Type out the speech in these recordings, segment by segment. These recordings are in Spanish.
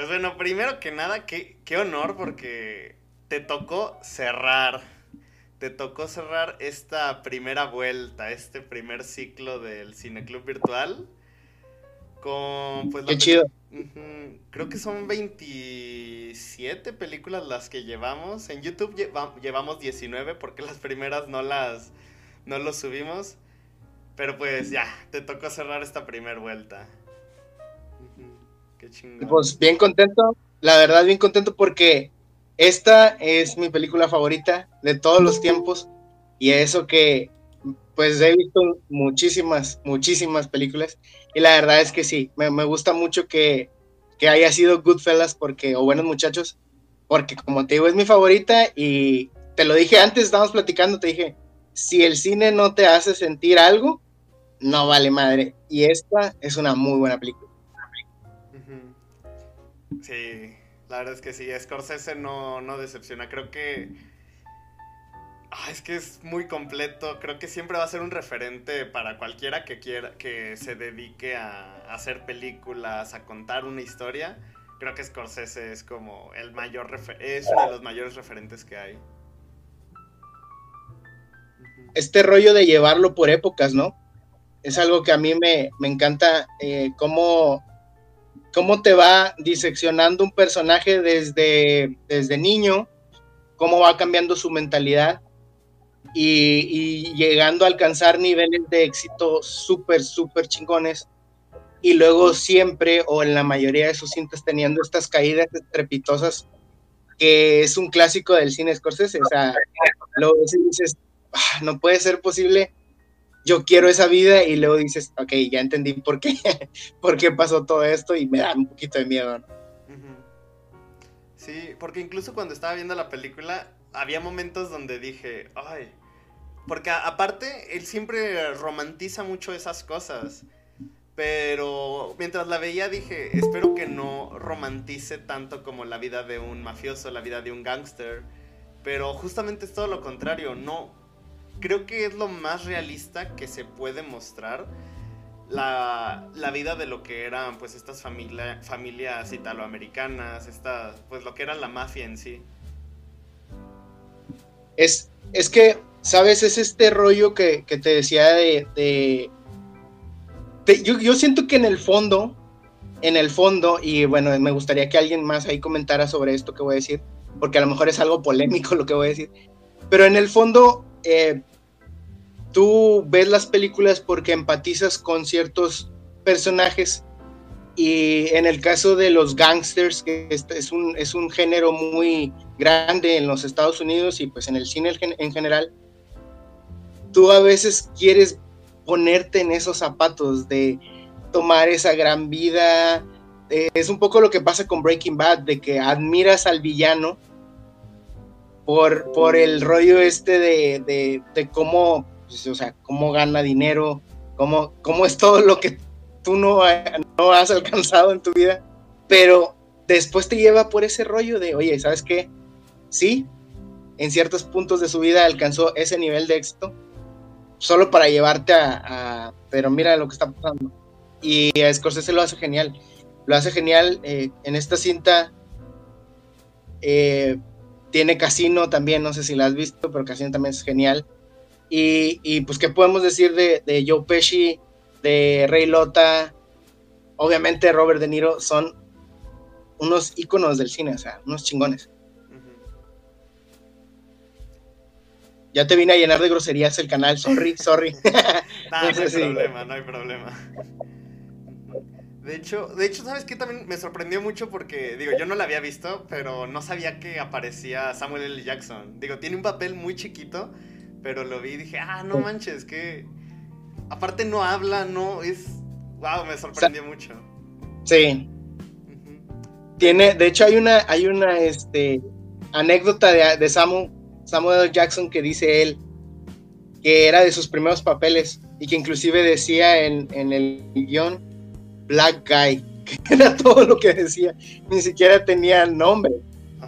Pues bueno, primero que nada, qué, qué honor porque te tocó cerrar. Te tocó cerrar esta primera vuelta, este primer ciclo del Cineclub Virtual. Con, pues, Qué chido. Creo que son 27 películas las que llevamos. En YouTube llevamos 19 porque las primeras no las no los subimos. Pero pues ya, te tocó cerrar esta primera vuelta. Qué chingón. Pues bien contento, la verdad bien contento porque esta es mi película favorita de todos los tiempos y eso que pues he visto muchísimas, muchísimas películas y la verdad es que sí, me, gusta mucho que, que, haya sido Goodfellas porque, o Buenos Muchachos, porque como te digo es mi favorita y te lo dije antes, estábamos platicando, te dije, si el cine no te hace sentir algo, no vale madre. Y esta es una muy buena película. Sí, la verdad es que sí, Scorsese no, no decepciona. Creo que. Ah, es que es muy completo. Creo que siempre va a ser un referente para cualquiera que quiera, que se dedique a, hacer películas, a contar una historia. Creo que Scorsese es como el mayor es uno de los mayores referentes que hay. Este rollo de llevarlo por épocas, ¿no? Es algo que a mí me, encanta, eh, cómo cómo te va diseccionando un personaje desde, desde niño, cómo va cambiando su mentalidad y, llegando a alcanzar niveles de éxito súper, súper chingones. Y luego siempre, o en la mayoría de sus cintas, teniendo estas caídas estrepitosas, que es un clásico del cine Scorsese. O sea, luego dices, ah, no puede ser posible yo quiero esa vida y luego dices, ok, ya entendí por qué, por qué pasó todo esto y me da un poquito de miedo. Sí, porque incluso cuando estaba viendo la película, había momentos donde dije, ay, porque aparte, él siempre romantiza mucho esas cosas. Pero mientras la veía dije, espero que no romantice tanto como la vida de un mafioso, la vida de un gángster. Pero justamente es todo lo contrario, no, creo que es lo más realista que se puede mostrar la, vida de lo que eran pues estas familia, familias italoamericanas, esta, pues lo que era la mafia en sí. Es, es que, ¿sabes? Es este rollo que, te decía de... yo, yo siento que en el fondo, en el fondo, y bueno, me gustaría que alguien más ahí comentara sobre esto que voy a decir, porque a lo mejor es algo polémico lo que voy a decir, pero en el fondo eh, tú ves las películas porque empatizas con ciertos personajes y en el caso de los gangsters, que es un, es un género muy grande en los Estados Unidos y pues en el cine en general, tú a veces quieres ponerte en esos zapatos de tomar esa gran vida. es un poco lo que pasa con Breaking Bad, de que admiras al villano por, por el rollo este de, de, de cómo pues, o sea, cómo gana dinero, cómo, cómo es todo lo que tú no, no has alcanzado en tu vida, pero después te lleva por ese rollo de, oye, ¿sabes qué? Sí, en ciertos puntos de su vida alcanzó ese nivel de éxito, solo para llevarte a, pero mira lo que está pasando. Y a Scorsese lo hace genial, lo hace genial eh, en esta cinta. Eh, tiene Casino también, no sé si la has visto, pero Casino también es genial. Y, pues, ¿qué podemos decir de, de, Joe Pesci, de Ray Lota? Obviamente Robert De Niro son unos íconos del cine, o sea, unos chingones. Ya te vine a llenar de groserías el canal, sorry, sorry. no, hay problema, no hay problema. De hecho, de hecho, ¿sabes qué? También me sorprendió mucho porque, digo, yo no la había visto, pero no sabía que aparecía Samuel L. Jackson. Digo, tiene un papel muy chiquito, pero lo vi y dije, ah, no manches, que. Aparte no habla, no, es. Wow, me sorprendió mucho. Sí. Tiene, de hecho, hay una, hay una este, anécdota de, de Samuel, Samuel Jackson que dice él que era de sus primeros papeles y que inclusive decía en, en el guion Black Guy, que era todo lo que decía, ni siquiera tenía nombre.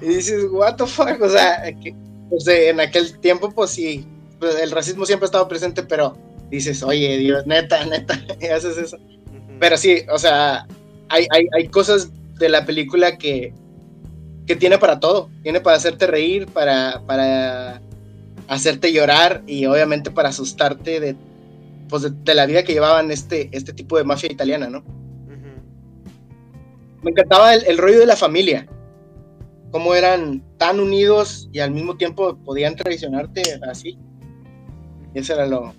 Y dices, what the fuck, o sea, que, pues, en aquel tiempo pues sí, el racismo siempre ha estado presente, pero dices, oye, Dios, neta, neta, y haces eso. Pero sí, o sea, hay, hay, hay, cosas de la película que, que tiene para todo. Tiene para hacerte reír, para, para hacerte llorar y obviamente para asustarte de, pues de, la vida que llevaban este, este tipo de mafia italiana, ¿no? Me encantaba el, rollo de la familia, cómo eran tan unidos y al mismo tiempo podían traicionarte así. Eso era lo,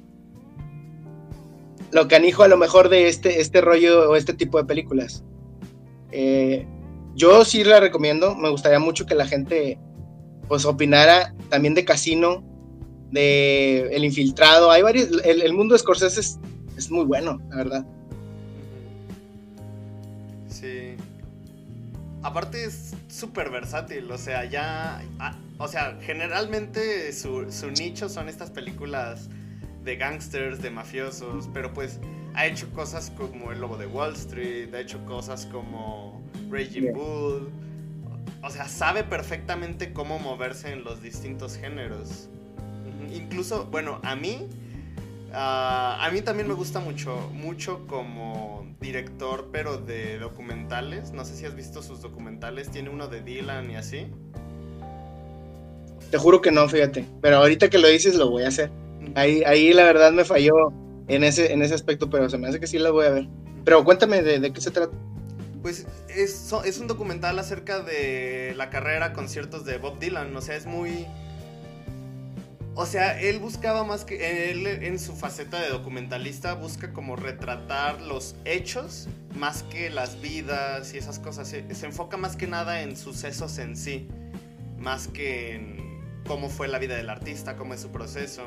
lo canijo a lo mejor de este, este rollo o este tipo de películas. Eh, yo sí la recomiendo, me gustaría mucho que la gente pues opinara también de Casino, de El Infiltrado, hay varios, el, mundo de Scorsese es, es, muy bueno, la verdad. Sí. Aparte es súper versátil, o sea, ya, ah, o sea, generalmente su, su nicho son estas películas de gangsters, de mafiosos, pero pues ha hecho cosas como El Lobo de Wall Street, ha hecho cosas como Raging Bull, o sea, sabe perfectamente cómo moverse en los distintos géneros. Incluso, bueno, a mí, ah, a mí también me gusta mucho, mucho como director, pero de documentales. No sé si has visto sus documentales, tiene uno de Dylan y así. Te juro que no, fíjate, pero ahorita que lo dices lo voy a hacer. Ahí, ahí la verdad me falló en ese, en ese aspecto, pero se me hace que sí la voy a ver. Pero cuéntame de, qué se trata. Pues es, es, un documental acerca de la carrera, conciertos de Bob Dylan. O sea, es muy. O sea, él buscaba más que. Él en su faceta de documentalista busca como retratar los hechos más que las vidas y esas cosas. Se, se enfoca más que nada en sucesos en sí. Más que en cómo fue la vida del artista, cómo es su proceso.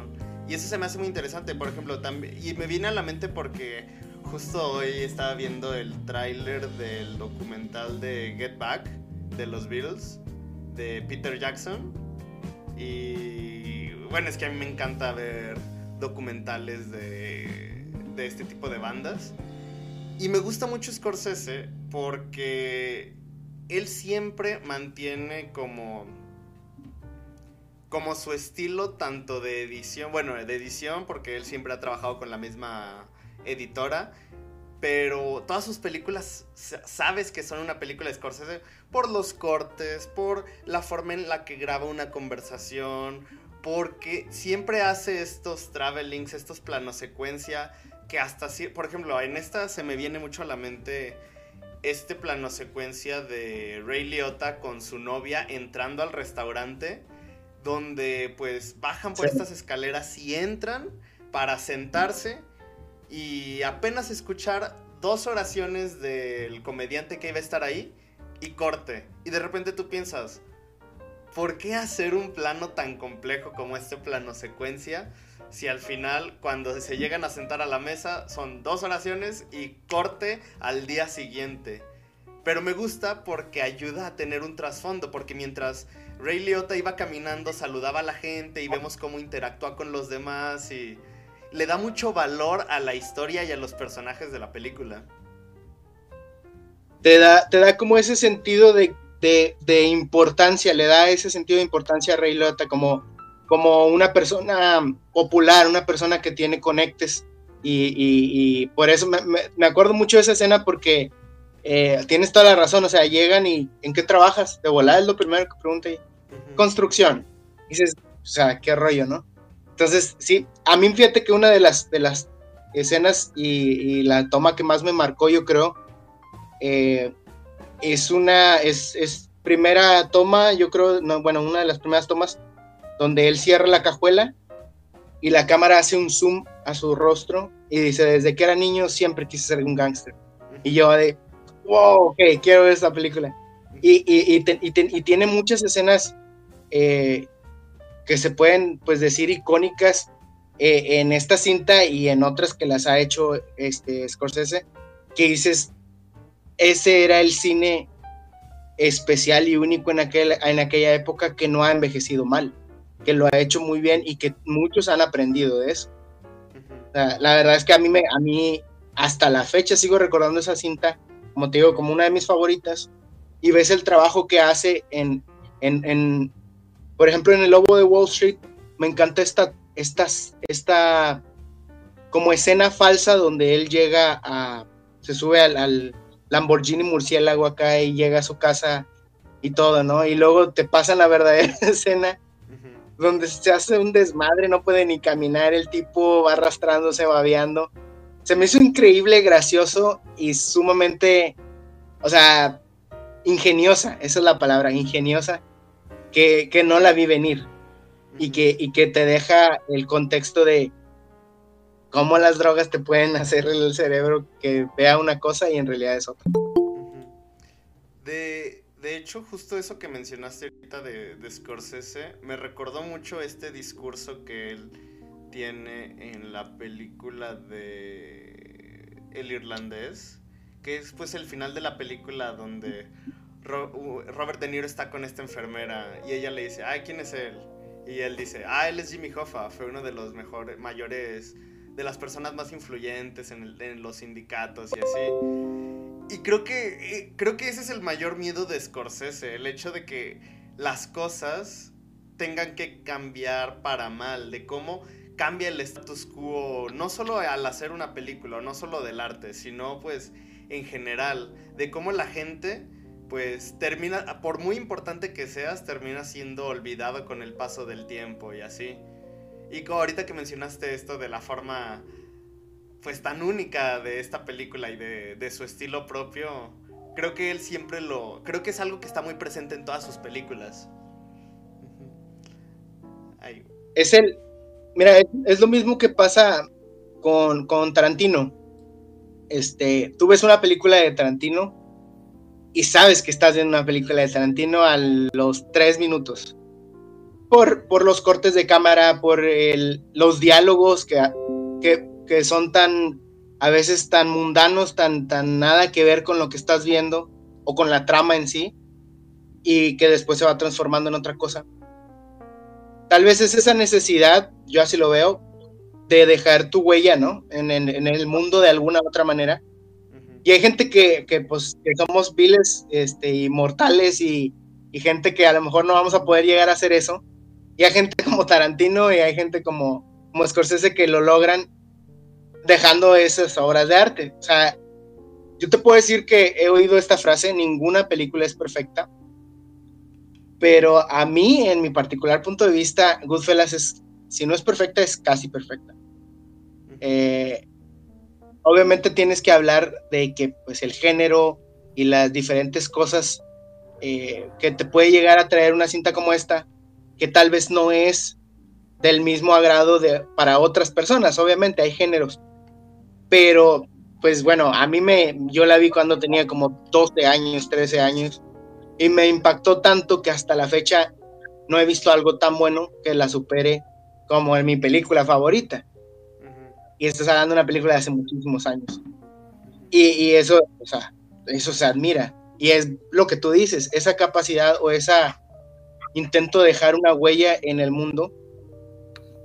Y eso se me hace muy interesante, por ejemplo, y me viene a la mente porque justo hoy estaba viendo el tráiler del documental de Get Back de los Beatles, de Peter Jackson. Y bueno, es que a mí me encanta ver documentales de, de este tipo de bandas. Y me gusta mucho Scorsese porque él siempre mantiene como como su estilo tanto de edición, bueno, de edición porque él siempre ha trabajado con la misma editora, pero todas sus películas sabes que son una película de Scorsese por los cortes, por la forma en la que graba una conversación, porque siempre hace estos travelings, estos planos secuencia que hasta por ejemplo, en esta se me viene mucho a la mente este plano secuencia de Ray Liotta con su novia entrando al restaurante donde pues bajan por estas escaleras y entran para sentarse y apenas escuchar dos oraciones del comediante que iba a estar ahí y corte. Y de repente tú piensas, ¿por qué hacer un plano tan complejo como este plano secuencia? Si al final, cuando se llegan a sentar a la mesa, son dos oraciones y corte al día siguiente. Pero me gusta porque ayuda a tener un trasfondo, porque mientras Ray Liotta iba caminando, saludaba a la gente y vemos cómo interactúa con los demás y le da mucho valor a la historia y a los personajes de la película. Te da, te da como ese sentido de, importancia, le da ese sentido de importancia a Ray Liotta como, como una persona popular, una persona que tiene conectes. Y, por eso me, acuerdo mucho de esa escena porque eh, tienes toda la razón, o sea, llegan y ¿en qué trabajas? De volar es lo primero que pregunta. Construcción. dices, o sea, qué rollo, ¿no? Entonces, sí, a mí fíjate que una de las, de las escenas y, la toma que más me marcó, yo creo, eh, es una, es, es, primera toma, yo creo, no, bueno, una de las primeras tomas donde él cierra la cajuela y la cámara hace un zoom a su rostro y dice, desde que era niño siempre quise ser un gángster. Y yo de, wow, ok, quiero ver esta película. Y, y, y, tiene muchas escenas eh, que se pueden pues decir icónicas eh, en esta cinta y en otras que las ha hecho este Scorsese, que dices, ese era el cine especial y único en, aquel, en aquella época que no ha envejecido mal, que lo ha hecho muy bien y que muchos han aprendido de eso. la, verdad es que a mí, me, a mí hasta la fecha sigo recordando esa cinta como te digo, como una de mis favoritas, y ves el trabajo que hace en, en, por ejemplo, en El Lobo de Wall Street, me encanta esta, esta, esta como escena falsa donde él llega a, se sube al, Lamborghini murciélago acá y llega a su casa y todo, ¿no? Y luego te pasan la verdadera escena donde se hace un desmadre, no puede ni caminar, el tipo va arrastrándose, babeando. Se me hizo increíble, gracioso y sumamente, o sea, ingeniosa, esa es la palabra, ingeniosa, que, que no la vi venir y que, y que te deja el contexto de cómo las drogas te pueden hacer el cerebro que vea una cosa y en realidad es otra. De, de hecho, justo eso que mencionaste ahorita de, de Scorsese, me recordó mucho este discurso que él tiene en la película de El Irlandés, que es pues el final de la película donde Robert De Niro está con esta enfermera y ella le dice, ay, ¿quién es él? Y él dice, ah, él es Jimmy Hoffa, fue uno de los mejores, mayores, de las personas más influyentes en, en los sindicatos y así. Y creo que, eh, creo que ese es el mayor miedo de Scorsese, el hecho de que las cosas tengan que cambiar para mal, de cómo cambia el status quo, no solo al hacer una película, no solo del arte, sino pues en general, de cómo la gente pues termina, por muy importante que seas, termina siendo olvidado con el paso del tiempo y así. Y ahorita que mencionaste esto de la forma pues tan única de esta película y de, su estilo propio, creo que él siempre lo, creo que es algo que está muy presente en todas sus películas. Es el, mira, es, lo mismo que pasa con, con Tarantino. Este, tú ves una película de Tarantino y sabes que estás viendo una película de Tarantino a los tres minutos. Por, por los cortes de cámara, por el, los diálogos que, que, que, son tan, a veces tan mundanos, tan, tan nada que ver con lo que estás viendo o con la trama en sí, y que después se va transformando en otra cosa. Tal vez es esa necesidad, yo así lo veo, de dejar tu huella, ¿no? En, en, en el mundo de alguna otra manera y hay gente que, que pues, que somos viles, este, inmortales y, y, gente que a lo mejor no vamos a poder llegar a hacer eso. Y hay gente como Tarantino y hay gente como, como Scorsese que lo logran dejando esas obras de arte. O sea, yo te puedo decir que he oído esta frase, ninguna película es perfecta, pero a mí, en mi particular punto de vista, Goodfellas es, si no es perfecta, es casi perfecta. Eh, obviamente tienes que hablar de que pues el género y las diferentes cosas eh, que te puede llegar a traer una cinta como esta, que tal vez no es del mismo agrado de, para otras personas, obviamente hay géneros, pero pues bueno, a mí me, yo la vi cuando tenía como 12 años, 13 años, y me impactó tanto que hasta la fecha no he visto algo tan bueno que la supere como en mi película favorita y estás hablando de una película de hace muchísimos años. Y, eso, o sea, eso se admira. Y es lo que tú dices, esa capacidad o esa intento de dejar una huella en el mundo,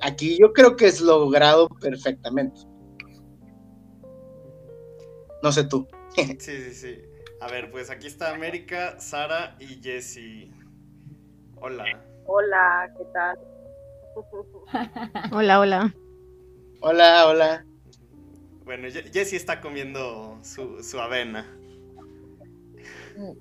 aquí yo creo que es logrado perfectamente. No sé tú. sí, sí, sí. A ver, pues aquí está América, Sara y Jessie. Hola. Hola, ¿qué tal? hola, hola. Hola, hola. Bueno, Jessie está comiendo su, su, avena.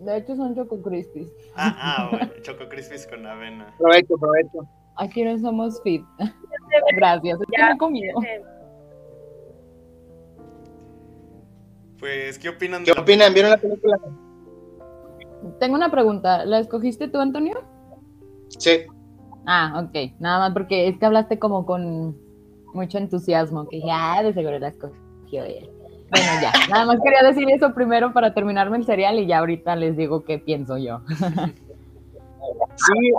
De hecho son Choco Crispies. Ah, ah, bueno, Choco Crispies con avena. Provecho, provecho. Aquí no somos fit. Gracias, ya he comido. Pues, ¿qué opinan? ¿Qué opinan? ¿Vieron la película? Tengo una pregunta. ¿La escogiste tú, Antonio? Sí. Ah, ok. Nada más porque es que hablaste como con mucho entusiasmo, que ya ah, de seguro las escogió él. Bueno, ya, nada más quería decir eso primero para terminarme el serial y ya ahorita les digo qué pienso yo. Sí,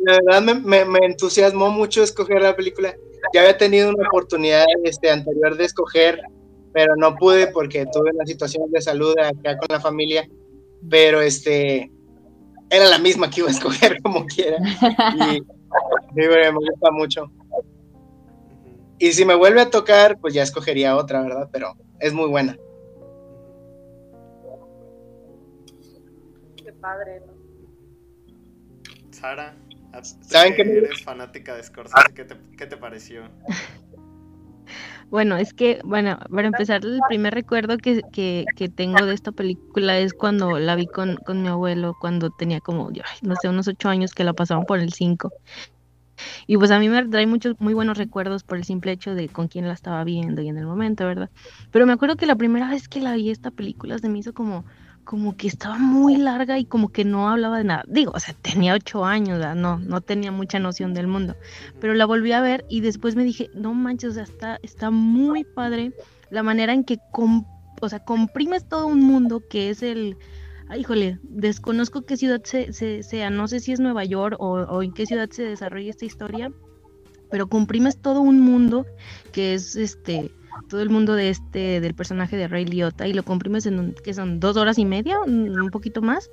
la, verdad me, me, entusiasmó mucho escoger la película. Ya había tenido una oportunidad este, anterior de escoger, pero no pude porque tuve una situación de salud acá con la familia, pero este era la misma que iba a escoger como quiera. Y, me gusta mucho. Y si me vuelve a tocar, pues ya escogería otra, ¿verdad? Pero es muy buena. Qué padre, ¿no? Sara, ¿saben que eres fanática de Scorsese? ¿Qué te, ¿Qué te pareció? Bueno, es que, bueno, para empezar, el primer recuerdo que, que, que tengo de esta película es cuando la vi con, con mi abuelo, cuando tenía como, yo, no sé, unos ocho años que la pasaban por el cinco. Y pues a mí me trae muchos muy buenos recuerdos por el simple hecho de con quién la estaba viendo y en el momento, ¿verdad? Pero me acuerdo que la primera vez que la vi esta película se me hizo como, como que estaba muy larga y como que no hablaba de nada. Digo, o sea, tenía ocho años, no, no tenía mucha noción del mundo. Pero la volví a ver y después me dije, no manches, o sea, está, está muy padre la manera en que, o sea, comprimes todo un mundo que es el Ay, híjole, desconozco qué ciudad se, sea, no sé si es Nueva York o, en qué ciudad se desarrolla esta historia, pero comprimes todo un mundo que es este todo el mundo de este del personaje de Ray Liotta y lo comprimes en que son dos horas y media, un, poquito más,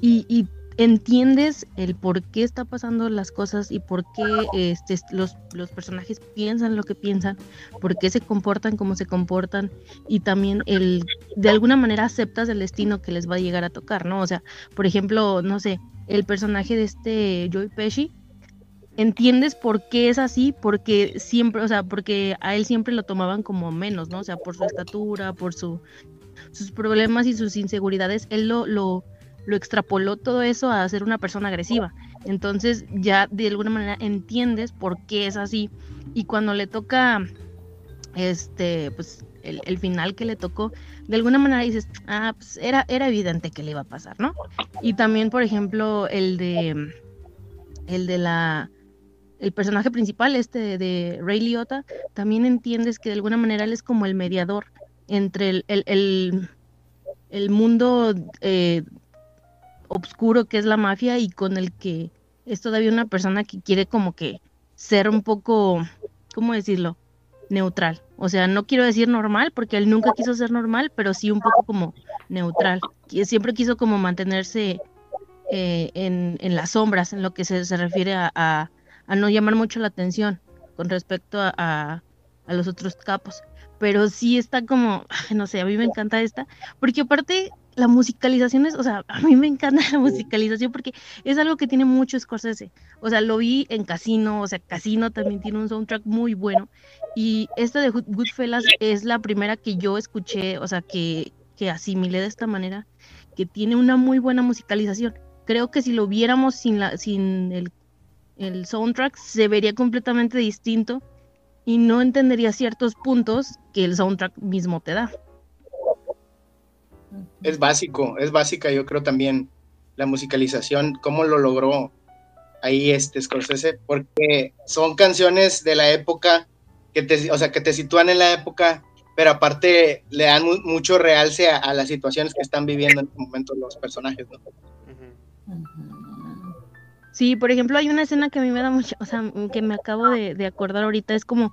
y, y entiendes el por qué está pasando las cosas y por qué este, los, los, personajes piensan lo que piensan, por qué se comportan como se comportan y también el de alguna manera aceptas el destino que les va a llegar a tocar, ¿no? O sea, por ejemplo, no sé, el personaje de este Joy Pesci, entiendes por qué es así, porque siempre, o sea, porque a él siempre lo tomaban como menos, ¿no? O sea, por su estatura, por su, sus problemas y sus inseguridades, él lo, lo lo extrapoló todo eso a ser una persona agresiva. Entonces ya de alguna manera entiendes por qué es así. Y cuando le toca este, pues el, final que le tocó, de alguna manera dices, ah, pues era, era evidente que le iba a pasar, ¿no? Y también, por ejemplo, el de el de la el personaje principal, este de Ray Liotta, también entiendes que de alguna manera él es como el mediador entre el, el, el, mundo eh, obscuro que es la mafia y con el que es todavía una persona que quiere como que ser un poco, ¿cómo decirlo? Neutral. O sea, no quiero decir normal, porque él nunca quiso ser normal, pero sí un poco como neutral. Siempre quiso como mantenerse eh, en, en, las sombras, en lo que se, se refiere a, no llamar mucho la atención con respecto a, a, a los otros capos. Pero sí está como, no sé, a mí me encanta esta, porque aparte la musicalización es, o sea, a mí me encanta la musicalización porque es algo que tiene mucho Scorsese. O sea, lo vi en Casino, o sea, Casino también tiene un soundtrack muy bueno. Y esta de Goodfellas es la primera que yo escuché, o sea, que, que asimilé de esta manera, que tiene una muy buena musicalización. Creo que si lo viéramos sin, la, sin el, el soundtrack, se vería completamente distinto y no entendería ciertos puntos que el soundtrack mismo te da. Es básico, es básica, yo creo también la musicalización, cómo lo logró ahí este Scorsese, porque son canciones de la época que te, o sea, que te sitúan en la época, pero aparte le dan mucho realce a, las situaciones que están viviendo en este momento los personajes, ¿no? Sí, por ejemplo, hay una escena que a mí me da mucho, o sea, que me acabo de, acordar ahorita, es como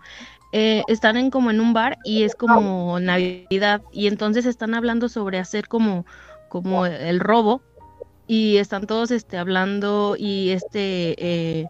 eh, están en como en un bar y es como Navidad y entonces están hablando sobre hacer como, como el robo y están todos este, hablando y este, eh,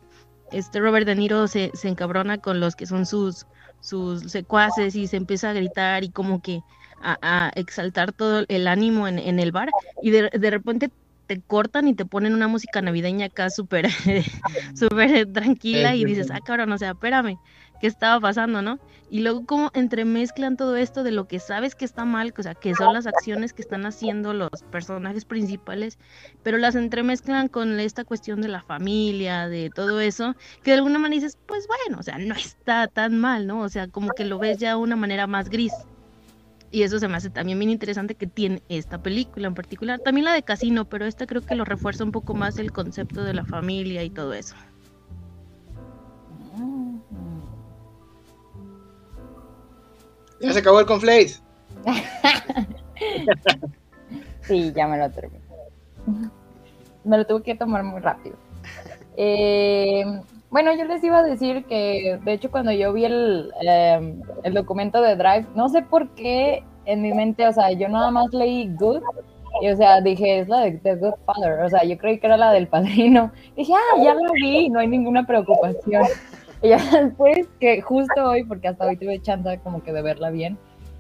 este Robert De Niro se, se, encabrona con los que son sus, sus secuaces y se empieza a gritar y como que a, exaltar todo el ánimo en, en el bar y de repente te cortan y te ponen una música navideña acá súper súper tranquila y dices, ah, cabrón, o sea, espérame qué estaba pasando, ¿no? Y luego cómo entremezclan todo esto de lo que sabes que está mal, o sea, que son las acciones que están haciendo los personajes principales, pero las entremezclan con esta cuestión de la familia, de todo eso, que de alguna manera dices, pues bueno, o sea, no está tan mal, ¿no? O sea, como que lo ves ya de una manera más gris. Y eso se me hace también bien interesante que tiene esta película en particular. También la de Casino, pero esta creo que lo refuerza un poco más el concepto de la familia y todo eso. Ya se acabó el conflace. sí, ya me lo terminé. Me lo tuve que tomar muy rápido. Eh, bueno, yo les iba a decir que, de hecho, cuando yo vi el, em, el documento de Drive, no sé por qué en mi mente, o sea, yo nada más leí Good y, o sea, dije, es la de The Good Father. O sea, yo creí que era la del padrino. dije, ah, ya la vi, no hay ninguna preocupación. Y ya después, que justo hoy, porque hasta hoy tuve chance como que de verla bien,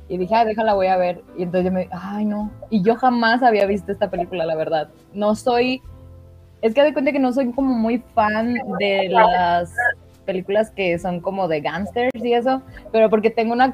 y dije, ay, déjala, voy a ver. Y entonces yo me ay, no. Y yo jamás había visto esta película, la verdad. No soy, es que de cuenta que no soy como muy fan de las películas que son como de gangsters y eso, pero porque tengo una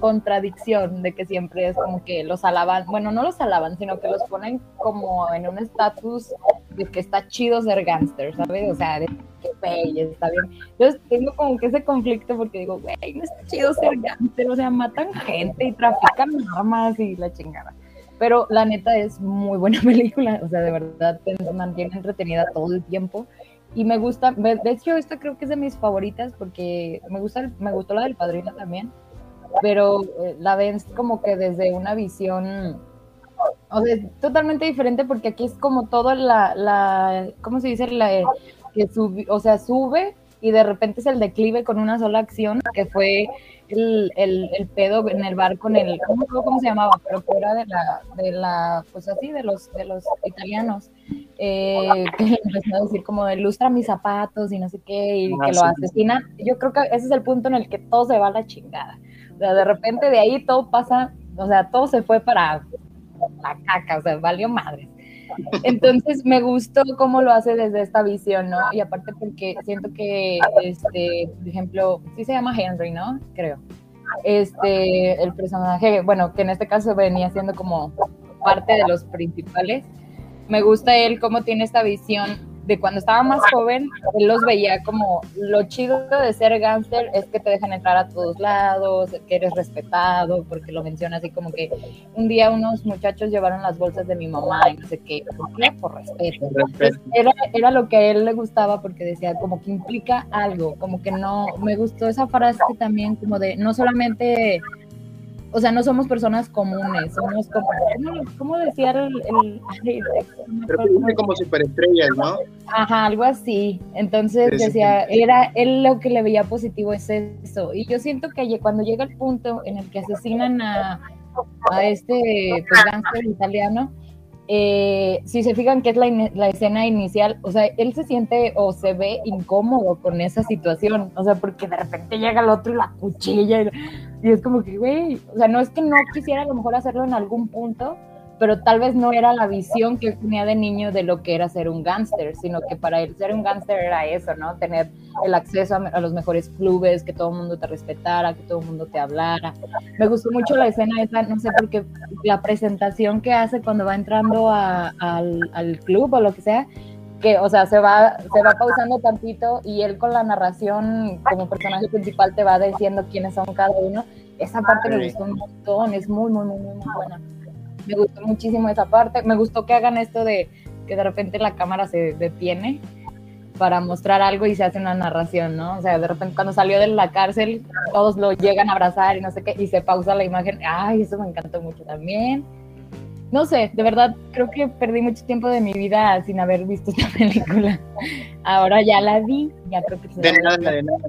contradicción de que siempre es como que los alaban, bueno, no los alaban, sino que los ponen como en un estatus de que está chido ser gangster, ¿sabes? O sea, de que güey, está bien. Entonces tengo como que ese conflicto porque digo, güey, no está chido ser gangster, o sea, matan gente y trafican armas y la chingada. Pero la neta es muy buena película, o sea, de verdad te mantiene entretenida todo el tiempo. Y me gusta, de hecho, esta creo que es de mis favoritas porque me gusta, me gustó la del padrino también, pero eh, la ves como que desde una visión, o sea, es totalmente diferente porque aquí es como todo la, la ¿cómo se dice? La, eh, que sube, o sea, sube y de repente es el declive con una sola acción, que fue el, el, el pedo en el bar con el, no acuerdo cómo se llamaba, pero fuera de la, de la, pues así, de los, de los italianos, eh, que le empezó a decir como de lustra mis zapatos y no sé qué, y Ah, que lo sí. asesinan. Yo creo que ese es el punto en el que todo se va a la chingada. O sea, de repente de ahí todo pasa, o sea, todo se fue para la caca, o sea, valió madres. Entonces me gustó cómo lo hace desde esta visión, ¿no? Y aparte porque siento que, este, por ejemplo, sí se llama Henry, ¿no? Creo. Este, el personaje, bueno, que en este caso venía siendo como parte de los principales. Me gusta él cómo tiene esta visión de cuando estaba más joven, él los veía como lo chido de ser gángster es que te dejan entrar a todos lados, que eres respetado, porque lo menciona así como que un día unos muchachos llevaron las bolsas de mi mamá y no sé qué, ¿por qué? Por respeto. Entonces, era, era lo que a él le gustaba porque decía como que implica algo, como que no, me gustó esa frase también como de no solamente, o sea, no somos personas comunes, somos como, ¿cómo, decía el, el- me Pero como superestrellas, ¿no? Ajá, algo así. Entonces Sí, sí. decía, era él lo que le veía positivo es eso. Y yo siento que cuando llega el punto en el que asesinan a, a este pues, italiano, eh, si se fijan que es la, la escena inicial, o sea, él se siente o se ve incómodo con esa situación, o sea, porque de repente llega el otro y la cuchilla y, y es como que, güey, o sea, no es que no quisiera a lo mejor hacerlo en algún punto, pero tal vez no era la visión que él tenía de niño de lo que era ser un gángster, sino que para él ser un gángster era eso, ¿no? Tener el acceso a, a los mejores clubes, que todo el mundo te respetara, que todo el mundo te hablara. Me gustó mucho la escena esa, no sé por qué, la presentación que hace cuando va entrando a- al, al club o lo que sea, que, o sea, se va, se va pausando tantito y él con la narración como personaje principal te va diciendo quiénes son cada uno. Esa parte me gustó un montón, es muy, muy, muy, muy buena. Me gustó muchísimo esa parte. Me gustó que hagan esto de que de repente la cámara se detiene para mostrar algo y se hace una narración, ¿no? O sea, de repente cuando salió de la cárcel, todos lo llegan a abrazar y no sé qué, y se pausa la imagen. Ay, eso me encantó mucho también. No sé, de verdad, creo que perdí mucho tiempo de mi vida sin haber visto esta película. Ahora ya la vi, ya creo que se De nada, de nada.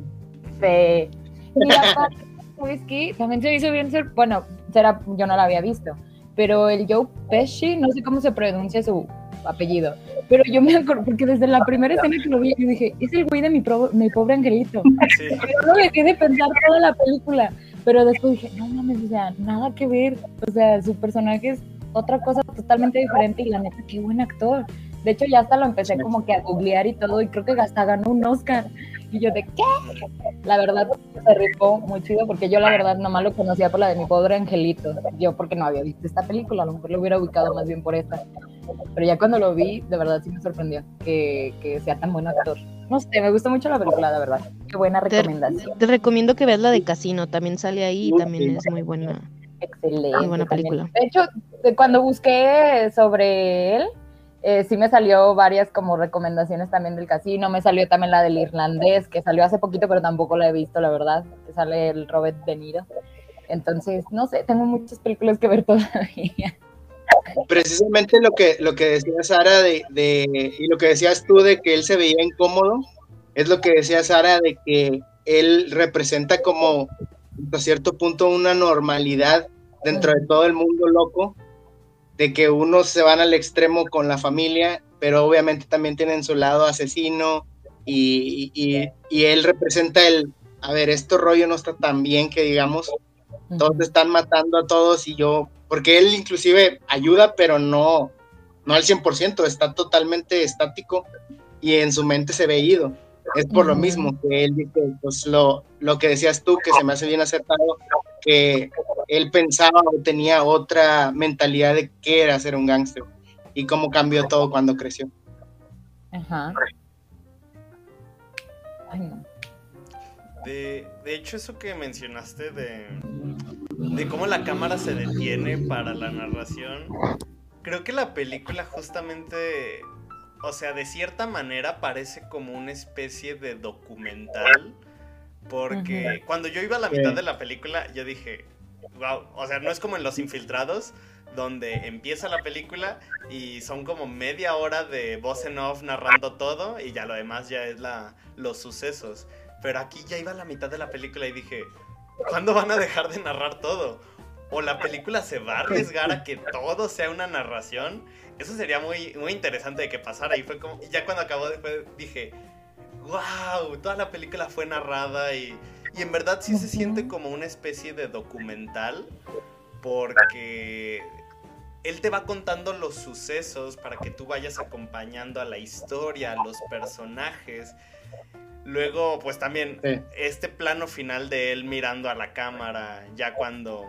Sí. Y aparte, ¿sabes qué? También se hizo bien ser, bueno, será, yo no la había visto, pero el Joe Pesci, no sé cómo se pronuncia su apellido, pero yo me acuerdo, porque desde la primera escena que lo vi, yo dije, es el güey de mi, pro- mi pobre angelito. Sí. Pero no dejé de pensar toda la película, pero después dije, no mames, o sea, nada que ver, o sea, su personaje es otra cosa totalmente diferente y la neta, qué buen actor. De hecho, ya hasta lo empecé como que a googlear y todo, y creo que hasta ganó un Oscar. Y yo de, ¿qué? La verdad, se rifó muy chido, porque yo la verdad nomás lo conocía por la de mi pobre angelito. Yo porque no había visto esta película, a lo mejor lo hubiera ubicado más bien por esta. Pero ya cuando lo vi, de verdad sí me sorprendió que, que sea tan buen actor. No sé, me gustó mucho la película, de verdad. Qué buena Te, recomendación. te recomiendo que veas la de Casino, también sale ahí y también es muy buena. Excelente. Muy buena también. película. De hecho, cuando busqué sobre él, eh, sí me salió varias como recomendaciones también del casino. Me salió también la del irlandés, que salió hace poquito, pero tampoco la he visto, la verdad. Que sale el Robert De Niro. Entonces, no sé, tengo muchas películas que ver todavía. Precisamente lo que, lo que decía Sara de, de- y lo que decías tú de que él se veía incómodo, es lo que decía Sara de que él representa como hasta cierto punto una normalidad dentro de todo el mundo loco, de que unos se van al extremo con la familia, pero obviamente también tienen su lado asesino y, y- y él representa el, a ver, esto rollo no está tan bien que digamos, todos están matando a todos y yo, porque él inclusive ayuda, pero no, no al 100%, está totalmente estático y en su mente se ve ido. Es por lo mismo que él dice, pues lo, lo que decías tú, que se me hace bien acertado, que él pensaba o tenía otra mentalidad de qué era ser un gángster y cómo cambió todo cuando creció. Ajá. Ay, no. De, de hecho, eso que mencionaste de, de cómo la cámara se detiene para la narración, creo que la película justamente, o sea, de cierta manera parece como una especie de documental, porque cuando yo iba a la mitad de la película, yo dije, wow, o sea, no es como en Los Infiltrados, donde empieza la película y son como media hora de voz en off narrando todo y ya lo demás ya es la, los sucesos. Pero aquí ya iba a la mitad de la película y dije, ¿cuándo van a dejar de narrar todo? ¿O la película se va a arriesgar a que todo sea una narración? Eso sería muy, muy interesante de que pasara. Y fue como, ya cuando acabó después dije, wow, toda la película fue narrada y, y en verdad sí se siente como una especie de documental porque él te va contando los sucesos para que tú vayas acompañando a la historia, a los personajes. Luego, pues también Sí. este plano final de él mirando a la cámara, ya cuando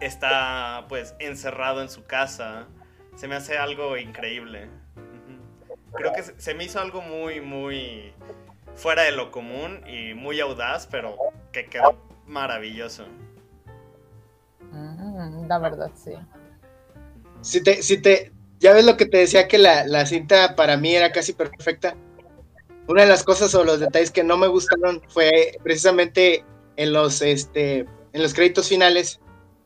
está pues encerrado en su casa, se me hace algo increíble. Creo que se se me hizo algo muy, muy fuera de lo común y muy audaz, pero que quedó maravilloso. Mm, la verdad, sí. Si te, si te, ya ves lo que te decía que la, la cinta para mí era casi perfecta. Una de las cosas o los detalles que no me gustaron fue precisamente en los, este, en los créditos finales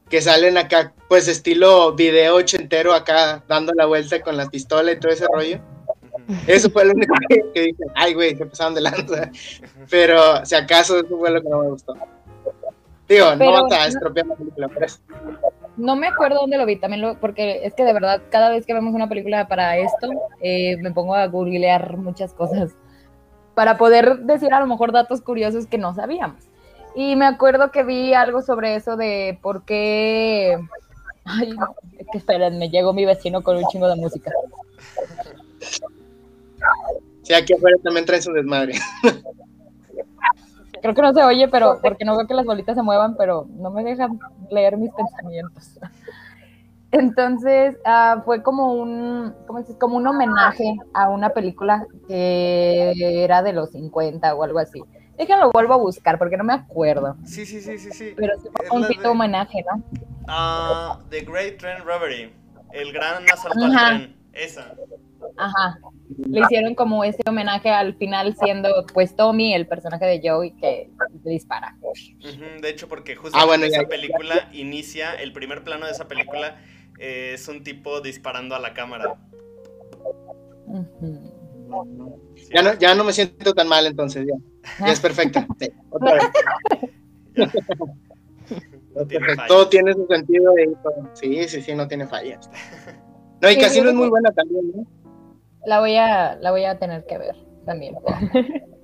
que salen acá, pues estilo video ochentero acá dando la vuelta con la pistola y todo ese rollo. Eso fue lo único que, que dije, ay güey, se pasaron de lanza. Pero si acaso eso fue lo que no me gustó. Digo, no Pero- vas a estropear la película, pero es- No me acuerdo dónde lo vi, también lo, porque es que de verdad, cada vez que vemos una película para esto, eh, me pongo a googlear muchas cosas para poder decir a lo mejor datos curiosos que no sabíamos. Y me acuerdo que vi algo sobre eso de por qué. Ay, que esperen, me llegó mi vecino con un chingo de música. sí, aquí afuera también traen su desmadre. Creo que no se oye, pero porque no veo que las bolitas se muevan, pero no me dejan leer mis pensamientos. Entonces, ah, fue como un, ¿cómo se dice? como un homenaje a una película que era de los 50 o algo así. Déjenlo, vuelvo a buscar porque no me acuerdo. Sí, sí, sí, sí, sí. Pero sí fue Es un de- homenaje, ¿no? Ah, The Great Train Robbery. El gran asalto al Ajá. tren. Esa. Ajá. Le hicieron como ese homenaje al final siendo pues Tommy, el personaje de Joey que dispara. De hecho, porque Ah, justamente bueno, ya- esa ya- película inicia, el primer plano de esa película eh, es un tipo disparando a la cámara. Sí. Ya no, ya no me siento tan mal entonces, ya. Ya es perfecta. Sí, otra vez. No tiene. Todo tiene su sentido de. Sí, sí, sí, no tiene fallas. No, y Sí, Casino es muy buena también, ¿no? La voy a, la voy a tener que ver también.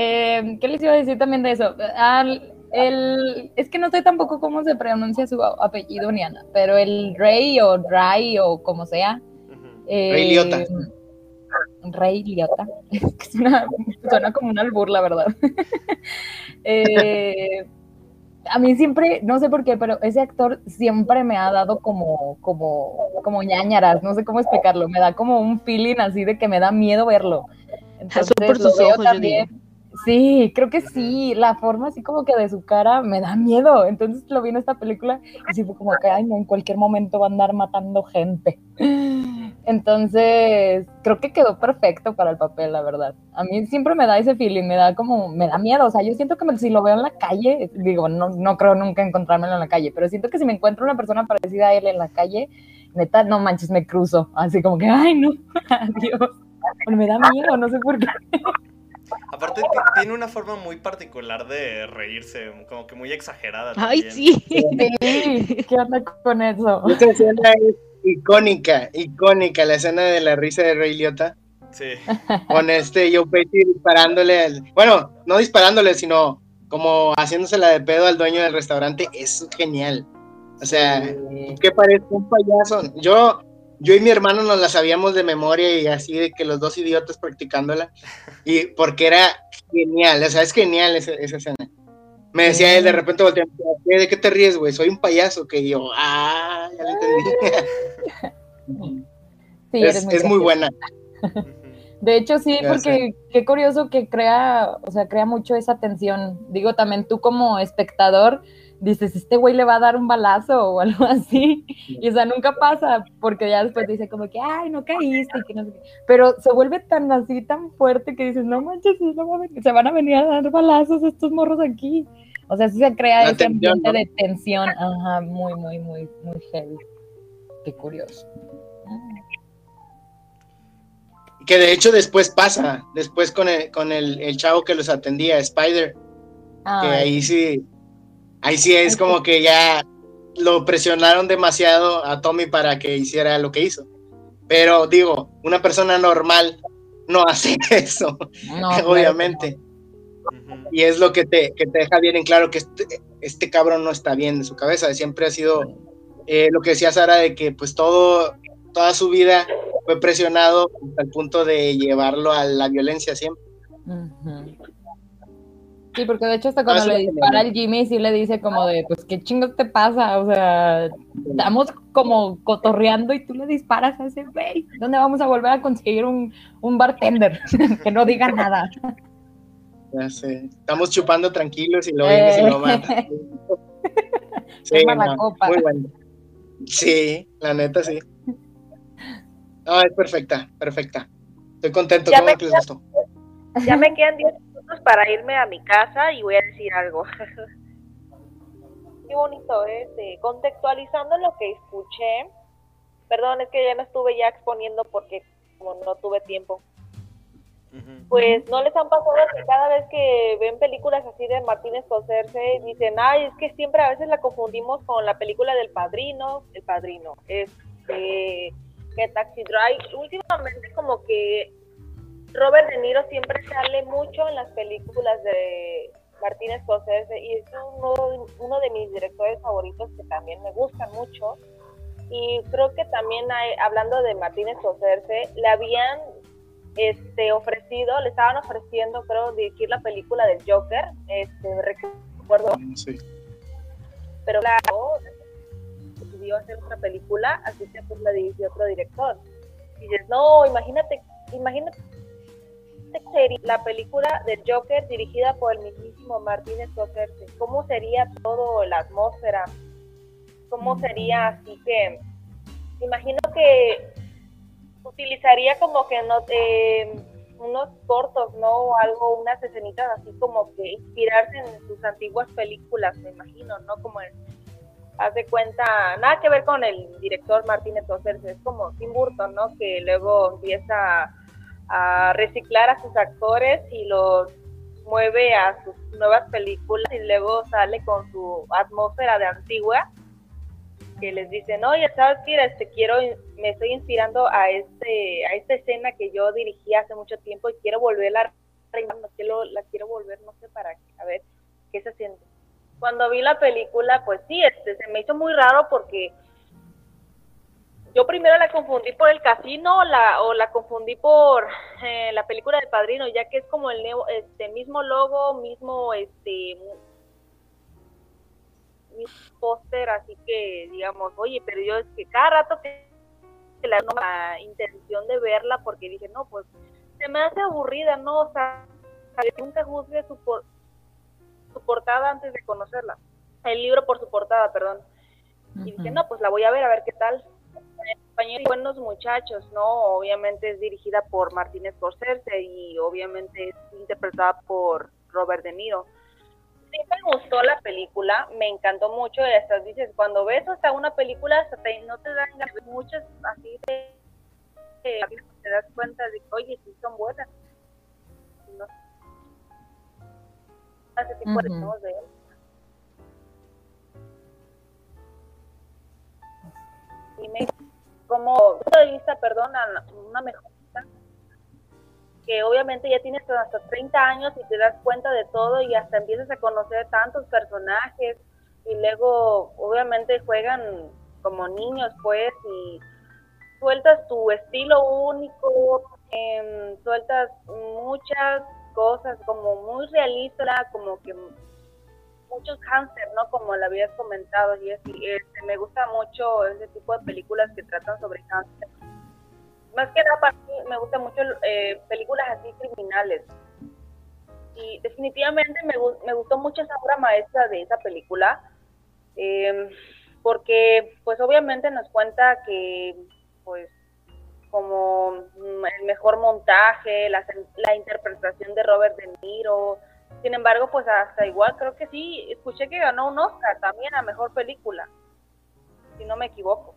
Eh, ¿Qué les iba a decir también de eso? Al- el, es que no sé tampoco cómo se pronuncia su apellido ni nada, pero el Rey o Ray o como sea. Eh, Rey Liotta. Rey Liotta. Es una- suena como un albur, la verdad. Eh, a mí siempre, no sé por qué, pero ese actor siempre me ha dado como, como, como ñañaras, no sé cómo explicarlo, me da como un feeling así de que me da miedo verlo. Entonces, por lo sus veo ojos, también. Sí, creo que sí, la forma así como que de su cara me da miedo. Entonces lo vi en esta película y sí fue como que, ay, no, en cualquier momento va a andar matando gente. Entonces, creo que quedó perfecto para el papel, la verdad. A mí siempre me da ese feeling, me da como, me da miedo. O sea, yo siento que me- si lo veo en la calle, digo, no, no creo nunca encontrármelo en la calle, pero siento que si me encuentro una persona parecida a él en la calle, neta, no manches, me cruzo. Así como que, ay, no, adiós. Me da miedo, no sé por qué. Aparte, ti- tiene una forma muy particular de reírse, como que muy exagerada. Ay, también. sí. Sí, ¿qué onda con eso? Es icónica, icónica, la escena de la risa de Rey Liotta Sí. con este Joe Pesci disparándole, al- bueno, no disparándole, sino como haciéndosela de pedo al dueño del restaurante, es genial. O sea, que parece un payaso. Yo, yo y mi hermano nos la sabíamos de memoria y así de que los dos idiotas practicándola. Y porque era genial, o sea, es genial esa, esa escena. Me decía él de repente volteando, ¿de qué te ríes, güey? Soy un payaso. Que yo, ah, ya lo entendí. Sí, es, muy es muy buena. De hecho, sí, porque qué curioso que crea, o sea, crea mucho esa tensión. Digo, también tú como espectador dices, este güey le va a dar un balazo o algo así. Y o sea, nunca pasa, porque ya después dice como que, ay, no caíste, que no sé qué. Pero se vuelve tan así, tan fuerte que dices, no manches, no mames, se van a venir a dar balazos estos morros aquí. O sea, sí se crea La ese tensión, ambiente ¿no? de tensión, ajá, muy, muy, muy, muy heavy. Qué curioso. Que de hecho después pasa, después con el, con el, el chavo que los atendía, Spider, que Ay, ahí sí, ahí sí es como que ya lo presionaron demasiado a Tommy para que hiciera lo que hizo. Pero digo, una persona normal no hace eso, no, claro que Y es lo que te, que te deja bien en claro que este, este cabrón no está bien de su cabeza. Siempre ha sido eh, lo que decía Sara de que pues todo, toda su vida fue presionado hasta el punto de llevarlo a la violencia siempre. Sí, porque de hecho hasta cuando Ah, le dispara al Jimmy sí le dice como de, pues, ¿qué chingos te pasa? O sea, estamos como cotorreando y tú le disparas a ese güey. ¿Dónde vamos a volver a conseguir un, un bartender que no diga nada? Ya sé. Estamos chupando tranquilos y lo vienes y lo matas. Eh, Sí, no, copa. muy bueno. Sí, la neta sí. No, es perfecta, perfecta. Estoy contento, Ya ¿cómo me que les gustó? Ya me quedan 10 minutos para irme a mi casa y voy a decir algo. Qué bonito es, eh, contextualizando lo que escuché. Perdón, es que ya me estuve ya exponiendo porque como no tuve tiempo. Pues no les han pasado que cada vez que ven películas así de Martínez Scorsese dicen, ay, es que siempre a veces la confundimos con la película del Padrino, el Padrino, este, que Taxi Drive. Últimamente como que Robert De Niro siempre sale mucho en las películas de Martínez Scorsese y es uno, uno de mis directores favoritos que también me gustan mucho. Y creo que también hay, hablando de Martínez Scorsese, le habían este ofrecido, le estaban ofreciendo, creo, dirigir la película del Joker, este, recuerdo, Sí. pero claro, decidió hacer otra película, así que pues la dirigió otro director. Y dices, no, imagínate, imagínate la película del Joker dirigida por el mismísimo Martínez Scorsese. ¿Cómo sería todo la atmósfera? ¿Cómo sería así que imagino que utilizaría como que no eh, unos cortos, ¿no? Algo, unas escenitas así como que inspirarse en sus antiguas películas, me imagino, ¿no? Como en, haz de cuenta, nada que ver con el director Martínez Scorsese, es como Tim Burton, ¿no? Que luego empieza a reciclar a sus actores y los mueve a sus nuevas películas y luego sale con su atmósfera de antigua que les dicen, oye, ¿sabes qué? Este, quiero, me estoy inspirando a este, a esta escena que yo dirigí hace mucho tiempo y quiero volverla no quiero, la quiero volver, no sé para qué, a ver qué se siente. Cuando vi la película, pues sí, este, se me hizo muy raro porque yo primero la confundí por el casino la, o la confundí por eh, la película del padrino, ya que es como el este mismo logo, mismo este mismo póster, así que digamos, oye, pero yo es que cada rato que la, la intención de verla porque dije, no, pues se me hace aburrida, ¿no? O sea, que nunca juzgue su, por- su portada antes de conocerla. El libro por su portada, perdón. Y dije, no, pues la voy a ver, a ver qué tal. En español, Buenos Muchachos, ¿no? Obviamente es dirigida por Martínez Scorsese y obviamente es interpretada por Robert De Niro. Sí me gustó la película, me encantó mucho y hasta dices, cuando ves hasta una película, hasta te- no te dan muchas así de, de- te das cuenta de que, oye, sí son buenas. No, ese tipo Ujú. cosas de él. y me como punto de vista, perdón, una mejor que obviamente ya tienes hasta 30 años y te das cuenta de todo y hasta empiezas a conocer tantos personajes y luego obviamente juegan como niños pues y sueltas tu estilo único, em, sueltas muchas cosas como muy realista, como que muchos cáncer, ¿no? Como lo habías comentado, y este, me gusta mucho ese tipo de películas que tratan sobre cáncer. Más que nada para mí me gustan mucho eh, películas así criminales. Y definitivamente me, me gustó mucho esa obra maestra de esa película, em, porque pues obviamente nos cuenta que pues como el mejor montaje, la, la interpretación de Robert De Niro, sin embargo, pues hasta igual creo que sí, escuché que ganó un Oscar también a mejor película, si no me equivoco.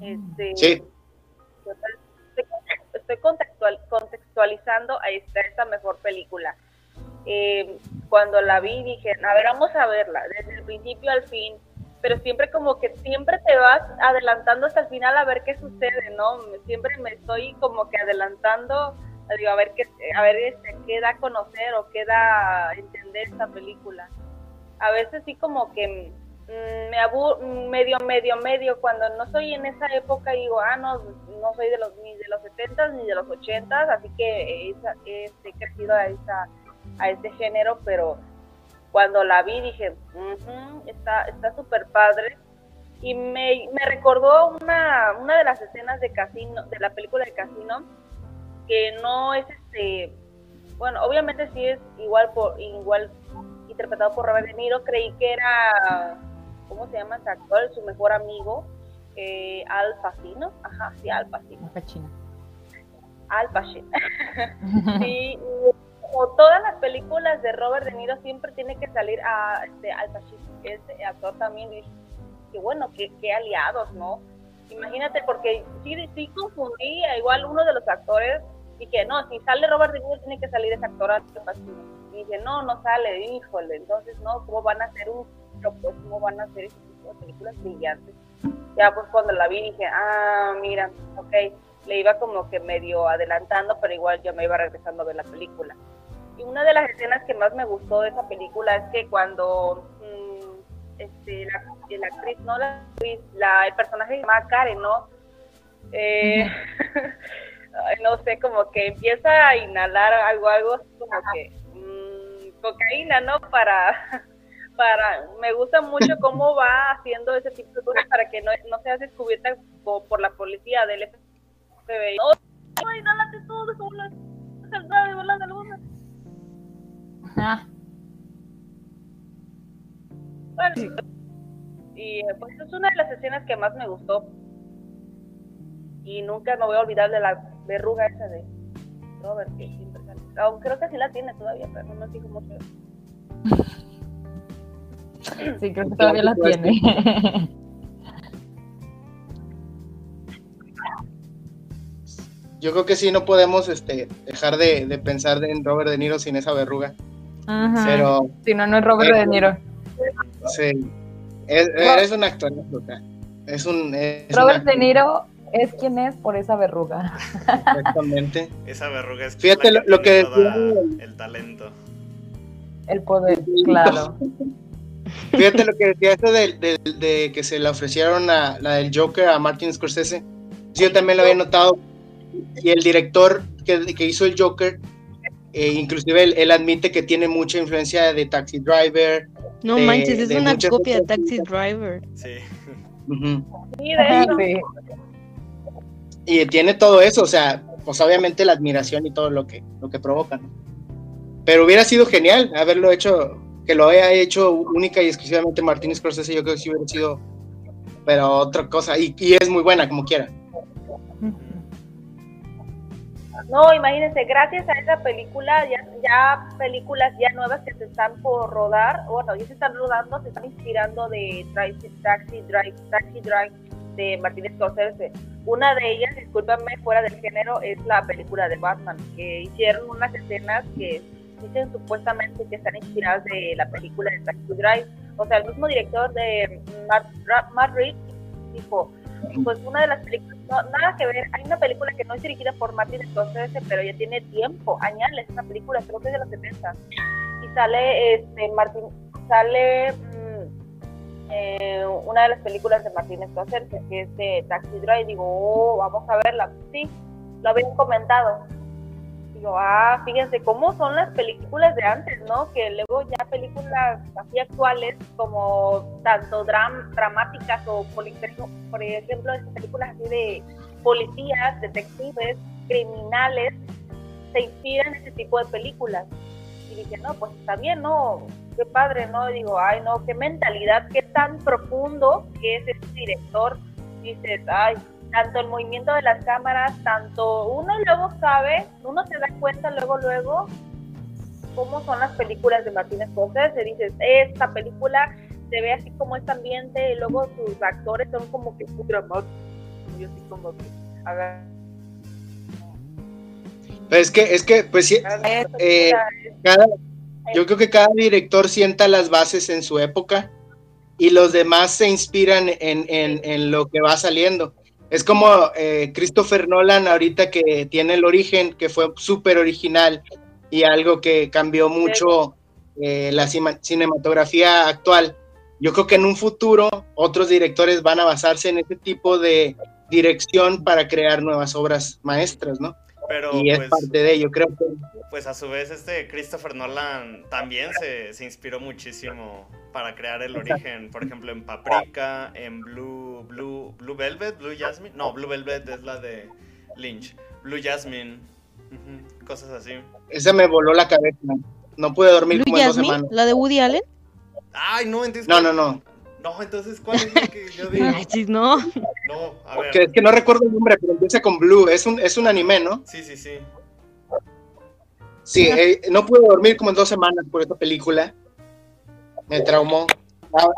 Este, Sí. Estoy contextual, contextualizando a esta, esta mejor película. Eh, cuando la vi dije, a ver, vamos a verla, desde el principio al fin, pero siempre como que siempre te vas adelantando hasta el final a ver qué sucede, ¿no? Siempre me estoy como que adelantando digo, a ver qué, a ver este, qué da a conocer o qué da a entender esta película. A veces sí como que me aburro, medio, medio, medio, cuando no soy en esa época digo, ah, no, no soy de los, ni de los 70 ni de los 80 así que he, he crecido a, esa, a ese género, pero cuando la vi dije, está súper padre. Y me, me recordó una, una de las escenas de Casino, de la película de Casino, que no es este, bueno, obviamente sí es igual por igual interpretado por Robert De Niro, creí que era, ¿cómo se llama ese actor? Su mejor amigo, eh, Al Pacino, ajá, sí, Al Pacino. Al Pacino. Al Pacino. sí, como todas las películas de Robert De Niro siempre tiene que salir a este, Al Pacino, ese actor también, y que bueno, qué, qué aliados, ¿no? Imagínate, porque sí, sí confundí, igual uno de los actores dije, no, si sale Robert De Niro tiene que salir ese actor Y dije, no, no sale, híjole, entonces no, ¿cómo van a hacer un pues, cómo van a hacer ese tipo de películas brillantes? Ya pues cuando la vi dije, ah, mira, ok, le iba como que medio adelantando, pero igual yo me iba regresando a ver la película. Y una de las escenas que más me gustó de esa película es que cuando mm, este, la, la, actriz, no la actriz, la, el personaje se llama Karen, ¿no? Eh, no sé, como que empieza a inhalar algo, algo como que mmm, cocaína, ¿no? Para, para, me gusta mucho cómo va haciendo ese tipo de cosas para que no, no seas descubierta por la policía del FBI. Ah. Bueno, y pues es una de las escenas que más me gustó y nunca me voy a olvidar de la verruga esa de Robert que siempre sale. creo que sí la tiene todavía, pero no me fijo mucho. Sí, creo que todavía la tiene. Yo creo que sí, no podemos este, dejar de, de pensar en Robert De Niro sin esa verruga. Ajá. Pero, si no, no es Robert De Niro. Sí. Es, es un actor. Es un. Es Robert De Niro es quien es por esa verruga. Exactamente. esa verruga es Fíjate lo, que decía el talento. El poder, claro. Fíjate lo que decía esto de, que se le ofrecieron a la del Joker a Martin Scorsese. yo también lo había notado. Y el director que, que hizo el Joker, eh, inclusive él, admite que tiene mucha influencia de Taxi Driver. No manches, es una copia de Taxi Driver. Sí. sí. Y tiene todo eso, o sea, pues obviamente la admiración y todo lo que, lo que provocan. Pero hubiera sido genial haberlo hecho, que lo haya hecho única y exclusivamente Martínez Scorsese, yo creo que sí hubiera sido, pero otra cosa, y, y es muy buena como quiera. No, imagínense, gracias a esa película, ya, ya películas ya nuevas que se están por rodar, bueno, ya se están rodando, se están inspirando de Taxi, Taxi Drive, Taxi Drive de Martínez Scorsese una de ellas, discúlpame, fuera del género, es la película de Batman, que hicieron unas escenas que dicen supuestamente que están inspiradas de la película de Taxi Drive. O sea, el mismo director de Matt, Reeves dijo, pues una de las películas, nada que ver, hay una película que no es dirigida por Martin Scorsese, pero ya tiene tiempo, añales, una película, creo que es de los 70. Y sale, este, Martin, sale mm, eh, una de las películas de Martínez Scorsese, que es de Taxi Drive, digo, oh, vamos a verla. Sí, lo habían comentado. Ah, fíjense cómo son las películas de antes, ¿no? Que luego ya películas así actuales, como tanto dram dramáticas o, por ejemplo, películas así de policías, detectives, criminales, se inspiran en ese tipo de películas. Y dije, no, pues está bien, ¿no? Qué padre, ¿no? Y digo, ay, no, qué mentalidad, qué tan profundo que es este director. Dices, ay, tanto el movimiento de las cámaras, tanto uno luego sabe, uno se da cuenta luego, luego, cómo son las películas de Martínez Scorsese. Dices, esta película se ve así como este ambiente y luego sus actores son como que muy dramáticos. Yo así como que, a ver, es que, es que, pues sí, eh, yo creo que cada director sienta las bases en su época y los demás se inspiran en, lo que va saliendo. Es como eh, Christopher Nolan ahorita que tiene el origen, que fue súper original y algo que cambió mucho eh, la cinematografía actual. Yo creo que en un futuro otros directores van a basarse en este tipo de dirección para crear nuevas obras maestras, ¿no? Pero, y es pues, parte de ello, creo que... Pues a su vez este Christopher Nolan también se, se inspiró muchísimo para crear el origen, por ejemplo en Paprika, en Blue, Blue, Blue Velvet, Blue Jasmine, no, Blue Velvet es la de Lynch, Blue Jasmine, cosas así. Esa me voló la cabeza, no pude dormir como en dos semanas. ¿La de Woody Allen? Ay, no, entonces... No, no, no. No, entonces, ¿cuál es la que yo digo? Ay, no. No, a ver. Que, es que no recuerdo el nombre, pero empieza con Blue. Es un, es un anime, ¿no? Sí, sí, sí. Sí, eh, no pude dormir como en dos semanas por esta película. Me traumó.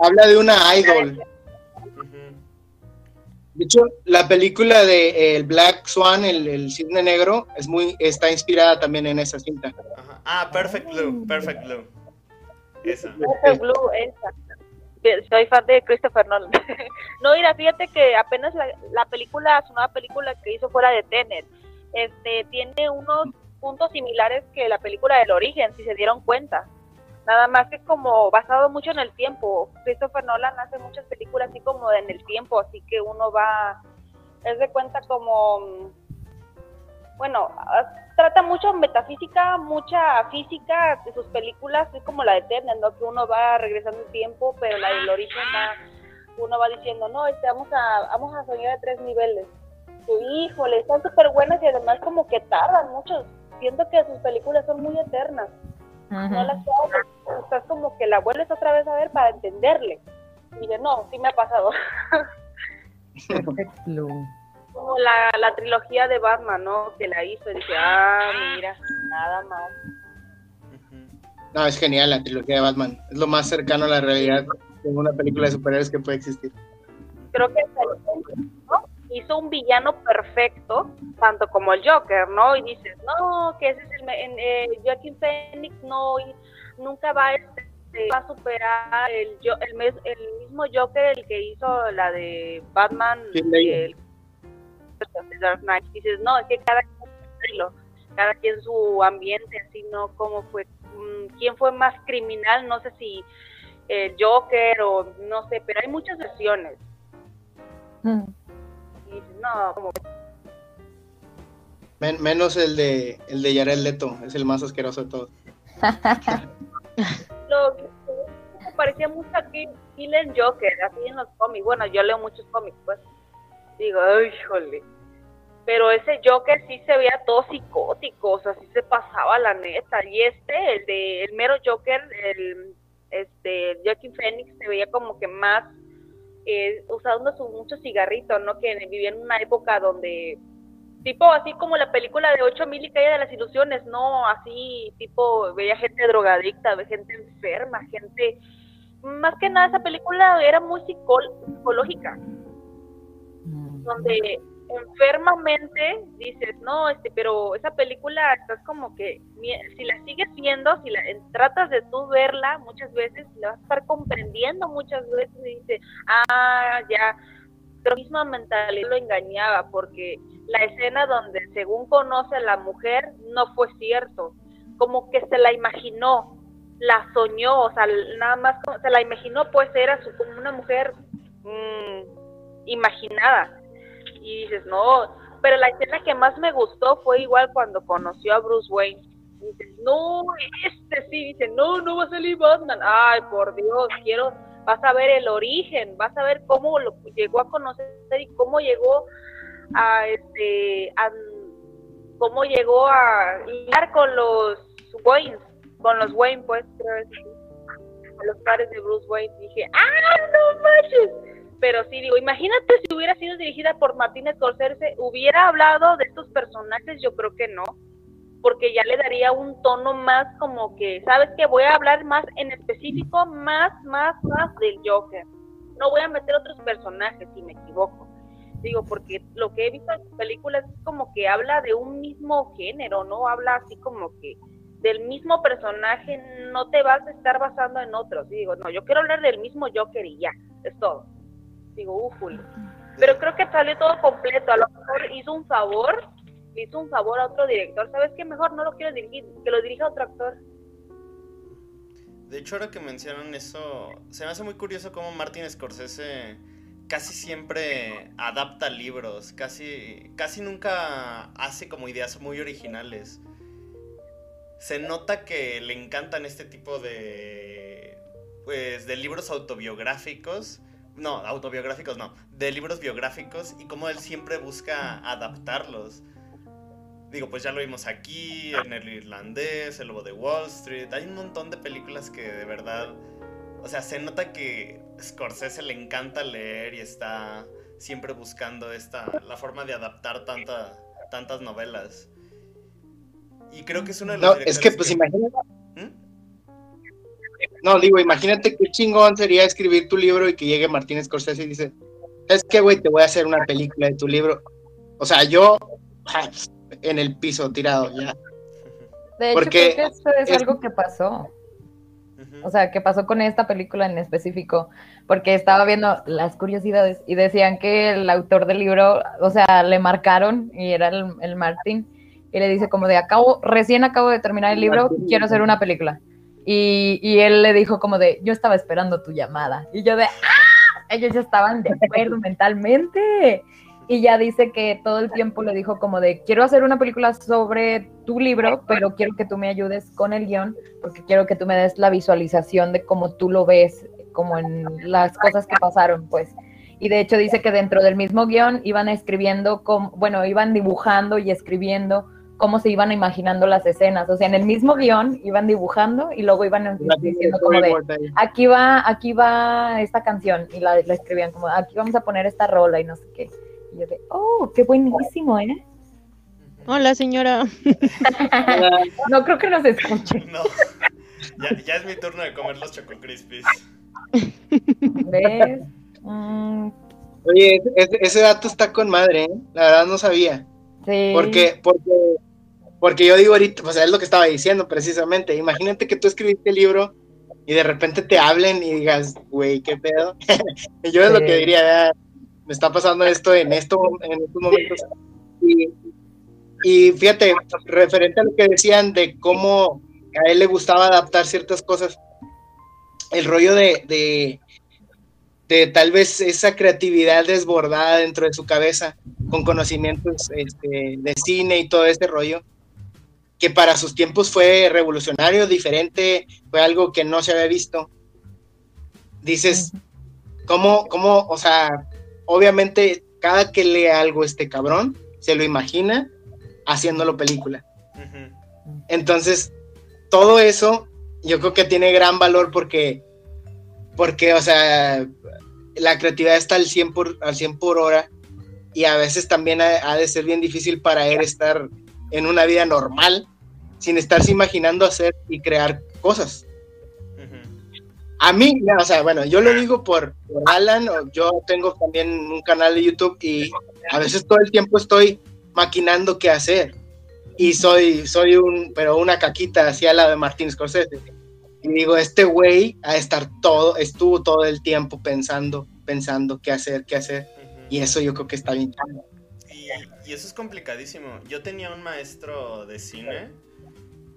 Habla de una idol. De hecho, la película de eh, el Black Swan, el, el, cisne negro, es muy, está inspirada también en esa cinta. Ah, Perfect Blue, Perfect Blue. Esa. Perfect Blue, esa soy fan de Christopher Nolan. no, mira, fíjate que apenas la, película, su nueva película que hizo fuera de Tenet, este, tiene unos puntos similares que la película del origen, si se dieron cuenta. Nada más que como basado mucho en el tiempo. Christopher Nolan hace muchas películas así como en el tiempo, así que uno va, es de cuenta como, bueno, trata mucho metafísica, mucha física de sus películas, es como la de Tenet, ¿no? Que uno va regresando el tiempo, pero la del origen uno va diciendo, no, este, vamos a, vamos a soñar de tres niveles. Híjole, están súper buenas y además como que tardan mucho. Siento que sus películas son muy eternas. No las estás como que la vuelves otra vez a ver para entenderle. Y de no, sí me ha pasado. Como la, la trilogía de Batman, ¿no? Que la hizo y dije, ah, mira, nada más. No, es genial la trilogía de Batman. Es lo más cercano a la realidad de una película de superhéroes que puede existir. Creo que hizo un villano perfecto, tanto como el Joker, ¿no? Y dices, no, que ese es el. Eh, Joaquin Phoenix no, nunca va a, este, va a superar el, el, el, mismo Joker, el que hizo la de Batman, el Dark Knight, dices, no, es que cada quien, cada quien su ambiente, así, ¿no? ¿Cómo fue? Mm, ¿Quién fue más criminal? No sé si el Joker o no sé, pero hay muchas versiones. Mm. No, como... menos el de el de Jared Leto, es el más asqueroso de todos. Lo que parecía mucho aquí Killer Joker, así en los cómics. Bueno, yo leo muchos cómics, pues digo, ay, híjole. Pero ese Joker sí se veía todo psicótico, o sea, sí se pasaba la neta. Y este, el de el mero Joker, el este Joaquin Phoenix se veía como que más eh, usando su, mucho cigarrito, ¿no? Que vivía en una época donde tipo así como la película de 8000 y calle de las ilusiones, no, así tipo veía gente drogadicta, veía gente enferma, gente más que nada esa película era muy psicológica. Donde enfermamente dices, no, este, pero esa película estás como que, si la sigues viendo, si la tratas de tú verla muchas veces, la vas a estar comprendiendo muchas veces y dices, ah, ya, pero misma mentalidad lo engañaba, porque la escena donde según conoce a la mujer no fue cierto, como que se la imaginó, la soñó, o sea, nada más se la imaginó, pues era su, como una mujer mm, imaginada. Y dices, no, pero la escena que más me gustó fue igual cuando conoció a Bruce Wayne. Dices, no, este sí, dice, no, no va a salir Batman. Ay, por Dios, quiero, vas a ver el origen, vas a ver cómo lo llegó a conocer y cómo llegó a este, a, cómo llegó a lidiar con los Wayne, con los Wayne, pues, con los padres de Bruce Wayne. Dije, ¡ah, no manches! Pero sí, digo, imagínate si hubiera sido dirigida por Martínez Scorsese, ¿hubiera hablado de estos personajes? Yo creo que no, porque ya le daría un tono más como que, ¿sabes qué? Voy a hablar más en específico, más, más, más del Joker. No voy a meter otros personajes si me equivoco. Digo, porque lo que he visto en sus películas es como que habla de un mismo género, ¿no? Habla así como que del mismo personaje, no te vas a estar basando en otros. Digo, no, yo quiero hablar del mismo Joker y ya, es todo digo, uful. Pero creo que salió todo completo. A lo mejor hizo un favor, hizo un favor a otro director. ¿Sabes qué? Mejor no lo quiero dirigir, que lo dirija otro actor. De hecho, ahora que mencionan eso, se me hace muy curioso cómo Martin Scorsese casi siempre adapta libros, casi, casi nunca hace como ideas muy originales. Se nota que le encantan este tipo de, pues, de libros autobiográficos no, autobiográficos no, de libros biográficos y cómo él siempre busca adaptarlos. Digo, pues ya lo vimos aquí, en El Irlandés, El Lobo de Wall Street. Hay un montón de películas que de verdad. O sea, se nota que Scorsese le encanta leer y está siempre buscando esta. la forma de adaptar tanta, tantas novelas. Y creo que es una de las. No, es que, pues imagínate. No, digo, imagínate qué chingón sería escribir tu libro y que llegue Martínez Scorsese y dice, es que, güey, te voy a hacer una película de tu libro. O sea, yo en el piso tirado ya. De hecho, Porque creo que eso es, algo que pasó. O sea, que pasó con esta película en específico, porque estaba viendo las curiosidades y decían que el autor del libro, o sea, le marcaron y era el, el Martín, y le dice como de acabo, recién acabo de terminar el libro, quiero hacer una película. Y, él le dijo como de, yo estaba esperando tu llamada. Y yo de, ¡ah! Ellos ya estaban de acuerdo mentalmente. Y ya dice que todo el tiempo le dijo como de, quiero hacer una película sobre tu libro, pero quiero que tú me ayudes con el guion, porque quiero que tú me des la visualización de cómo tú lo ves, como en las cosas que pasaron, pues. Y de hecho dice que dentro del mismo guion iban escribiendo, como, bueno, iban dibujando y escribiendo cómo se iban imaginando las escenas. O sea, en el mismo guion iban dibujando y luego iban diciendo como de, aquí va, aquí va esta canción y la, escribían como, aquí vamos a poner esta rola y no sé qué. Y yo de, oh, qué buenísimo, ¿eh? Hola, señora. no creo que nos escuche. No. Ya, es mi turno de comer los Choco Crispies. ¿Ves? Mm. Oye, ese, ese, dato está con madre, ¿eh? La verdad no sabía. Sí. Porque, porque porque yo digo ahorita, pues es lo que estaba diciendo precisamente. Imagínate que tú escribiste el libro y de repente te hablen y digas, güey, qué pedo. y yo es lo que diría, me está pasando esto en, esto, en estos momentos. Y, fíjate, referente a lo que decían de cómo a él le gustaba adaptar ciertas cosas, el rollo de, de, de tal vez esa creatividad desbordada dentro de su cabeza, con conocimientos este, de cine y todo ese rollo que para sus tiempos fue revolucionario, diferente, fue algo que no se había visto. Dices, ¿cómo, cómo, o sea, obviamente cada que lee algo este cabrón, se lo imagina haciéndolo película. Entonces, todo eso yo creo que tiene gran valor porque, porque, o sea, la creatividad está al 100 por, al 100 por hora y a veces también ha de ser bien difícil para él estar en una vida normal sin estarse imaginando hacer y crear cosas. A mí, o sea, bueno, yo lo digo por, Alan, yo tengo también un canal de YouTube y a veces todo el tiempo estoy maquinando qué hacer. Y soy, soy un, pero una caquita hacia la de Martín Scorsese. Y digo, este güey a estar todo, estuvo todo el tiempo pensando, pensando qué hacer, qué hacer. Y eso yo creo que está bien. Y eso es complicadísimo. Yo tenía un maestro de cine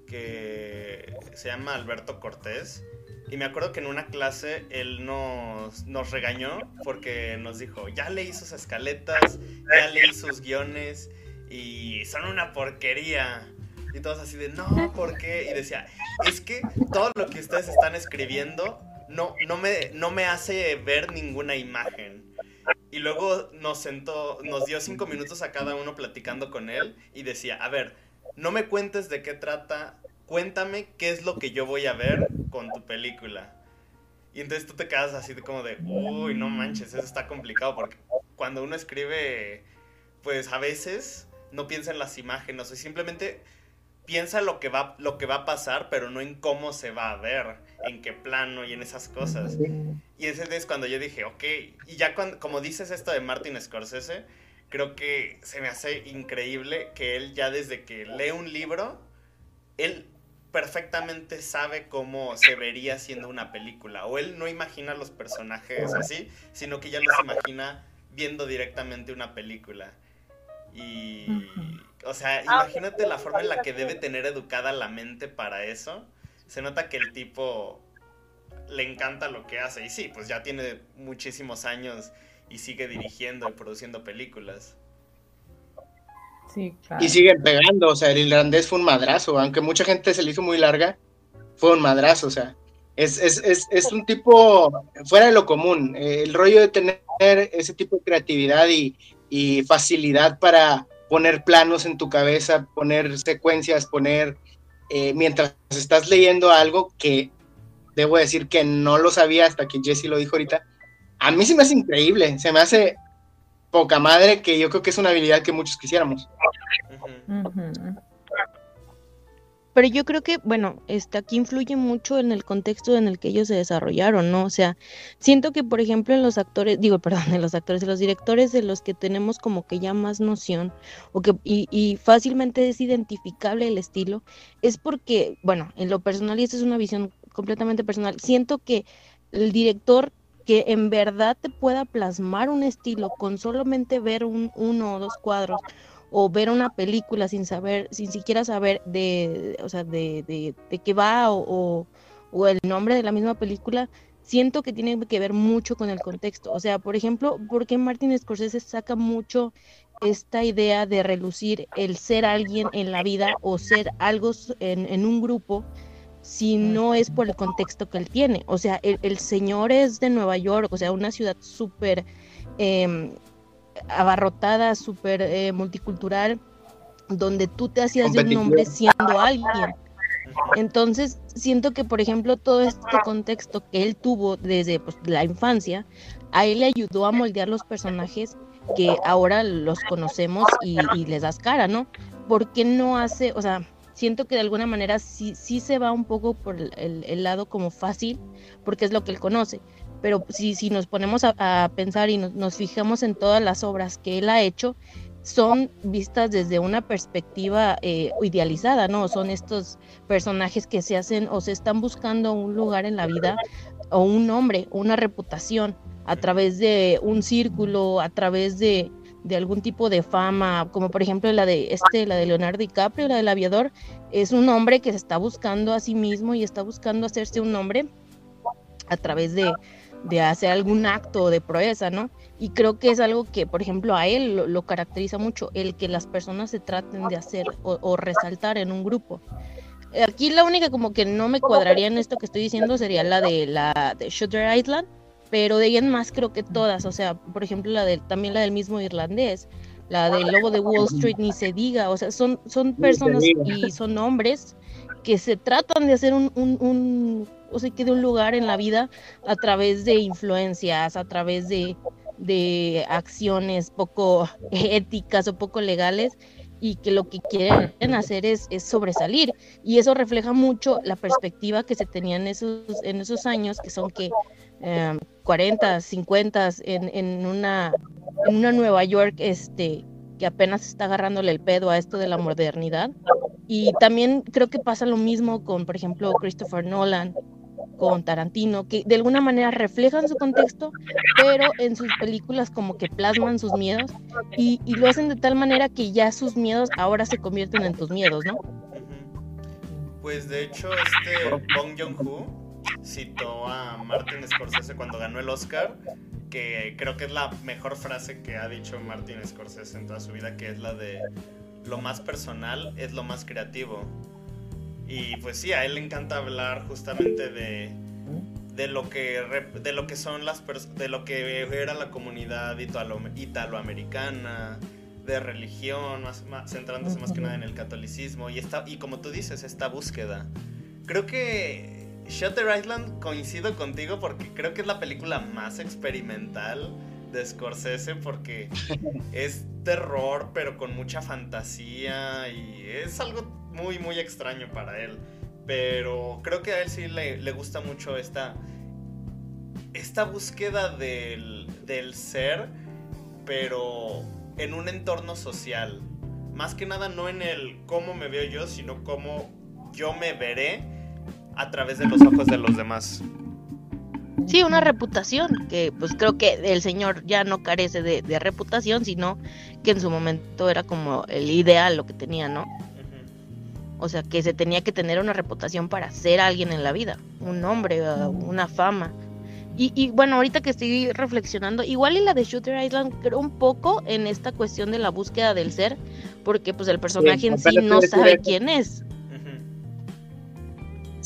que se llama Alberto Cortés Y me acuerdo que en una clase él nos, nos regañó porque nos dijo, ya leí sus escaletas, ya leí sus guiones y son una porquería. Y todos así de, no, ¿por qué? Y decía, es que todo lo que ustedes están escribiendo no, no, me, no me hace ver ninguna imagen. Y luego nos sentó, nos dio cinco minutos a cada uno platicando con él y decía, a ver, no me cuentes de qué trata, cuéntame qué es lo que yo voy a ver con tu película. Y entonces tú te quedas así como de, uy, no manches, eso está complicado porque cuando uno escribe, pues a veces no piensa en las imágenes, o simplemente piensa lo que va lo que va a pasar, pero no en cómo se va a ver, en qué plano y en esas cosas. Y ese es cuando yo dije, ok, y ya cuando, como dices esto de Martin Scorsese, creo que se me hace increíble que él ya desde que lee un libro, él perfectamente sabe cómo se vería siendo una película. O él no imagina los personajes así, sino que ya los imagina viendo directamente una película. Y, o sea, Ah, imagínate la forma en la que debe tener educada la mente para eso. Se nota que el tipo le encanta lo que hace. Y sí, pues ya tiene muchísimos años y sigue dirigiendo y produciendo películas. Sí, claro. Y siguen pegando, o sea, el irlandés fue un madrazo, aunque mucha gente se le hizo muy larga, fue un madrazo, o sea, es, es, es, es un tipo fuera de lo común, eh, el rollo de tener ese tipo de creatividad y, y facilidad para poner planos en tu cabeza, poner secuencias, poner, eh, mientras estás leyendo algo que debo decir que no lo sabía hasta que Jesse lo dijo ahorita, a mí se me hace increíble, se me hace poca madre que yo creo que es una habilidad que muchos quisiéramos. Ujú. Pero yo creo que, bueno, este, aquí influye mucho en el contexto en el que ellos se desarrollaron, ¿no? O sea, siento que, por ejemplo, en los actores, digo, perdón, en los actores, en los directores de los que tenemos como que ya más noción, o que, y, y fácilmente es identificable el estilo, es porque, bueno, en lo personal, y esta es una visión completamente personal, siento que el director que en verdad te pueda plasmar un estilo con solamente ver un, uno o dos cuadros o ver una película sin saber, sin siquiera saber de, o sea, de, de, de qué va o, o, o el nombre de la misma película, siento que tiene que ver mucho con el contexto. O sea, por ejemplo, ¿por qué Martin Scorsese saca mucho esta idea de relucir el ser alguien en la vida o ser algo en, en un grupo si no es por el contexto que él tiene? O sea, el, el señor es de Nueva York, o sea, una ciudad súper em, abarrotada, súper eh, multicultural, donde tú te hacías de un nombre siendo alguien. Entonces, siento que, por ejemplo, todo este contexto que él tuvo desde pues, la infancia, a él le ayudó a moldear los personajes que ahora los conocemos y, y les das cara, ¿no? ¿Por qué no hace, o sea, siento que de alguna manera sí, sí se va un poco por el lado como fácil, porque es lo que él conoce, pero si, si nos ponemos a, pensar y nos, nos fijamos en todas las obras que él ha hecho, son vistas desde una perspectiva eh, idealizada, ¿no? Son estos personajes que se hacen o se están buscando un lugar en la vida o un nombre, una reputación a través de un círculo, a través de, de algún tipo de fama, como por ejemplo la de este, la de Leonardo DiCaprio, la del aviador, es un hombre que se está buscando a sí mismo y está buscando hacerse un nombre a través de, de hacer algún acto de proeza, ¿no? Y creo que es algo que, por ejemplo, a él lo, lo caracteriza mucho, el que las personas se traten de hacer o, o resaltar en un grupo. Aquí la única como que no me cuadraría en esto que estoy diciendo sería la de la de Shutter Island, pero de ahí en más creo que todas, o sea, por ejemplo la del también la del mismo irlandés, la del lobo de Wall Street ni se diga, o sea, son son personas y son hombres que se tratan de hacer un, un, un o sea, que de un lugar en la vida a través de influencias, a través de, de acciones poco éticas o poco legales y que lo que quieren hacer es, es sobresalir. Y eso refleja mucho la perspectiva que se tenía en esos, en esos años, que son que eh, 40, 50 en, en, una, en una Nueva York este, que apenas está agarrándole el pedo a esto de la modernidad. Y también creo que pasa lo mismo con, por ejemplo, Christopher Nolan, con Tarantino, que de alguna manera reflejan su contexto, pero en sus películas como que plasman sus miedos y, lo hacen de tal manera que ya sus miedos ahora se convierten en tus miedos, ¿no? Pues de hecho, este Bong Joon-ho citó a Martin Scorsese cuando ganó el Oscar, que creo que es la mejor frase que ha dicho Martin Scorsese en toda su vida, que es la de lo más personal es lo más creativo. Y pues sí, a él le encanta hablar justamente de, de lo que de lo que son las de lo que era la comunidad italo, italoamericana, de religión, más, centrándose más que nada en el catolicismo y esta, y como tú dices, esta búsqueda. Creo que Shutter Island coincido contigo porque creo que es la película más experimental de Scorsese porque es terror pero con mucha fantasía y es algo muy muy extraño para él. Pero creo que a él sí le, le gusta mucho esta, esta búsqueda del, del ser, pero en un entorno social. Más que nada no en el cómo me veo yo, sino cómo yo me veré a través de los ojos de los demás. Sí, una reputación, que pues creo que el señor ya no carece de, reputación, sino que en su momento era como el ideal lo que tenía, ¿no? O sea, que se tenía que tener una reputación para ser alguien en la vida, un nombre, uh, una fama. Y, bueno, ahorita que estoy reflexionando, igual y la de Shooter Island creo un poco en esta cuestión de la búsqueda del ser, porque pues el personaje en sí no sabe quién es.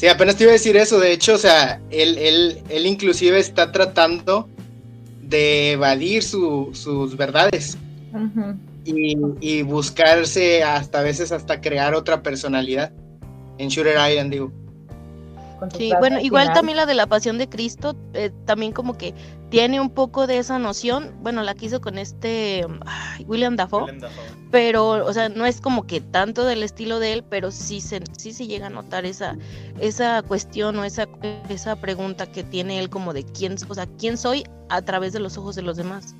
Sí, apenas te iba a decir eso, de hecho, o sea, él, él, él inclusive está tratando de evadir sus verdades. Y, y, buscarse hasta a veces hasta crear otra personalidad en Shooter Island, digo. Sí, bueno, igual también la de la pasión de Cristo, eh, también como que tiene un poco de esa noción, bueno, la quiso con este William, Dafoe, pero, o sea, no es como que tanto del estilo de él, pero sí se, sí se llega a notar esa, esa cuestión o esa, esa pregunta que tiene él como de quién, o sea, quién soy a través de los ojos de los demás.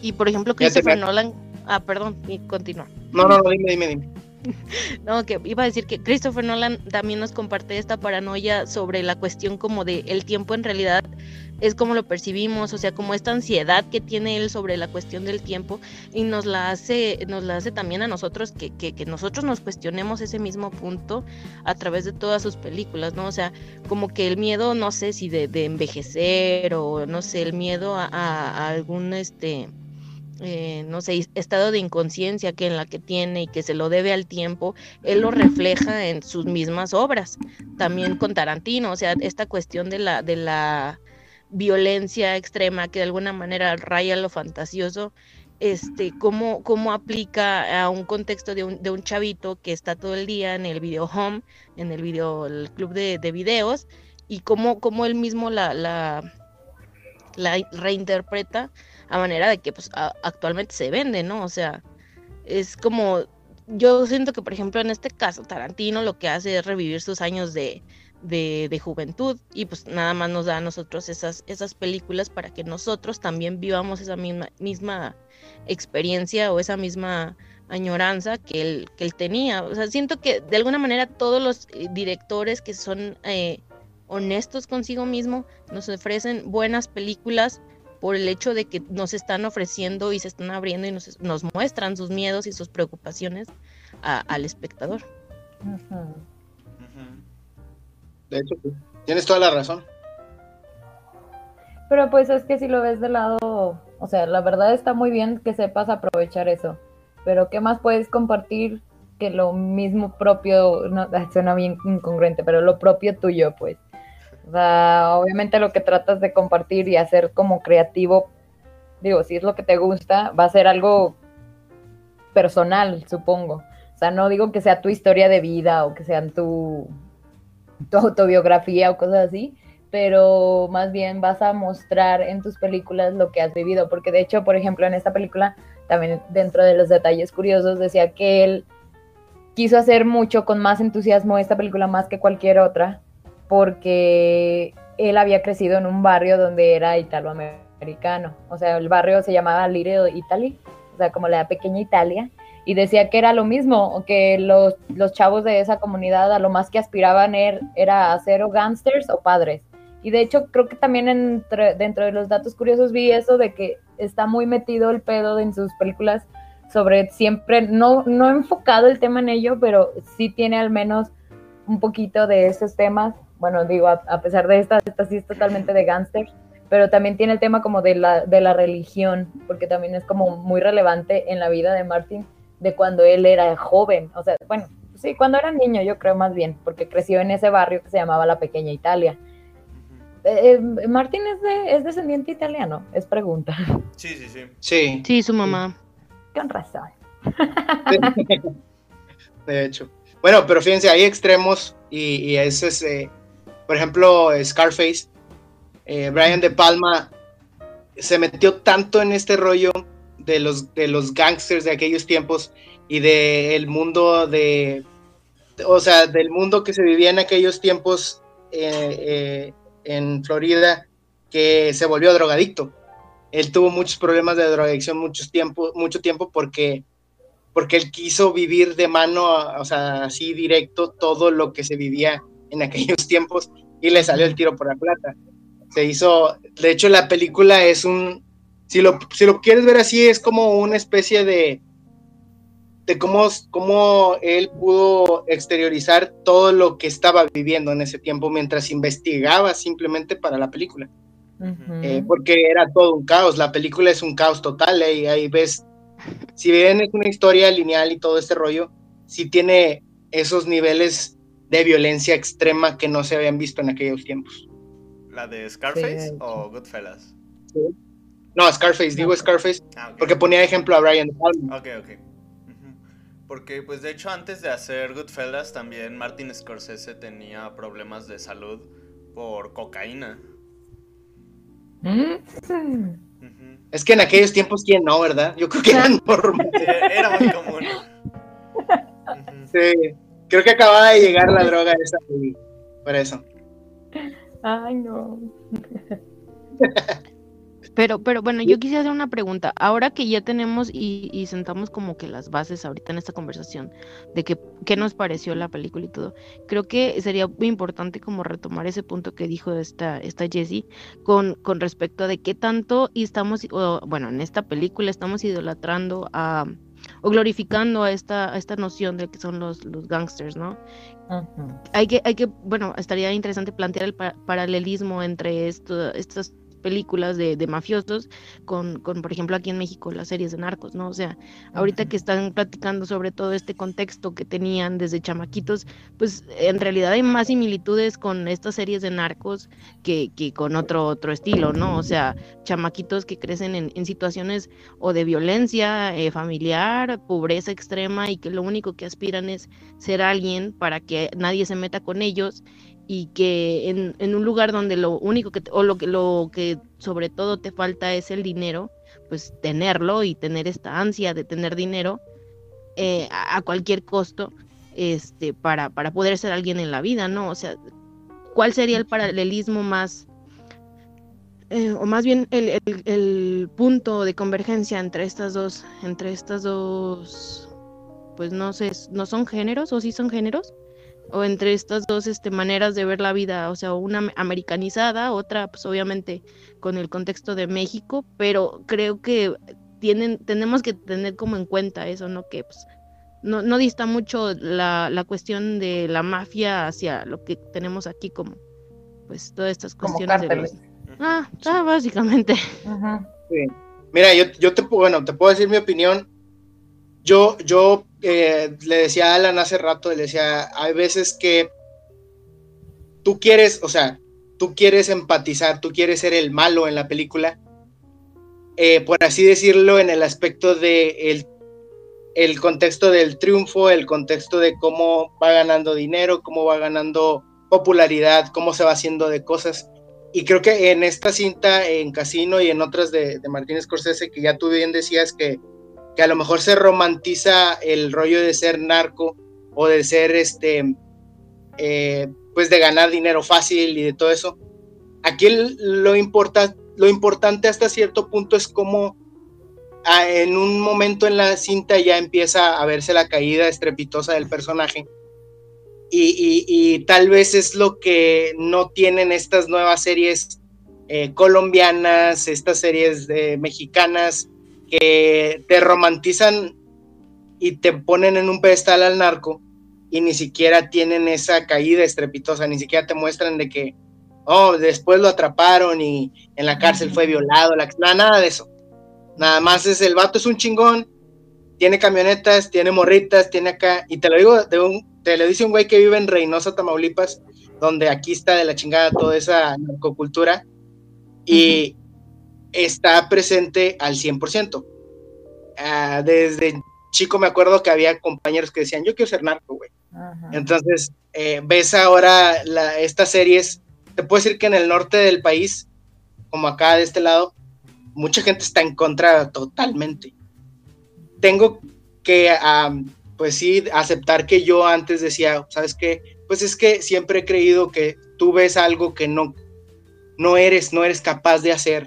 Y por ejemplo, Christopher Nolan, ah, perdón, y continúa. No, no, no, dime, dime, dime. No, que iba a decir que Christopher Nolan también nos comparte esta paranoia sobre la cuestión como de el tiempo en realidad es como lo percibimos, o sea, como esta ansiedad que tiene él sobre la cuestión del tiempo y nos la hace, nos la hace también a nosotros que, que, nosotros nos cuestionemos ese mismo punto a través de todas sus películas, ¿no? O sea, como que el miedo, no sé si de, envejecer o no sé, el miedo a algún este eh, no sé, estado de inconsciencia que en la que tiene y que se lo debe al tiempo, él lo refleja en sus mismas obras. También con Tarantino, o sea, esta cuestión de la, de la violencia extrema que de alguna manera raya lo fantasioso, este, cómo, cómo aplica a un contexto de un, de un, chavito que está todo el día en el video home, en el video, el club de, de videos, y cómo, cómo él mismo la, la, la reinterpreta a manera de que pues actualmente se vende, ¿no? O sea, es como, yo siento que por ejemplo en este caso Tarantino lo que hace es revivir sus años de, de, juventud y pues nada más nos da a nosotros esas, esas películas para que nosotros también vivamos esa misma, misma experiencia o esa misma añoranza que él, que él tenía. O sea, siento que de alguna manera todos los eh, directores que son eh, honestos consigo mismo nos ofrecen buenas películas por el hecho de que nos están ofreciendo y se están abriendo y nos, nos muestran sus miedos y sus preocupaciones al espectador. De hecho, tienes toda la razón. Pero pues es que si lo ves de lado, o sea, la verdad está muy bien que sepas aprovechar eso, pero ¿qué más puedes compartir que lo mismo propio, no, suena bien incongruente, pero lo propio tuyo, pues? O sea, obviamente lo que tratas de compartir y hacer como creativo, digo, si es lo que te gusta, va a ser algo personal, supongo. O sea, no digo que sea tu historia de vida o que sean tu, autobiografía o cosas así, pero más bien vas a mostrar en tus películas lo que has vivido, porque de hecho, por ejemplo, en esta película, también dentro de los detalles curiosos, decía que él quiso hacer mucho con más entusiasmo esta película más que cualquier otra, porque él había crecido en un barrio donde era italoamericano. O sea, el barrio se llamaba Little Italy, o sea, como la pequeña Italia. Y decía que era lo mismo, que los, los chavos de esa comunidad a lo más que aspiraban er, era a ser o gangsters o padres. Y de hecho creo que también entre, dentro de los datos curiosos vi eso de que está muy metido el pedo en sus películas sobre siempre, no, no enfocado el tema en ello, pero sí tiene al menos un poquito de esos temas. Bueno, digo, a, pesar de esta, esta sí es totalmente de gángster, pero también tiene el tema como de la, de la religión, porque también es como muy relevante en la vida de Martin de cuando él era joven, o sea, bueno, sí, cuando era niño yo creo más bien, porque creció en ese barrio que se llamaba la Pequeña Italia. Eh, eh, Martín es, de, es descendiente italiano, es pregunta. Sí, sí, sí. Sí. Sí, su mamá. Con razón. De hecho. Bueno, pero fíjense, hay extremos y, y ese es, eh, por ejemplo, Scarface. Brian De Palma se metió tanto en este rollo de los, de los gangsters de aquellos tiempos y del mundo de, o sea, del mundo que se vivía en aquellos tiempos en Florida que se volvió drogadicto. Él tuvo muchos problemas de drogadicción mucho tiempo, mucho tiempo porque, porque él quiso vivir de mano, o sea, así directo todo lo que se vivía en aquellos tiempos y le salió el tiro por la plata. Se hizo, de hecho la película es un, si lo, si lo quieres ver así, es como una especie de, de cómo, cómo él pudo exteriorizar todo lo que estaba viviendo en ese tiempo mientras investigaba simplemente para la película. Eh, porque era todo un caos, la película es un caos total, y ahí ves, si bien es una historia lineal y todo este rollo, sí tiene esos niveles de violencia extrema que no se habían visto en aquellos tiempos. ¿La de Scarface o Goodfellas? No, Scarface, digo Scarface, ah, porque ponía ejemplo a Brian Palmer. Ok, ok. Porque, pues, de hecho, antes de hacer Goodfellas, también Martin Scorsese tenía problemas de salud por cocaína. Mm. Es que en aquellos tiempos, ¿quién no, verdad? Yo creo que era normal. era muy común. Sí, creo que acababa de llegar la droga esa por eso. Ay, no. Pero, pero bueno, yo quisiera hacer una pregunta. Ahora que ya tenemos y, sentamos como que las bases ahorita en esta conversación de que qué nos pareció la película y todo, creo que sería muy importante como retomar ese punto que dijo esta, esta Jessie con, con respecto de qué tanto y estamos, bueno, en esta película estamos idolatrando a o glorificando a esta, a esta noción de que son los, los gangsters, ¿no? Hay que, hay que, bueno, estaría interesante plantear el paralelismo entre esto, estas películas de, de mafiosos con, con, por ejemplo, aquí en México las series de narcos, ¿no? O sea, ahorita que están platicando sobre todo este contexto que tenían desde chamaquitos, pues en realidad hay más similitudes con estas series de narcos que, que con otro, otro estilo, ¿no? O sea, chamaquitos que crecen en, en situaciones o de violencia eh, familiar, pobreza extrema y que lo único que aspiran es ser alguien para que nadie se meta con ellos y que en, en, un lugar donde lo único que, o lo que, lo que sobre todo te falta es el dinero, pues tenerlo y tener esta ansia de tener dinero eh, a, cualquier costo este, para, para poder ser alguien en la vida, ¿no? O sea, ¿cuál sería el paralelismo más, eh, o más bien el, el, el, punto de convergencia entre estas dos, entre estas dos, pues no sé, no son géneros o sí son géneros? O entre estas dos este, maneras de ver la vida, o sea, una americanizada, otra pues obviamente con el contexto de México, pero creo que tienen, tenemos que tener como en cuenta eso, ¿no? Que pues, no, no dista mucho la, la, cuestión de la mafia hacia lo que tenemos aquí como pues todas estas cuestiones de Ah, ah, básicamente. Mira, yo, yo te, bueno, te puedo decir mi opinión yo, yo eh, le decía a Alan hace rato, le decía, hay veces que tú quieres, o sea, tú quieres empatizar, tú quieres ser el malo en la película, eh, por así decirlo, en el aspecto de el, el, contexto del triunfo, el contexto de cómo va ganando dinero, cómo va ganando popularidad, cómo se va haciendo de cosas. Y creo que en esta cinta, en Casino y en otras de, de Martínez Scorsese, que ya tú bien decías que que a lo mejor se romantiza el rollo de ser narco o de ser este, eh, pues de ganar dinero fácil y de todo eso. Aquí lo, importa, lo importante hasta cierto punto es como ah, en un momento en la cinta ya empieza a verse la caída estrepitosa del personaje. Y, tal vez es lo que no tienen estas nuevas series eh, colombianas, estas series de, mexicanas, que te romantizan y te ponen en un pedestal al narco y ni siquiera tienen esa caída estrepitosa, ni siquiera te muestran de que, oh, después lo atraparon y en la cárcel fue violado, la, nada, nada de eso. Nada más es el vato es un chingón, tiene camionetas, tiene morritas, tiene acá, y te lo digo, de un, te lo dice un güey que vive en Reynosa, Tamaulipas, donde aquí está de la chingada toda esa narcocultura, y está presente al 100%. Ah, desde chico me acuerdo que había compañeros que decían, yo quiero ser narco, güey. Entonces, eh, ves ahora la, estas series, te puedo decir que en el norte del país, como acá de este lado, mucha gente está en contra totalmente. Tengo que, pues sí, aceptar que yo antes decía, ¿sabes qué? Pues es que siempre he creído que tú ves algo que no, no eres, no eres capaz de hacer.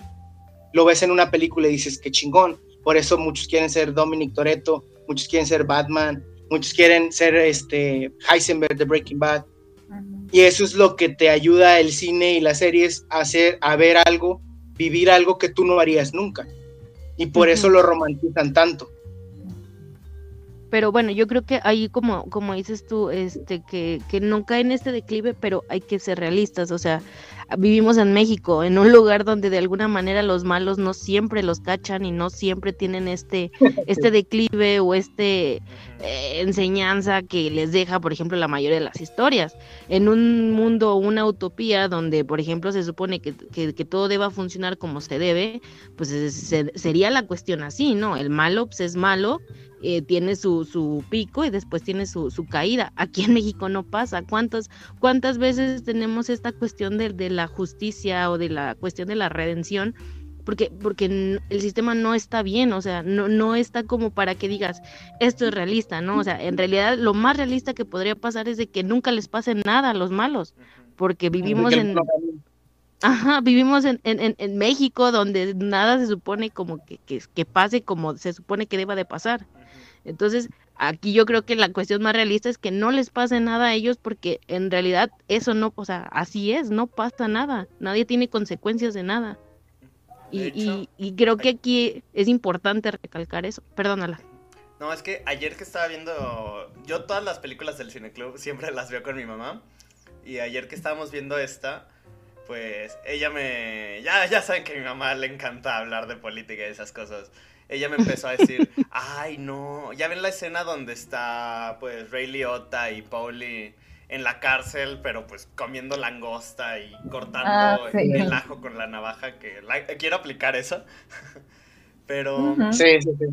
Lo ves en una película y dices, qué chingón. Por eso muchos quieren ser Dominic Toretto, muchos quieren ser Batman, muchos quieren ser este Heisenberg de Breaking Bad. Y eso es lo que te ayuda el cine y las series a hacer, a ver algo, vivir algo que tú no harías nunca. Y por eso lo romantizan tanto. Pero bueno, yo creo que ahí como, como dices tú, este, que, que no cae en este declive, pero hay que ser realistas. O sea, vivimos en México, en un lugar donde de alguna manera los malos no siempre los cachan y no siempre tienen este, este declive o este eh, enseñanza que les deja, por ejemplo, la mayoría de las historias. En un mundo, una utopía donde, por ejemplo, se supone que, todo deba funcionar como se debe, pues sería la cuestión así, ¿no? El malo pues, es malo eh, tiene su, su, pico y después tiene su, su, caída. Aquí en México no pasa. ¿Cuántas, cuántas veces tenemos esta cuestión de, de, la justicia o de la cuestión de la redención? Porque, porque el sistema no está bien, o sea, no, no está como para que digas, esto es realista, ¿no? O sea, en realidad lo más realista que podría pasar es de que nunca les pase nada a los malos, porque vivimos en... Ajá, vivimos en, en, en, México donde nada se supone como que, que, que, pase como se supone que deba de pasar. Entonces, aquí yo creo que la cuestión más realista es que no les pase nada a ellos porque en realidad eso no, o sea, así es, no pasa nada, nadie tiene consecuencias de nada. Y, y, creo que aquí es importante recalcar eso. Perdónala. No, es que ayer que estaba viendo, yo todas las películas del Cineclub siempre las veo con mi mamá. Y ayer que estábamos viendo esta, pues ella me... Ya, ya saben que a mi mamá le encanta hablar de política y esas cosas ella me empezó a decir, ay no, ya ven la escena donde está pues Ray Liotta y Pauli en la cárcel, pero pues comiendo langosta y cortando ah, el ajo con la navaja, que quiero aplicar eso. pero sí, sí, sí.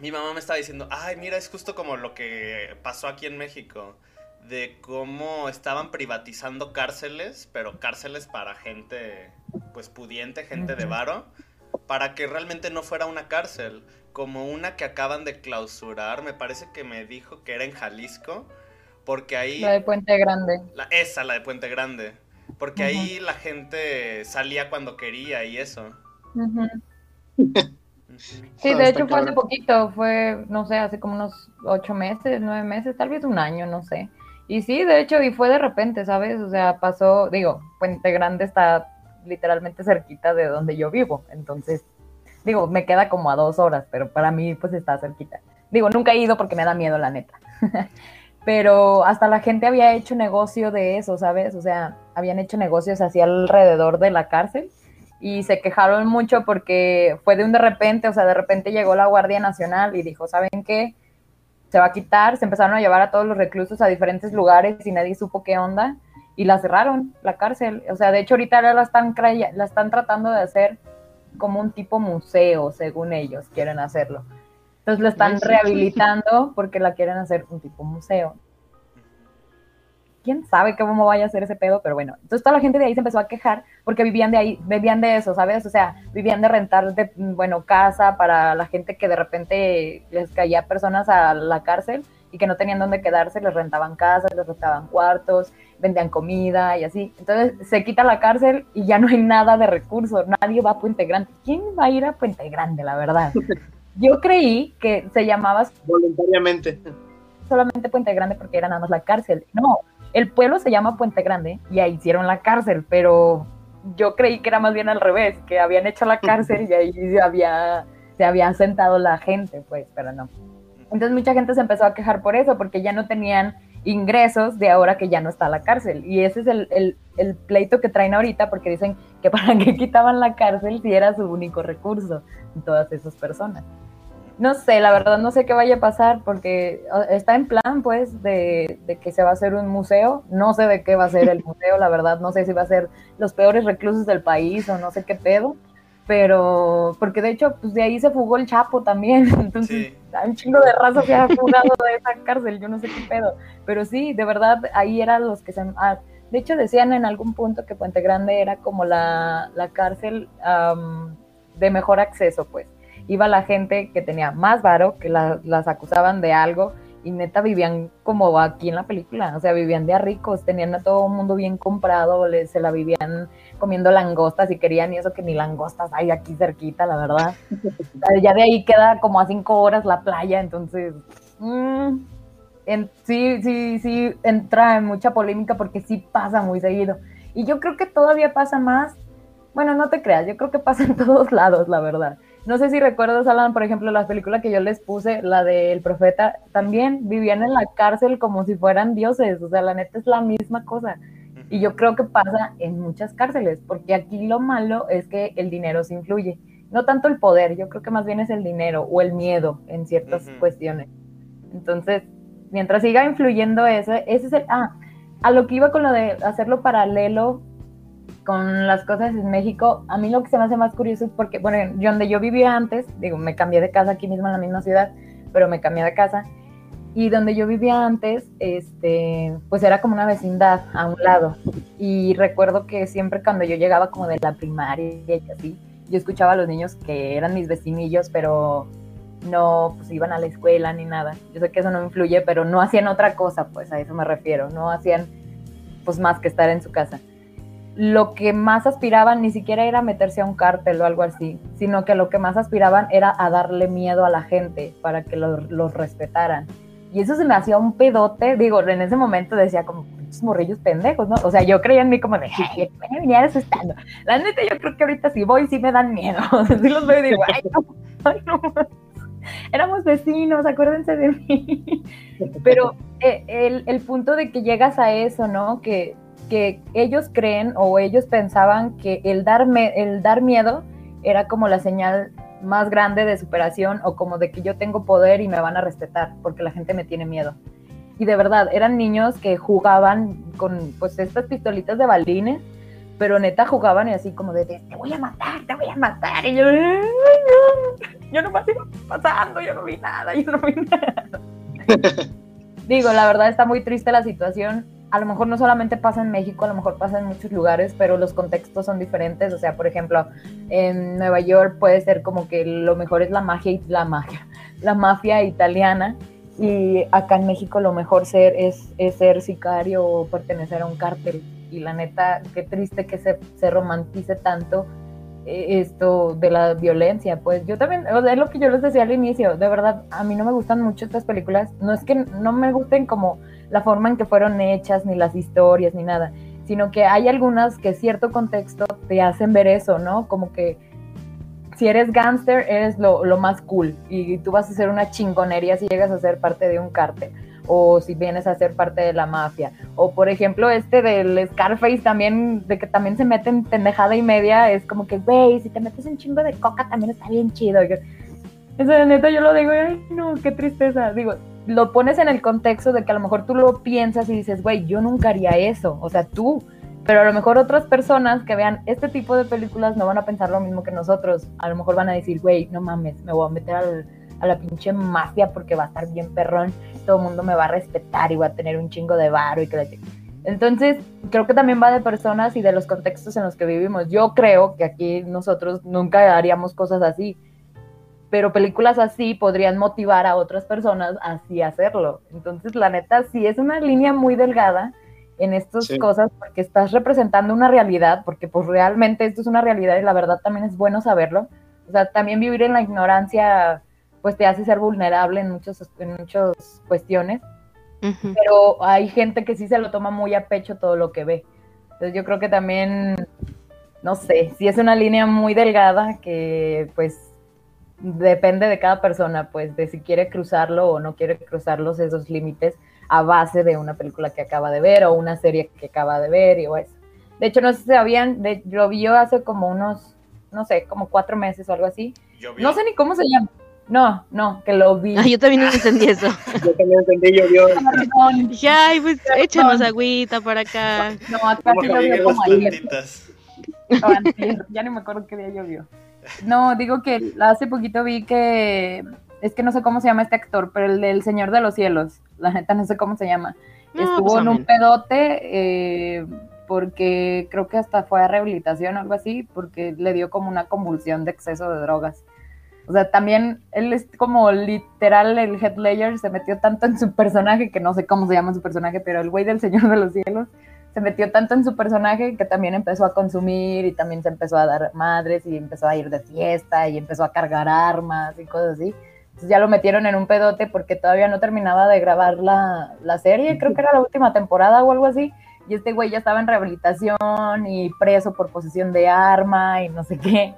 mi mamá me estaba diciendo, ay mira, es justo como lo que pasó aquí en México de cómo estaban privatizando cárceles, pero cárceles para gente pues pudiente, gente de varo para que realmente no fuera una cárcel, como una que acaban de clausurar, me parece que me dijo que era en Jalisco, porque ahí... La de Puente Grande. La, esa, la de Puente Grande, porque ahí la gente salía cuando quería y eso. Sí, de hecho fue hace poquito, fue, no sé, hace como unos ocho meses, nueve meses, tal vez un año, no sé. Y sí, de hecho, y fue de repente, ¿sabes? O sea, pasó, digo, Puente Grande está literalmente cerquita de donde yo vivo. Entonces, digo, me queda como a dos horas, pero para mí pues está cerquita. Digo, nunca he ido porque me da miedo, la neta. pero hasta la gente había hecho negocio de eso, ¿sabes? O sea, habían hecho negocios así alrededor de la cárcel y se quejaron mucho porque fue de un de repente, o sea, de repente llegó la Guardia Nacional y dijo, ¿saben qué? Se va a quitar, se empezaron a llevar a todos los reclusos a diferentes lugares y nadie supo qué onda y la cerraron, la cárcel. O sea, de hecho ahorita la están, la están tratando de hacer como un tipo museo, según ellos quieren hacerlo. Entonces lo están rehabilitando porque la quieren hacer un tipo museo. Quién sabe cómo vaya a ser ese pedo, pero bueno. Entonces toda la gente de ahí se empezó a quejar porque vivían de ahí, vivían de eso, ¿sabes? O sea, vivían de rentar de, bueno, casa para la gente que de repente les caía personas a la cárcel y que no tenían dónde quedarse, les rentaban casas, les rentaban cuartos, vendían comida y así. Entonces se quita la cárcel y ya no hay nada de recursos, nadie va a Puente Grande. ¿Quién va a ir a Puente Grande, la verdad? Yo creí que se llamaba voluntariamente. Solamente Puente Grande porque era nada más la cárcel. No, el pueblo se llama Puente Grande y ahí hicieron la cárcel, pero yo creí que era más bien al revés, que habían hecho la cárcel y ahí se había, se había sentado la gente, pues, pero no. Entonces mucha gente se empezó a quejar por eso, porque ya no tenían ingresos de ahora que ya no está la cárcel. Y ese es el, el, el pleito que traen ahorita, porque dicen que para qué quitaban la cárcel si era su único recurso, todas esas personas. No sé, la verdad no sé qué vaya a pasar porque está en plan pues de, de, que se va a hacer un museo. No sé de qué va a ser el museo, la verdad no sé si va a ser los peores reclusos del país o no sé qué pedo. Pero, porque de hecho, pues de ahí se fugó el Chapo también. Entonces, sí. hay un chingo de raza que ha fugado de esa cárcel, yo no sé qué pedo. Pero sí, de verdad, ahí eran los que se... Ah, de hecho, decían en algún punto que Puente Grande era como la, la cárcel um, de mejor acceso, pues iba la gente que tenía más varo, que la, las acusaban de algo y neta vivían como aquí en la película, o sea, vivían de a ricos, tenían a todo el mundo bien comprado, les, se la vivían comiendo langostas y querían y eso que ni langostas hay aquí cerquita, la verdad. ya de ahí queda como a cinco horas la playa, entonces mmm, en, sí, sí, sí entra en mucha polémica porque sí pasa muy seguido. Y yo creo que todavía pasa más, bueno, no te creas, yo creo que pasa en todos lados, la verdad. No sé si recuerdas, Alan, por ejemplo, la película que yo les puse, la del profeta, también vivían en la cárcel como si fueran dioses, o sea, la neta es la misma cosa. Y yo creo que pasa en muchas cárceles, porque aquí lo malo es que el dinero se influye. No tanto el poder, yo creo que más bien es el dinero o el miedo en ciertas uh -huh. cuestiones. Entonces, mientras siga influyendo eso, ese es el... Ah, a lo que iba con lo de hacerlo paralelo con las cosas en México, a mí lo que se me hace más curioso es porque, bueno, yo donde yo vivía antes, digo, me cambié de casa aquí mismo en la misma ciudad, pero me cambié de casa, y donde yo vivía antes, este, pues era como una vecindad a un lado, y recuerdo que siempre cuando yo llegaba como de la primaria y así, yo escuchaba a los niños que eran mis vecinillos, pero no pues iban a la escuela ni nada. Yo sé que eso no influye, pero no hacían otra cosa, pues a eso me refiero, no hacían pues más que estar en su casa lo que más aspiraban ni siquiera era meterse a un cártel o algo así, sino que lo que más aspiraban era a darle miedo a la gente para que los, los respetaran. Y eso se me hacía un pedote, digo, en ese momento decía como, pinches morrillos pendejos, ¿no? O sea, yo creía en mí como de, ay, me venía asustando. La neta, yo creo que ahorita si voy sí me dan miedo. sí los veo y digo, ay, no, ay, no. Éramos vecinos, acuérdense de mí. Pero eh, el, el punto de que llegas a eso, ¿no? Que que ellos creen o ellos pensaban que el dar, el dar miedo era como la señal más grande de superación o como de que yo tengo poder y me van a respetar porque la gente me tiene miedo. Y de verdad, eran niños que jugaban con pues estas pistolitas de balines, pero neta jugaban y así como de, te voy a matar, te voy a matar. Y yo, no, yo no me iba pasando, yo no vi nada, yo no vi nada. Digo, la verdad está muy triste la situación a lo mejor no solamente pasa en México, a lo mejor pasa en muchos lugares, pero los contextos son diferentes. O sea, por ejemplo, en Nueva York puede ser como que lo mejor es la magia, la magia, la mafia italiana, y acá en México lo mejor ser es, ser sicario o pertenecer a un cártel. Y la neta, qué triste que se, se romantice tanto esto de la violencia. Pues yo también, o sea, es lo que yo les decía al inicio, de verdad, a mí no me gustan mucho estas películas. No es que no me gusten como la forma en que fueron hechas, ni las historias, ni nada, sino que hay algunas que cierto contexto te hacen ver eso, ¿no? Como que si eres gángster, eres lo, lo, más cool y tú vas a hacer una chingonería si llegas a ser parte de un cártel o si vienes a ser parte de la mafia. O por ejemplo, este del Scarface también, de que también se meten pendejada y media, es como que, güey, si te metes un chingo de coca también está bien chido. Eso de neta yo lo digo, ay, no, qué tristeza. Digo, lo pones en el contexto de que a lo mejor tú lo piensas y dices, güey, yo nunca haría eso, o sea, tú, pero a lo mejor otras personas que vean este tipo de películas no van a pensar lo mismo que nosotros, a lo mejor van a decir, güey, no mames, me voy a meter al, a la pinche mafia porque va a estar bien perrón, todo el mundo me va a respetar y va a tener un chingo de varo y que entonces, creo que también va de personas y de los contextos en los que vivimos. Yo creo que aquí nosotros nunca haríamos cosas así pero películas así podrían motivar a otras personas a así hacerlo. Entonces, la neta, sí es una línea muy delgada en estas sí. cosas porque estás representando una realidad, porque pues realmente esto es una realidad y la verdad también es bueno saberlo. O sea, también vivir en la ignorancia pues te hace ser vulnerable en, muchos, en muchas cuestiones, uh -huh. pero hay gente que sí se lo toma muy a pecho todo lo que ve. Entonces yo creo que también, no sé, sí es una línea muy delgada que pues depende de cada persona, pues, de si quiere cruzarlo o no quiere cruzarlos esos límites a base de una película que acaba de ver o una serie que acaba de ver y o eso. De hecho, no sé si sabían, de, lo vio hace como unos, no sé, como cuatro meses o algo así. Llovió. No sé ni cómo se llama. No, no, que lo vi. Ah, yo también entendí eso. Yo también entendí, llovió. Perdón. Dije, ay, pues échanos agüita para acá. No, acá sí llovió aguas como ayer. ya ni me acuerdo qué día llovió. No, digo que hace poquito vi que es que no sé cómo se llama este actor, pero el del Señor de los Cielos, la neta no sé cómo se llama. No, Estuvo pues, en un pedote eh, porque creo que hasta fue a rehabilitación o algo así, porque le dio como una convulsión de exceso de drogas. O sea, también él es como literal el Head Ledger se metió tanto en su personaje, que no sé cómo se llama su personaje, pero el güey del Señor de los Cielos se metió tanto en su personaje que también empezó a consumir y también se empezó a dar madres y empezó a ir de fiesta y empezó a cargar armas y cosas así. Entonces ya lo metieron en un pedote porque todavía no terminaba de grabar la, la serie, creo que era la última temporada o algo así. Y este güey ya estaba en rehabilitación y preso por posesión de arma y no sé qué.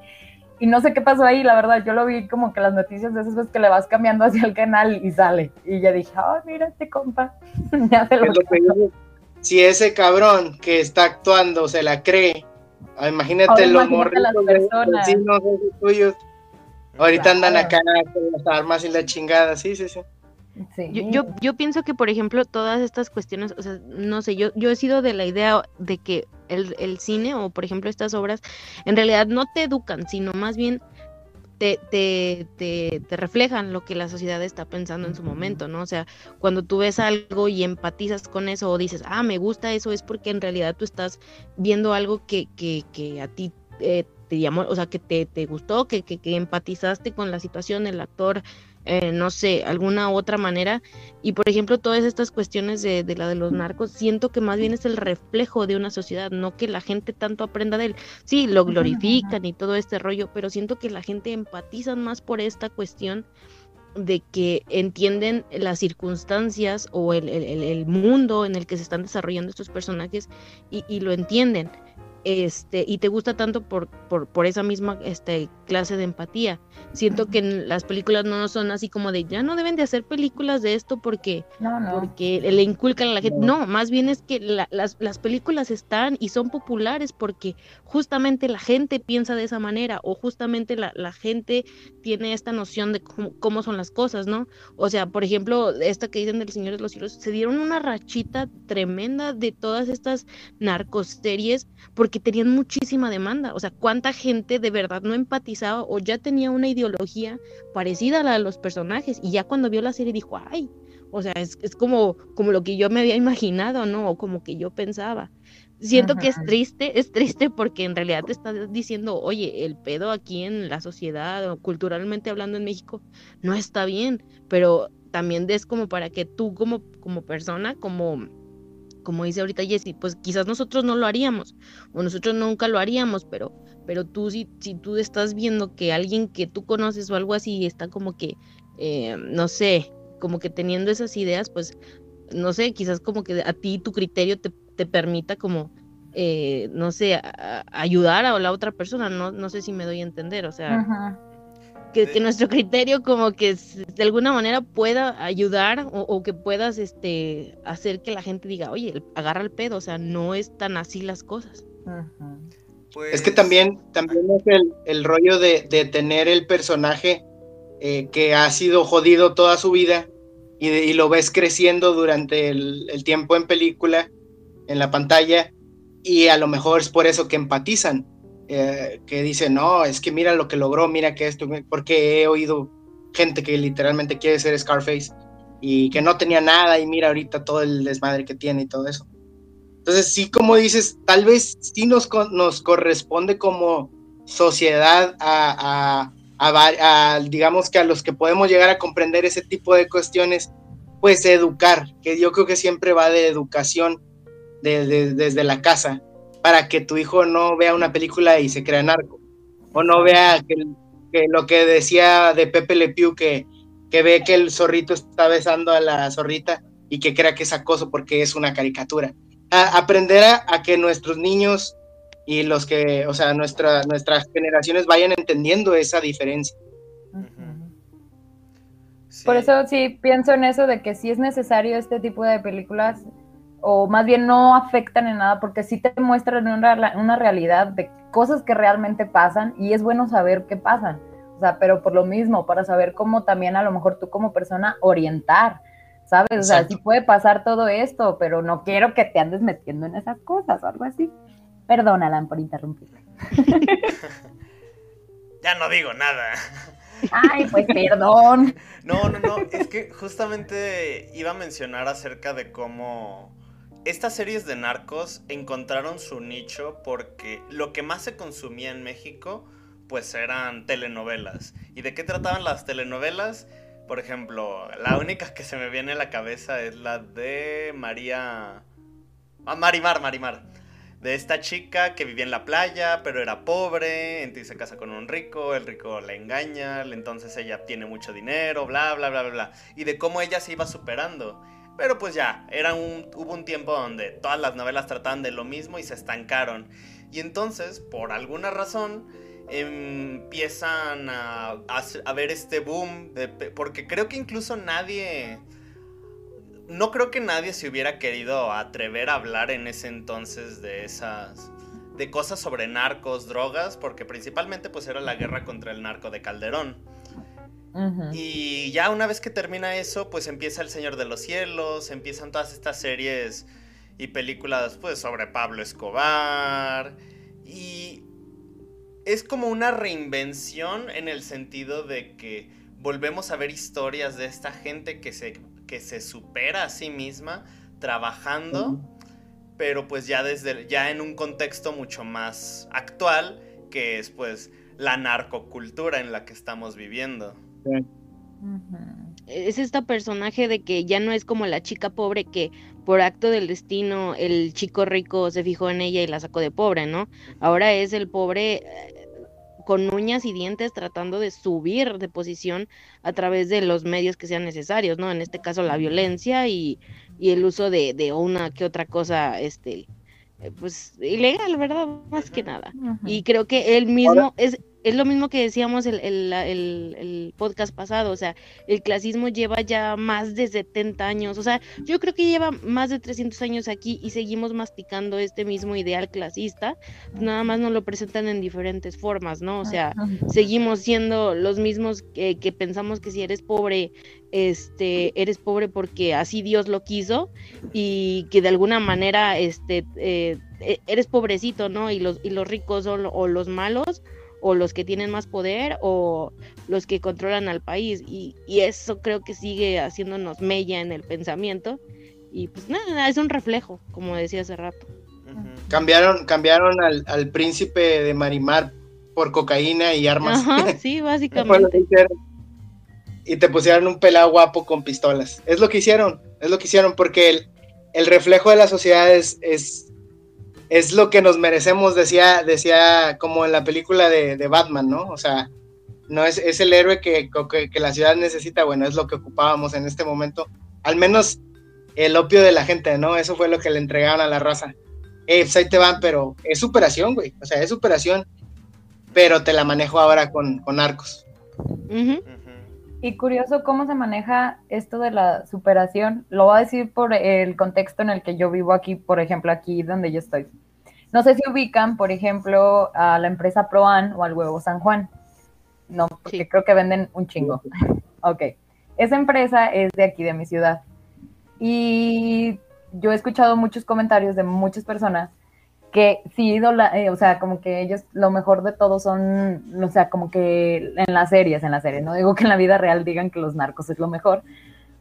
Y no sé qué pasó ahí, la verdad, yo lo vi como que las noticias de esas veces que le vas cambiando hacia el canal y sale. Y ya dije, oh, mira este compa, ya se lo Si ese cabrón que está actuando se la cree, ah, imagínate los morritos vecinos tuyos. Ahorita andan Claro. acá con las armas y la chingada, sí, sí, sí. Sí. Yo, yo, yo pienso que, por ejemplo, todas estas cuestiones, o sea, no sé, yo, yo he sido de la idea de que el, el cine o, por ejemplo, estas obras, en realidad no te educan, sino más bien te, te, te, te reflejan lo que la sociedad está pensando en su momento, ¿no? O sea, cuando tú ves algo y empatizas con eso o dices, ah, me gusta eso, es porque en realidad tú estás viendo algo que, que, que a ti eh, te llamó, o sea, que te, te gustó, que, que, que empatizaste con la situación, el actor, eh, no sé, alguna otra manera. Y por ejemplo, todas estas cuestiones de, de la de los narcos, siento que más bien es el reflejo de una sociedad, no que la gente tanto aprenda de él. Sí, lo glorifican y todo este rollo, pero siento que la gente empatiza más por esta cuestión de que entienden las circunstancias o el- el mundo en el que se están desarrollando estos personajes y, y lo entienden. Este, y te gusta tanto por, por, por esa misma este, clase de empatía. Siento que las películas no son así como de ya no deben de hacer películas de esto porque No, no. porque le inculcan a la gente. No, más bien es que la- las, las películas están y son populares porque justamente la gente piensa de esa manera o justamente la, la gente tiene esta noción de cómo, cómo son las cosas, ¿no? O sea, por ejemplo, esta que dicen del Señor de los Cielos, se dieron una rachita tremenda de todas estas narcoseries porque tenían muchísima demanda. O sea, cuánta gente de verdad no empatizaba o ya tenía una ideología parecida a la de los personajes y ya cuando vio la serie dijo, ay, o sea, es, es como, como lo que yo me había imaginado, ¿no? O como que yo pensaba. Siento que es triste, es triste porque en realidad te está diciendo, oye, el pedo aquí en la sociedad o culturalmente hablando en México no está bien, pero también es como para que tú como, como persona, como, como dice ahorita Jessy, pues quizás nosotros no lo haríamos o nosotros nunca lo haríamos, pero, pero tú si, si tú estás viendo que alguien que tú conoces o algo así está como que, eh, no sé, como que teniendo esas ideas, pues, no sé, quizás como que a ti tu criterio te, te permita como, eh, no sé, ayudar a la otra persona, no, no sé si me doy a entender, o sea. Que, que nuestro criterio como que de alguna manera pueda ayudar o, o que puedas este hacer que la gente diga, oye, el- agarra el pedo, o sea, no es tan así las cosas. Ajá. Pues, Es que también, también es el, el rollo de, de tener el personaje eh, que ha sido jodido toda su vida y, de- y lo ves creciendo durante el, el tiempo en película, en la pantalla, y a lo mejor es por eso que empatizan, eh, que dicen, no, es que mira lo que logró, mira que esto, porque he oído gente que literalmente quiere ser Scarface y que no tenía nada y mira ahorita todo el desmadre que tiene y todo eso. Entonces, sí, como dices, tal vez sí nos, nos corresponde como sociedad a, a- digamos que a los que podemos llegar a comprender ese tipo de cuestiones, pues educar, que yo creo que siempre va de educación de- desde la casa, para que tu hijo no vea una película y se crea narco, o no vea que, que lo que decía de Pepe Le Pew, que, que ve que el zorrito está besando a la zorrita y que crea que es acoso porque es una caricatura a- aprender a, a que nuestros niños y los que, o sea, nuestra, nuestras generaciones vayan entendiendo esa diferencia. Sí. Por eso sí pienso en eso de que sí es necesario este tipo de películas, o más bien no afectan en nada, porque sí te muestran una, una realidad de cosas que realmente pasan y es bueno saber qué pasan. O sea, pero por lo mismo, para saber cómo también a lo mejor tú como persona orientar, ¿sabes? O sea, sí puede pasar todo esto, pero no quiero que te andes metiendo en esas cosas o algo así. Perdón, Alan, por interrumpirte. Ya no digo nada. Ay, pues perdón. No, no, no. Es que justamente iba a mencionar acerca de cómo estas series de narcos encontraron su nicho porque lo que más se consumía en México pues eran telenovelas. ¿Y de qué trataban las telenovelas? Por ejemplo, la única que se me viene a la cabeza es la de María... Ah, Marimar, Marimar. De esta chica que vivía en la playa, pero era pobre, entonces se casa con un rico, el rico la engaña, entonces ella tiene mucho dinero, bla, bla, bla, bla, bla. Y de cómo ella se iba superando. Pero pues ya, era un, hubo un tiempo donde todas las novelas trataban de lo mismo y se estancaron. Y entonces, por alguna razón, empiezan a, ver este boom, porque creo que incluso nadie... No creo que nadie se hubiera querido atrever a hablar en ese entonces de esas... de cosas sobre narcos, drogas, porque principalmente pues era la guerra contra el narco de Calderón. Uh -huh. Y ya una vez que termina eso, pues empieza El Señor de los Cielos, empiezan todas estas series y películas pues sobre Pablo Escobar. Y es como una reinvención en el sentido de que volvemos a ver historias de esta gente que se, que se supera a sí misma trabajando, uh -huh. pero pues ya desde ya en un contexto mucho más actual, que es pues la narcocultura en la que estamos viviendo. Es este personaje de que ya no es como la chica pobre que por acto del destino el chico rico se fijó en ella y la sacó de pobre, ¿no? Ahora es el pobre eh, con uñas y dientes tratando de subir de posición a través de los medios que sean necesarios, ¿no? En este caso la violencia y, y el uso de, de, una que otra cosa, este, pues ilegal, ¿verdad? Más que nada. Y creo que él mismo es es lo mismo que decíamos el, el, el, el, podcast pasado, o sea, el clasismo lleva ya más de 70 años, o sea, yo creo que lleva más de 300 años aquí y seguimos masticando este mismo ideal clasista, nada más nos lo presentan en diferentes formas, ¿no? O sea, seguimos siendo los mismos que, que pensamos que si eres pobre, este, eres pobre porque así Dios lo quiso y que de alguna manera, este, eh, eres pobrecito, ¿no? Y los, y los ricos son o los malos o los que tienen más poder o los que controlan al país y, y, eso creo que sigue haciéndonos mella en el pensamiento y pues nada, es un reflejo, como decía hace rato. Uh -huh. Cambiaron, cambiaron al, al, príncipe de Marimar por cocaína y armas. Ajá, sí, básicamente. y te pusieron un pelado guapo con pistolas. Es lo que hicieron, es lo que hicieron porque el, el reflejo de la sociedad es, es es lo que nos merecemos, decía, decía como en la película de, de Batman, ¿no? O sea, no es, es el héroe que, que, que, la ciudad necesita, bueno, es lo que ocupábamos en este momento. Al menos el opio de la gente, ¿no? Eso fue lo que le entregaron a la raza. Eh, pues ahí te van, pero es superación, güey. O sea, es superación, pero te la manejo ahora con, con arcos. Uh -huh. Y curioso cómo se maneja esto de la superación. Lo voy a decir por el contexto en el que yo vivo aquí, por ejemplo, aquí donde yo estoy. No sé si ubican, por ejemplo, a la empresa Proan o al Huevo San Juan. No, porque sí. creo que venden un chingo. ok. Esa empresa es de aquí, de mi ciudad. Y yo he escuchado muchos comentarios de muchas personas que sí, eh, o sea, como que ellos lo mejor de todo son, o sea, como que en las series, en las series, no digo que en la vida real digan que los narcos es lo mejor,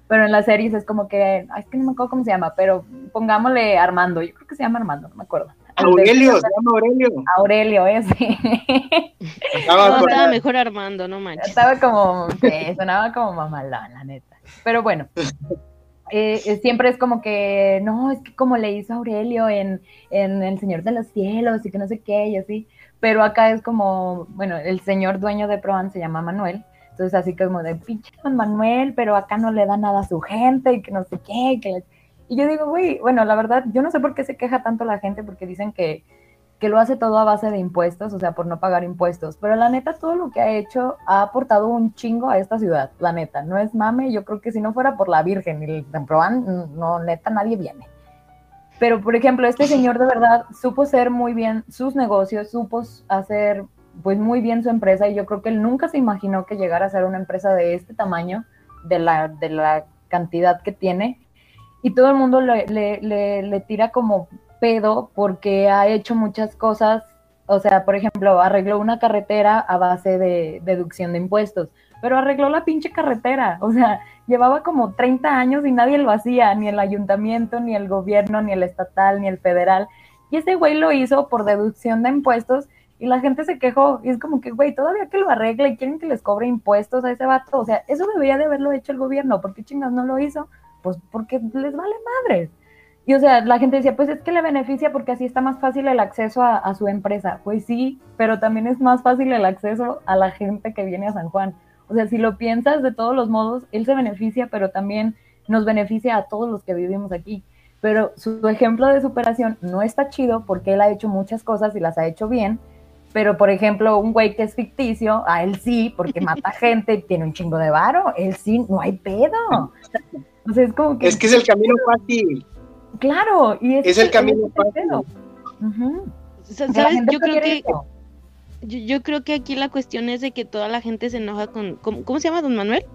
pero en las series es como que, ay, es que no me acuerdo cómo se llama, pero pongámosle Armando, yo creo que se llama Armando, no me acuerdo. Aurelio, se llama Aurelio. Aurelio, ese. Estaba, no, estaba mejor Armando, no manches. Estaba como, que sonaba como mamalón, la neta. Pero bueno, eh, siempre es como que, no, es que como le hizo Aurelio en, en El Señor de los Cielos y que no sé qué y así, pero acá es como, bueno, el señor dueño de Proan se llama Manuel, entonces así como de pinche Manuel, pero acá no le da nada a su gente y que no sé qué, y yo digo, güey, bueno, la verdad, yo no sé por qué se queja tanto la gente, porque dicen que, que lo hace todo a base de impuestos, o sea, por no pagar impuestos. Pero la neta, todo lo que ha hecho ha aportado un chingo a esta ciudad, la neta. No es mame, yo creo que si no fuera por la Virgen y el Temproán, no, neta, nadie viene. Pero, por ejemplo, este señor de verdad supo ser muy bien sus negocios, supo hacer pues muy bien su empresa y yo creo que él nunca se imaginó que llegara a ser una empresa de este tamaño, de la, de la cantidad que tiene. Y todo el mundo le, le, le, le tira como pedo porque ha hecho muchas cosas, o sea, por ejemplo, arregló una carretera a base de deducción de impuestos, pero arregló la pinche carretera, o sea, llevaba como 30 años y nadie lo hacía, ni el ayuntamiento, ni el gobierno, ni el estatal, ni el federal. Y ese güey lo hizo por deducción de impuestos y la gente se quejó. Y es como que, güey, todavía que lo arregle y quieren que les cobre impuestos a ese vato. O sea, eso debería de haberlo hecho el gobierno. ¿Por qué chingados no lo hizo? Pues porque les vale madres. Y o sea, la gente decía, pues es que le beneficia porque así está más fácil el acceso a, su empresa. Pues sí, pero también es más fácil el acceso a la gente que viene a San Juan. O sea, si lo piensas de todos los modos, él se beneficia, pero también nos beneficia a todos los que vivimos aquí. Pero su ejemplo de superación no está chido porque él ha hecho muchas cosas y las ha hecho bien. Pero, por ejemplo, un güey que es ficticio, a él sí, porque mata gente y tiene un chingo de varo. Él sí, no hay pedo. O sea, es como que... Es que es el camino fácil. Claro, y es, el camino fácil. ¿Sabes? Yo creo que yo, creo que aquí la cuestión es de que toda la gente se enoja con ¿cómo, se llama Don Manuel?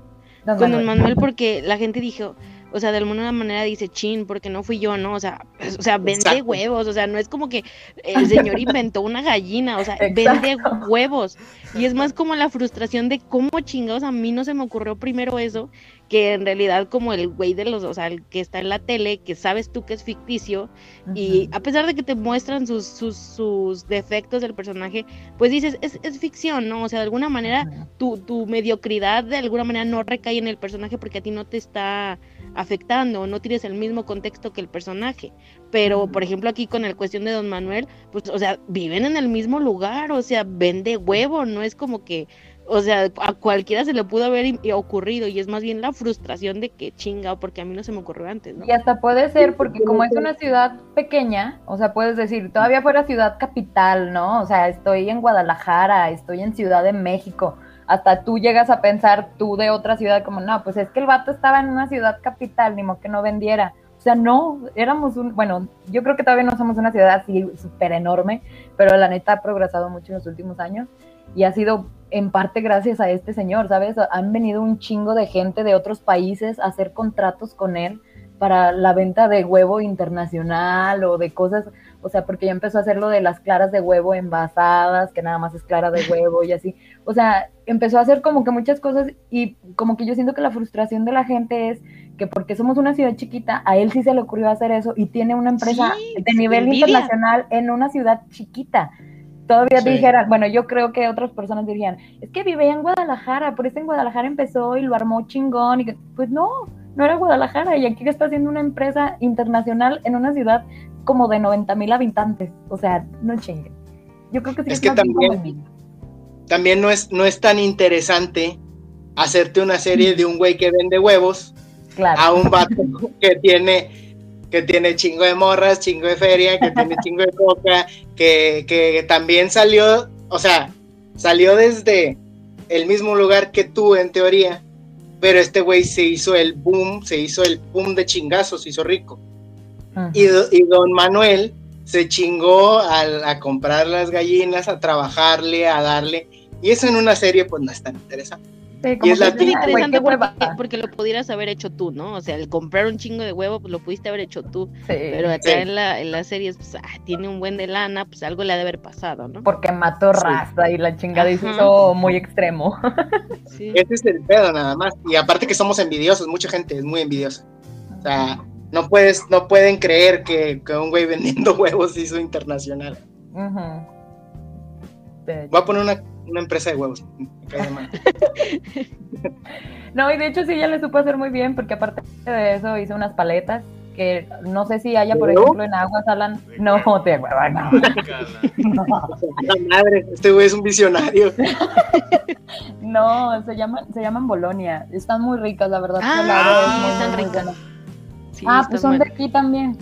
con Don Manuel porque la gente dijo, o sea, de alguna manera dice, chin, porque no fui yo, ¿no? O sea, o sea, vende huevos, o sea, no es como que el señor inventó una gallina, o sea, vende huevos. Y es más como la frustración de cómo chingados a mí no se me ocurrió primero eso, que en realidad como el güey de los, o sea, el que está en la tele, que sabes tú que es ficticio, y a pesar de que te muestran sus, sus, sus defectos del personaje, pues dices, es, es, ficción, ¿no? O sea, de alguna manera tu, tu mediocridad de alguna manera no recae en el personaje porque a ti no te está afectando, no tienes el mismo contexto que el personaje. Pero, por ejemplo, aquí con la cuestión de Don Manuel, pues, o sea, viven en el mismo lugar, o sea, vende huevo, no es como que, o sea, a cualquiera se le pudo haber ocurrido y es más bien la frustración de que chinga, porque a mí no se me ocurrió antes, ¿no? Y hasta puede ser, porque como es una ciudad pequeña, o sea, puedes decir, todavía fuera ciudad capital, ¿no? O sea, estoy en Guadalajara, estoy en Ciudad de México hasta tú llegas a pensar tú de otra ciudad como, no, pues es que el vato estaba en una ciudad capital, ni modo que no vendiera. O sea, no, éramos un, bueno, yo creo que todavía no somos una ciudad así súper enorme, pero la neta ha progresado mucho en los últimos años y ha sido en parte gracias a este señor, ¿sabes? Han venido un chingo de gente de otros países a hacer contratos con él para la venta de huevo internacional o de cosas, o sea, porque ya empezó a hacer lo de las claras de huevo envasadas, que nada más es clara de huevo y así. O sea, empezó a hacer como que muchas cosas y como que yo siento que la frustración de la gente es que porque somos una ciudad chiquita, a él sí se le ocurrió hacer eso y tiene una empresa de nivel internacional en una ciudad chiquita. Todavía dijeran, bueno, yo creo que otras personas dirían, es que vive en Guadalajara, por eso en Guadalajara empezó y lo armó chingón y pues no, no era Guadalajara y aquí está haciendo una empresa internacional en una ciudad como de 90 mil habitantes. O sea, no chingue. Yo creo que sí es, que también, también no es, no es tan interesante hacerte una serie de un güey que vende huevos a un vato que tiene que tiene chingo de morras, chingo de feria, que tiene chingo de coca, que, que también salió, o sea, salió desde el mismo lugar que tú en teoría, pero este güey se hizo el boom, se hizo el boom de chingazos, se hizo rico. y, y, don Manuel se chingó a, comprar las gallinas, a trabajarle, a darle. Y eso en una serie pues no es tan interesante. Y es, la interesante porque, lo pudieras haber hecho tú, ¿no? O sea, el comprar un chingo de huevo, pues lo pudiste haber hecho tú. Pero acá en, la, en las series, pues, ah, tiene un buen de lana, pues algo le ha de haber pasado, ¿no? Porque mató raza y la chingada hizo muy extremo. Ese es el pedo nada más. Y aparte que somos envidiosos, mucha gente es muy envidiosa. O sea, no puedes, no pueden creer que, un güey vendiendo huevos hizo internacional. Voy a poner una, empresa de huevos. no, y de hecho sí ya le supo hacer muy bien, porque aparte de eso hizo unas paletas que no sé si haya, por ejemplo, en aguas Alan. No, te hueva, no. madre, este güey es un visionario. no, se llaman, se llaman Bolonia. Están muy ricas, la verdad. Ah, están ricas ah, pues son de aquí también.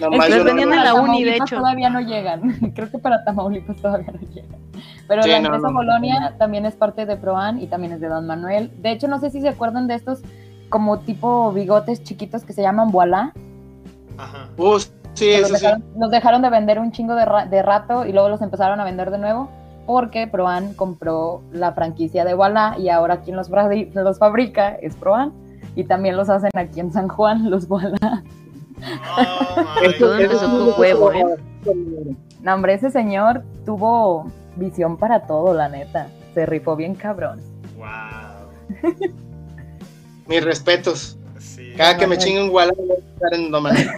No vendían en la uni, de hecho. Todavía no llegan. Creo que para Tamaulipas todavía no llegan. Pero Sí, la no, empresa no. Bolonia también es parte de Proan y también es de Don Manuel. De hecho, no sé si se acuerdan de estos como tipo bigotes chiquitos que se llaman Voilà. Ajá. Uh, sí, los, eso sí. dejaron, los dejaron de vender un chingo de, ra- de rato y luego los empezaron a vender de nuevo porque Proan compró la franquicia de Voilà y ahora quien los, los fabrica es Proan y también los hacen aquí en San Juan, los Voilà. Oh, eso empezó con huevo, como- No, hombre, ese señor tuvo visión para todo, la neta. Se rifó bien cabrón. Wow. Mis respetos. Sí. Cada que me chingue un guala, voy a estar en Don Manuel.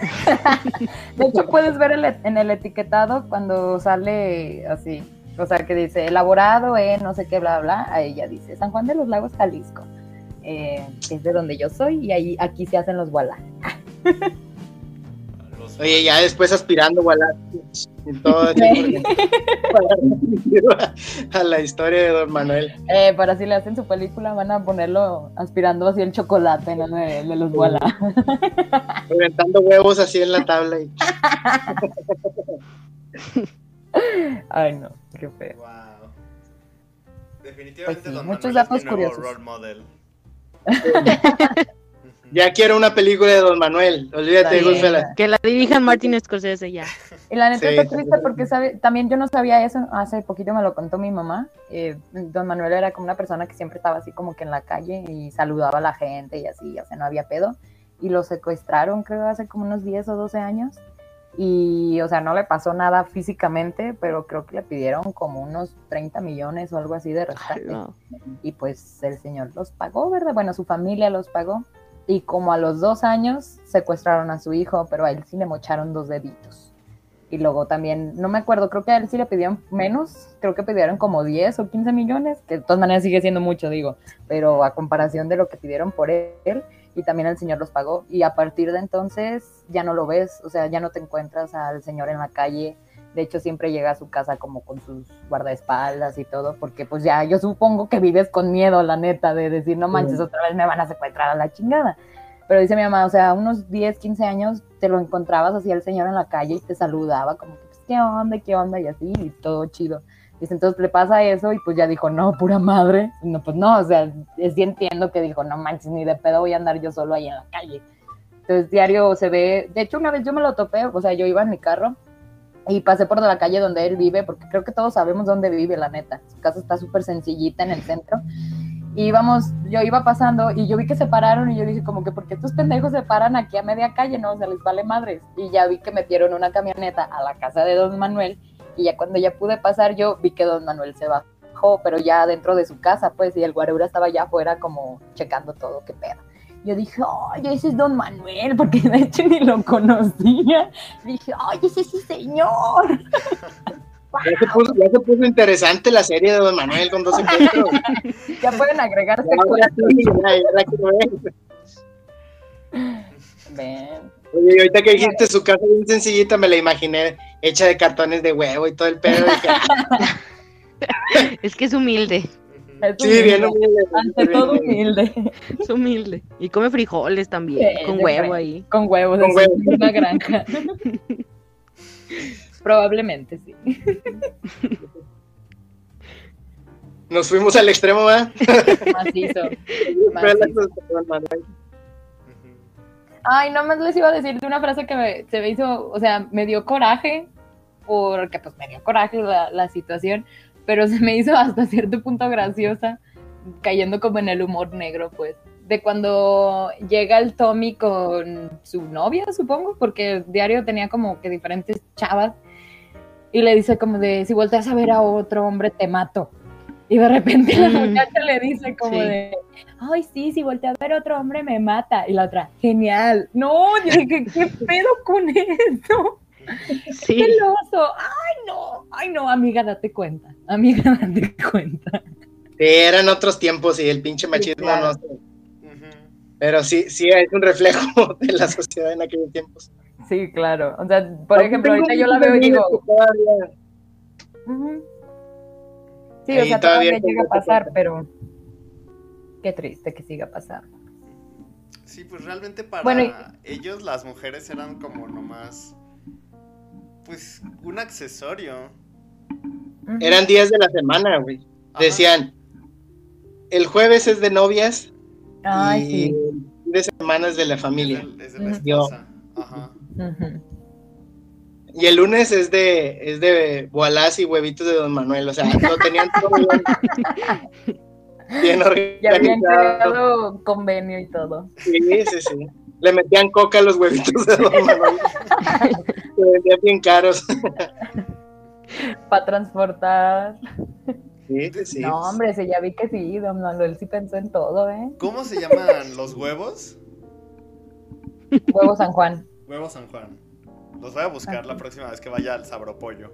De hecho, puedes ver el en el etiquetado cuando sale así. O sea, que dice elaborado en no sé qué, bla, bla. A ella dice San Juan de los Lagos, Jalisco. eh, que es de donde yo soy y ahí aquí se hacen los voilà. Oye, ya después aspirando guala. Y todo a la historia de Don Manuel. Eh, para si le hacen su película van a ponerlo aspirando así el chocolate ¿no? de, de los voilà. Reventando huevos así en la tabla. Y... Ay, no, qué feo. Wow. Definitivamente Pues sí, Don muchos Manuel es datos mi nuevo curiosos. role model. Ya quiero una película de Don Manuel. Olvídate. Que la dirijan Martin Scorsese ya. Y la neta Sí, está triste porque sabe, también yo no sabía eso, hace poquito me lo contó mi mamá. eh, don Manuel era como una persona que siempre estaba así como que en la calle y saludaba a la gente y así, o sea, no había pedo. Y lo secuestraron, creo, hace como unos 10 o 12 años. Y, o sea, no le pasó nada físicamente, pero creo que le pidieron como unos 30 millones o algo así de rescate. No. Y pues el señor los pagó, ¿verdad? Bueno, su familia los pagó. Y como a los dos años secuestraron a su hijo, pero a él sí le mocharon dos deditos. Y luego también, no me acuerdo, creo que a él sí le pidieron menos, creo que pidieron como 10 o 15 millones, que de todas maneras sigue siendo mucho, digo, pero a comparación de lo que pidieron por él, y también el señor los pagó. Y a partir de entonces ya no lo ves, o sea, ya no te encuentras al señor en la calle. De hecho, siempre llega a su casa como con sus guardaespaldas y todo, porque pues ya yo supongo que vives con miedo, la neta, de decir, no manches, otra vez me van a secuestrar a la chingada. Pero dice mi mamá, o sea, unos 10, 15 años te lo encontrabas así al señor en la calle y te saludaba, como que, pues, ¿qué onda? ¿Qué onda? Y así, y todo chido. Dice, entonces le pasa eso y pues ya dijo, no, pura madre. No, pues no, o sea, sí entiendo que dijo, no manches, ni de pedo voy a andar yo solo ahí en la calle. Entonces diario se ve, de hecho una vez yo me lo topé, o sea, yo iba en mi carro y pasé por la calle donde él vive, porque creo que todos sabemos dónde vive, la neta. Su casa está súper sencillita en el centro. Y íbamos, yo iba pasando y yo vi que se pararon y yo dije como que, ¿por qué estos pendejos se paran aquí a media calle? No, o sea, les vale madres. Y ya vi que metieron una camioneta a la casa de Don Manuel y ya cuando ya pude pasar yo vi que Don Manuel se bajó, pero ya dentro de su casa, pues, y el guarura estaba ya afuera como checando todo, qué pedo. Yo dije, oye, ese es Don Manuel, porque de hecho ni lo conocía. Dije, oye, ese es ese señor. Ya se, puso, ya se puso interesante la serie de Don Manuel con dos encuentros. Ya pueden agregar ver. Ven. Oye, y ahorita que dijiste su casa bien sencillita, me la imaginé hecha de cartones de huevo y todo el pedo. Dije, ah, Es que es humilde. Es sí, bien humilde. Ante bien todo humilde. humilde. Es humilde. Y come frijoles también. Sí, con huevo ahí. Con huevos, Con huevos. en una granja. Probablemente, sí. Nos fuimos al extremo, ¿verdad? Macizo. Macizo. Ay, nomás les iba a decir de una frase que me, se me hizo, o sea, me dio coraje, porque pues me dio coraje la, la situación, pero se me hizo hasta cierto punto graciosa, cayendo como en el humor negro, pues. De cuando llega el Tommy con su novia, supongo, porque diario tenía como que diferentes chavas, y le dice como de, si volteas a ver a otro hombre, te mato. Y de repente la Mm. muchacha le dice como Sí. de, ay, sí, si voltea a ver a otro hombre me mata. Y la otra, genial. No, yo dije, ¿qué pedo con eso? Sí. ¡Qué oso! Ay, no, ay, no, amiga, date cuenta. Amiga, date cuenta. Sí, eran otros tiempos y el pinche machismo claro. no sé. Pero sí, sí es un reflejo de la sociedad en aquellos tiempos. Sí, claro. O sea, por ejemplo, ahorita yo la veo y digo, sí, o sea, todavía todavía llega a tengo pasar, cuenta. pero qué triste que siga pasando. Sí, pues realmente para Bueno, y- ellos las mujeres eran como nomás pues, un accesorio. Eran días de la semana, güey. Ajá. Decían, el jueves es de novias Ay, y sí. el fin de semana es de la Es familia. de, es de la esposa. Ajá. Y el lunes es de, es de boalás y huevitos de Don Manuel. O sea, lo tenían todo bien, bien Ya habían organizado. creado convenio y todo. Sí, sí, sí. Le metían coca a los huevitos de Don Manuel. Se vendían bien caros. Para transportar. Sí, sí, sí. No, hombre, sí, ya vi que sí, don Manuel sí pensó en todo, ¿eh? ¿Cómo se llaman los huevos? Huevo San Juan. Huevos San Juan. Los voy a buscar la próxima vez que vaya al Sabropollo.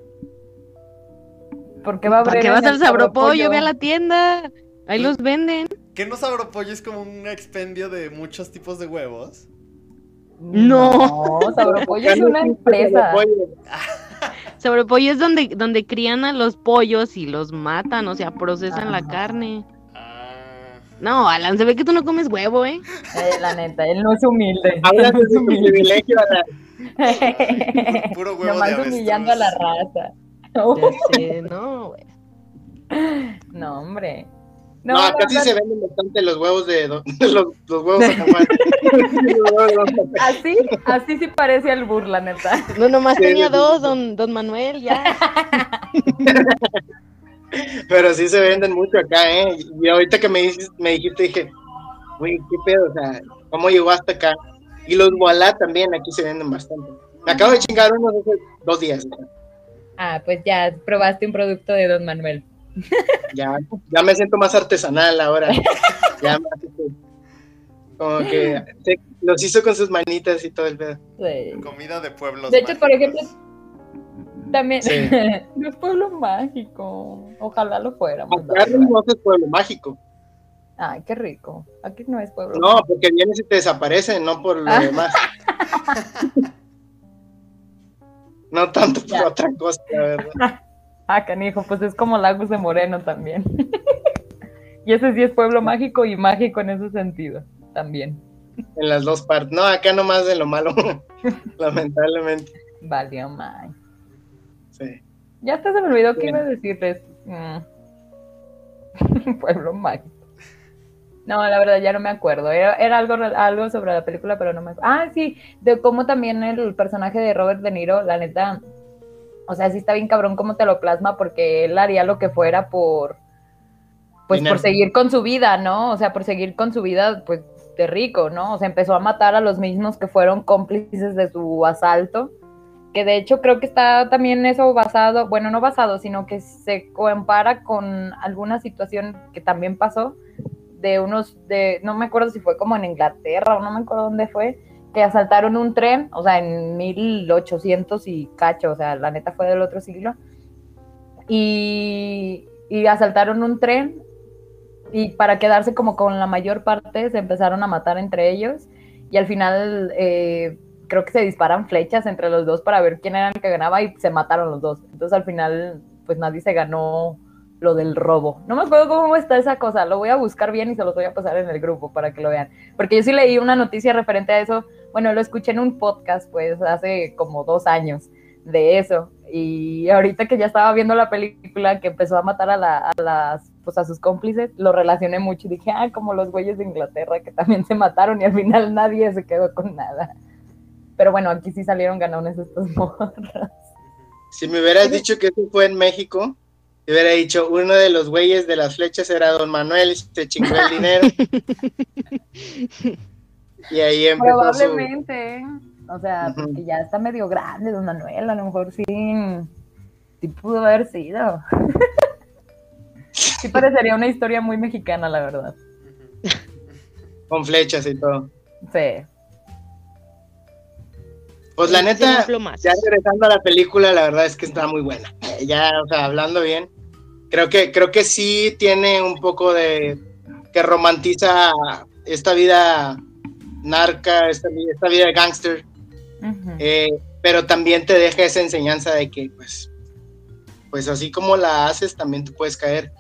¿Por qué va a ¿Para haber qué vas al sabropollo? Sabropollo? Ve a la tienda. Ahí los venden. ¿Qué no Sabropollo es como un expendio de muchos tipos de huevos? No. No, Sabropollo es una empresa. Sabropollo es donde, donde crían a los pollos y los matan, o sea, procesan la Ajá. carne. Ah. No, Alan, se ve que tú no comes huevo, ¿eh? Eh, la neta, él no es humilde. Hablas No de es su humilde. privilegio. Ana. Puro- huevo Nomás de humillando a la raza. Ya sé, no, güey. No, hombre. No, acá sí se venden bastante los huevos de Don- los, los huevos de. Así, así sí parece el burla, neta. No, nomás Sí, tenía dos, don, don Manuel, ya. Pero sí se venden mucho acá, ¿eh? Y ahorita que me, dices- me dijiste, dije, güey, qué pedo, o sea, ¿cómo llegó hasta acá? Y los Wallah también aquí se venden bastante. Me acabo de chingar unos hace dos días. Ah, pues ya probaste un producto de Don Manuel. Ya, ya me siento más artesanal ahora. Ya más, este, como que se- los hizo con sus manitas y todo el pedo. Sí. Comida de pueblos. De hecho, por ejemplo, también Sí. no es pueblo mágico. Ojalá lo fuéramos. Acá no es pueblo mágico. Ay, qué rico. Aquí no es pueblo No, porque vienes y te desaparecen, no por lo Ah. demás. No tanto por Ya. otra cosa, la verdad. Ah, canijo, pues es como Lagos de Moreno también. y ese sí es pueblo mágico y mágico en ese sentido también. En las dos partes. No, acá nomás de lo malo. Lamentablemente. Valió mal. Sí. Ya hasta se me olvidó que iba a decirles. Mm. pueblo mágico. No, la verdad ya no me acuerdo. Era, era algo, algo sobre la película, pero no me acuerdo. Ah, sí, de cómo también el personaje de Robert De Niro, la neta, o sea, sí está bien cabrón cómo te lo plasma, porque él haría lo que fuera por, pues por seguir con su vida, ¿no? O sea, por seguir con su vida, pues de rico, ¿no? O sea, empezó a matar a los mismos que fueron cómplices de su asalto que de hecho creo que está también eso basado, bueno, no basado, sino que se compara con alguna situación que también pasó de unos, de, no me acuerdo si fue como en Inglaterra o no me acuerdo dónde fue, que asaltaron un tren, o sea, en 1800 y cacho, o sea, la neta fue del otro siglo, y, y asaltaron un tren y para quedarse como con la mayor parte se empezaron a matar entre ellos y al final eh, creo que se disparan flechas entre los dos para ver quién era el que ganaba y se mataron los dos. Entonces al final pues nadie se ganó lo del robo. No me acuerdo cómo está esa cosa, lo voy a buscar bien y se los voy a pasar en el grupo para que lo vean. Porque yo sí leí una noticia referente a eso, bueno, lo escuché en un podcast pues hace como dos años de eso. Y ahorita que ya estaba viendo la película que empezó a matar a, la- a las pues a sus cómplices, lo relacioné mucho y dije, ah, como los güeyes de Inglaterra que también se mataron y al final nadie se quedó con nada. Pero bueno, aquí sí salieron ganones estos morros. Si me hubieras dicho que eso fue en México, te hubiera dicho, uno de los güeyes de las flechas era Don Manuel y se chingó el dinero. y ahí empezó su... Probablemente, o sea, porque ya está medio grande Don Manuel, a lo mejor sí, sí pudo haber sido. sí parecería una historia muy mexicana, la verdad. con flechas y todo. Sí. Pues la neta, ya regresando a la película, la verdad es que está muy buena. Eh, Ya, o sea, hablando bien, creo que, creo que sí tiene un poco de que romantiza esta vida narca, esta, vi- esta vida de gángster, eh, pero también te deja esa enseñanza de que, pues, pues así como la haces, también tú puedes caer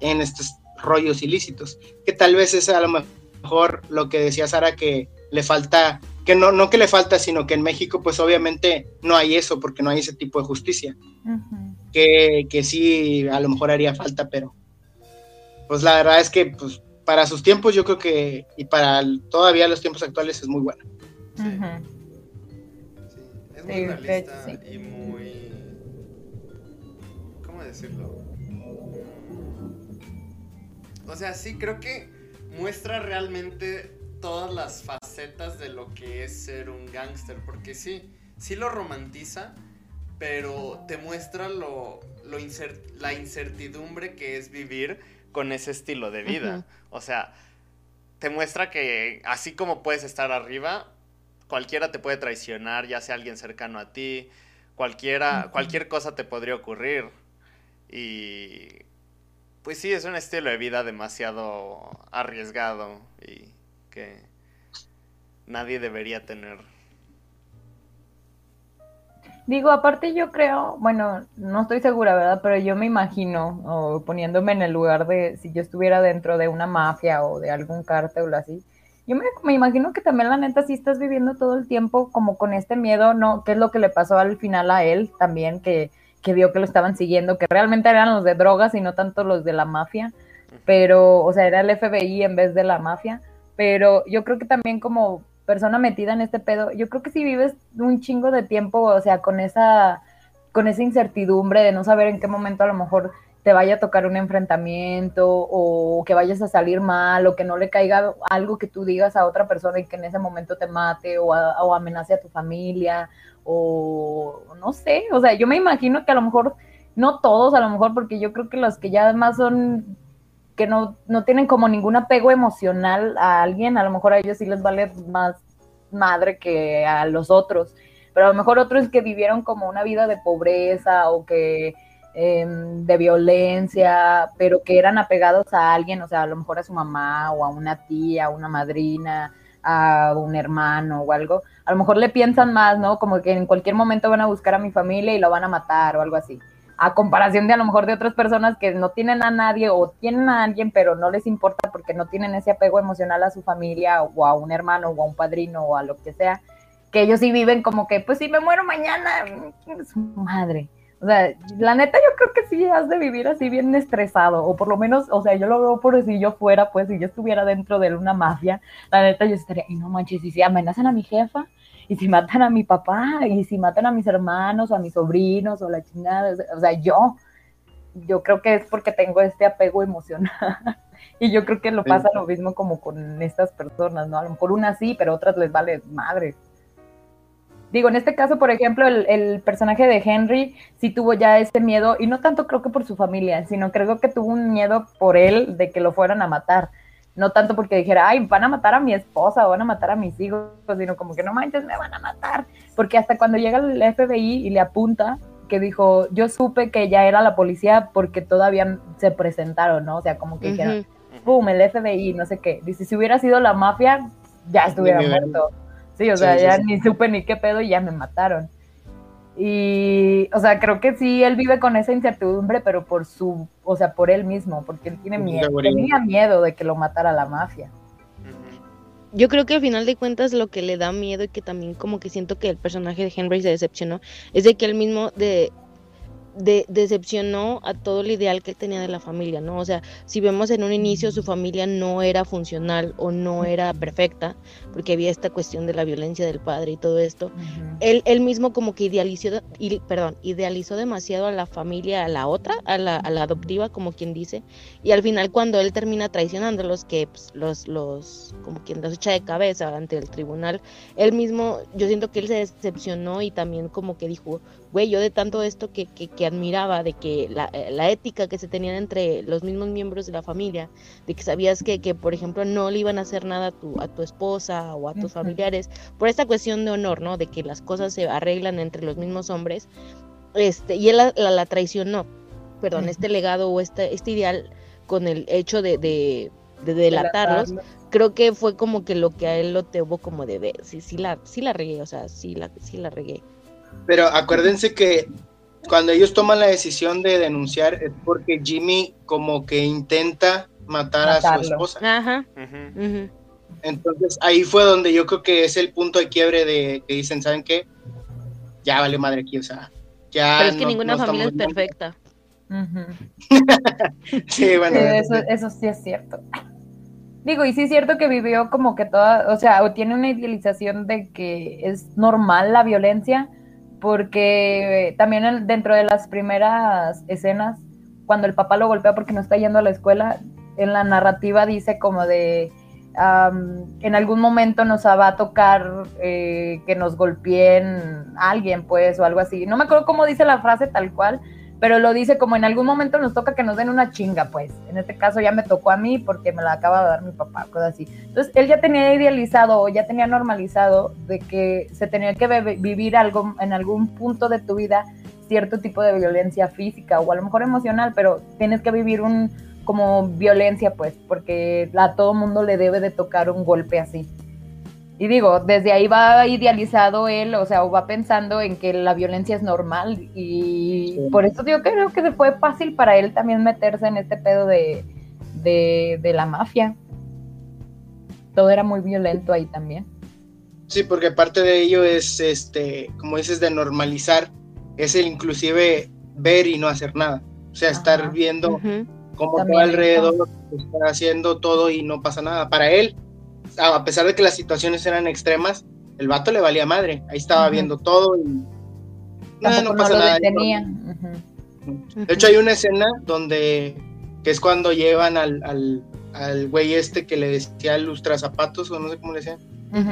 en estos rollos ilícitos, que tal vez es a lo mejor lo que decía Sara que le falta que no, no que le falta, sino que en México pues obviamente no hay eso, porque no hay ese tipo de justicia, que, que sí a lo mejor haría falta, pero pues la verdad es que pues para sus tiempos yo creo que, y para el- todavía los tiempos actuales es muy buena. Sí. Sí, es Sí, muy realista sí. y muy... ¿Cómo decirlo? O sea, sí, creo que muestra realmente todas las facetas de lo que es ser un gángster, porque sí, sí lo romantiza, pero te muestra lo, lo incer- la incertidumbre que es vivir con ese estilo de vida. O sea, te muestra que así como puedes estar arriba, cualquiera te puede traicionar, ya sea alguien cercano a ti, cualquiera, cualquier cosa te podría ocurrir. Y pues sí, es un estilo de vida demasiado arriesgado y que nadie debería tener. Digo, aparte yo creo, bueno, no estoy segura, ¿verdad? Pero yo me imagino, o poniéndome en el lugar de si yo estuviera dentro de una mafia o de algún cártel o así, yo me, me imagino que también la neta sí estás viviendo todo el tiempo como con este miedo, ¿no? ¿Qué es lo que le pasó al final a él también, que, que vio que lo estaban siguiendo, que realmente eran los de drogas y no tanto los de la mafia, pero, o sea, era el FBI en vez de la mafia, pero yo creo que también como persona metida en este pedo, yo creo que si vives un chingo de tiempo, o sea, con esa, con esa incertidumbre de no saber en qué momento a lo mejor te vaya a tocar un enfrentamiento o que vayas a salir mal o que no le caiga algo que tú digas a otra persona y que en ese momento te mate o, a- amenace a tu familia o no sé, o sea, yo me imagino que a lo mejor, no todos a lo mejor, porque yo creo que los que ya más son que no, no tienen como ningún apego emocional a alguien, a lo mejor a ellos sí les vale más madre que a los otros, pero a lo mejor otros que vivieron como una vida de pobreza o que em, de violencia, pero que eran apegados a alguien, o sea, a lo mejor a su mamá o a una tía, a una madrina, a un hermano o algo, a lo mejor le piensan más, ¿no? Como que en cualquier momento van a buscar a mi familia y lo van a matar o algo así a comparación de a lo mejor de otras personas que no tienen a nadie o tienen a alguien, pero no les importa porque no tienen ese apego emocional a su familia o a un hermano o a un padrino o a lo que sea, que ellos sí viven como que, pues si me muero mañana, su madre. O sea, la neta yo creo que sí has de vivir así bien estresado, o por lo menos, o sea, yo lo veo por si yo fuera, pues si yo estuviera dentro de una mafia, la neta yo estaría, y no manches, y si amenazan a mi jefa, y si matan a mi papá, y si matan a mis hermanos, o a mis sobrinos, o la chingada, o sea, yo, yo creo que es porque tengo este apego emocional. y yo creo que lo Sí. pasa lo mismo como con estas personas, ¿no? A lo mejor unas sí, pero otras les vale madre. Digo, en este caso, por ejemplo, el, el personaje de Henry sí tuvo ya este miedo, y no tanto creo que por su familia, sino creo que tuvo un miedo por él de que lo fueran a matar. No tanto porque dijera, ay, van a matar a mi esposa o van a matar a mis hijos, sino como que no manches, me van a matar. Porque hasta cuando llega el FBI y le apunta, que dijo, yo supe que ya era la policía porque todavía se presentaron, ¿no? O sea, como que dijeron, Ujú. pum, el FBI, no sé qué. Dice, si hubiera sido la mafia, ya estuviera muerto. Sí, o Sí, sea, sí, ya sí. ni supe ni qué pedo y ya me mataron. Y, o sea, creo que sí, él vive con esa incertidumbre, pero por su, o sea, por él mismo, porque él tiene miedo, tenía miedo de que lo matara la mafia. Yo creo que al final de cuentas lo que le da miedo y que también como que siento que el personaje de Henry se decepcionó es de que él mismo de, de- decepcionó a todo el ideal que él tenía de la familia, ¿no? O sea, si vemos en un inicio su familia no era funcional o no era perfecta, porque había esta cuestión de la violencia del padre y todo esto, él, él mismo como que idealizó, y- perdón, idealizó demasiado a la familia, a la otra, a la, a la adoptiva, como quien dice, y al final cuando él termina traicionándolos, que pues, los, los, como quien los echa de cabeza ante el tribunal, él mismo, yo siento que él se decepcionó y también como que dijo, güey, yo de tanto esto que, que, que admiraba, de que la, la ética que se tenían entre los mismos miembros de la familia, de que sabías que, que por ejemplo, no le iban a hacer nada a tu, a tu esposa o a tus familiares, por esta cuestión de honor, ¿no? De que las cosas se arreglan entre los mismos hombres, este, y él la, la, la traicionó, perdón, este legado o este, este ideal con el hecho de, de, de delatarlos, Delatarlo. creo que fue como que lo que a él lo tuvo como de ver, sí, sí la, sí la regué, o sea, sí la, sí la regué. Pero acuérdense que cuando ellos toman la decisión de denunciar es porque Jimmy como que intenta matar a su esposa. Ajá. Entonces ahí fue donde yo creo que es el punto de quiebre de que dicen, ¿saben qué? Ya vale madre aquí, o sea, ya. Pero es que no- ninguna no familia es perfecta. Sí, bueno. Sí, eso, eso sí es cierto. Digo, y sí es cierto que vivió como que toda, o sea, o tiene una idealización de que es normal la violencia, porque también dentro de las primeras escenas, cuando el papá lo golpea porque no está yendo a la escuela, en la narrativa dice como de, am, en algún momento nos va a tocar eh, que nos golpeen alguien, pues, o algo así. No me acuerdo cómo dice la frase tal cual, pero lo dice como en algún momento nos toca que nos den una chinga, pues. En este caso ya me tocó a mí porque me la acaba de dar mi papá, cosas así. Entonces él ya tenía idealizado o ya tenía normalizado de que se tenía que vivir algo en algún punto de tu vida cierto tipo de violencia física o a lo mejor emocional, pero tienes que vivir un como violencia, pues, porque a todo mundo le debe de tocar un golpe así. Y digo, desde ahí va idealizado él, o sea, o va pensando en que la violencia es normal y Sí. por eso yo creo que fue fácil para él también meterse en este pedo de, de, de la mafia. Todo era muy violento ahí también. Sí, porque parte de ello es, este, como dices, de normalizar, es el inclusive ver y no hacer nada. O sea, estar viendo Ujú. cómo También todo alrededor está haciendo todo y no pasa nada. Para él, a pesar de que las situaciones eran extremas, el vato le valía madre. Ahí estaba viendo todo y no, Tampoco no pasa nada. De hecho, hay una escena donde, que es cuando llevan al, al, al güey este que le decía lustra zapatos, o no sé cómo le decían,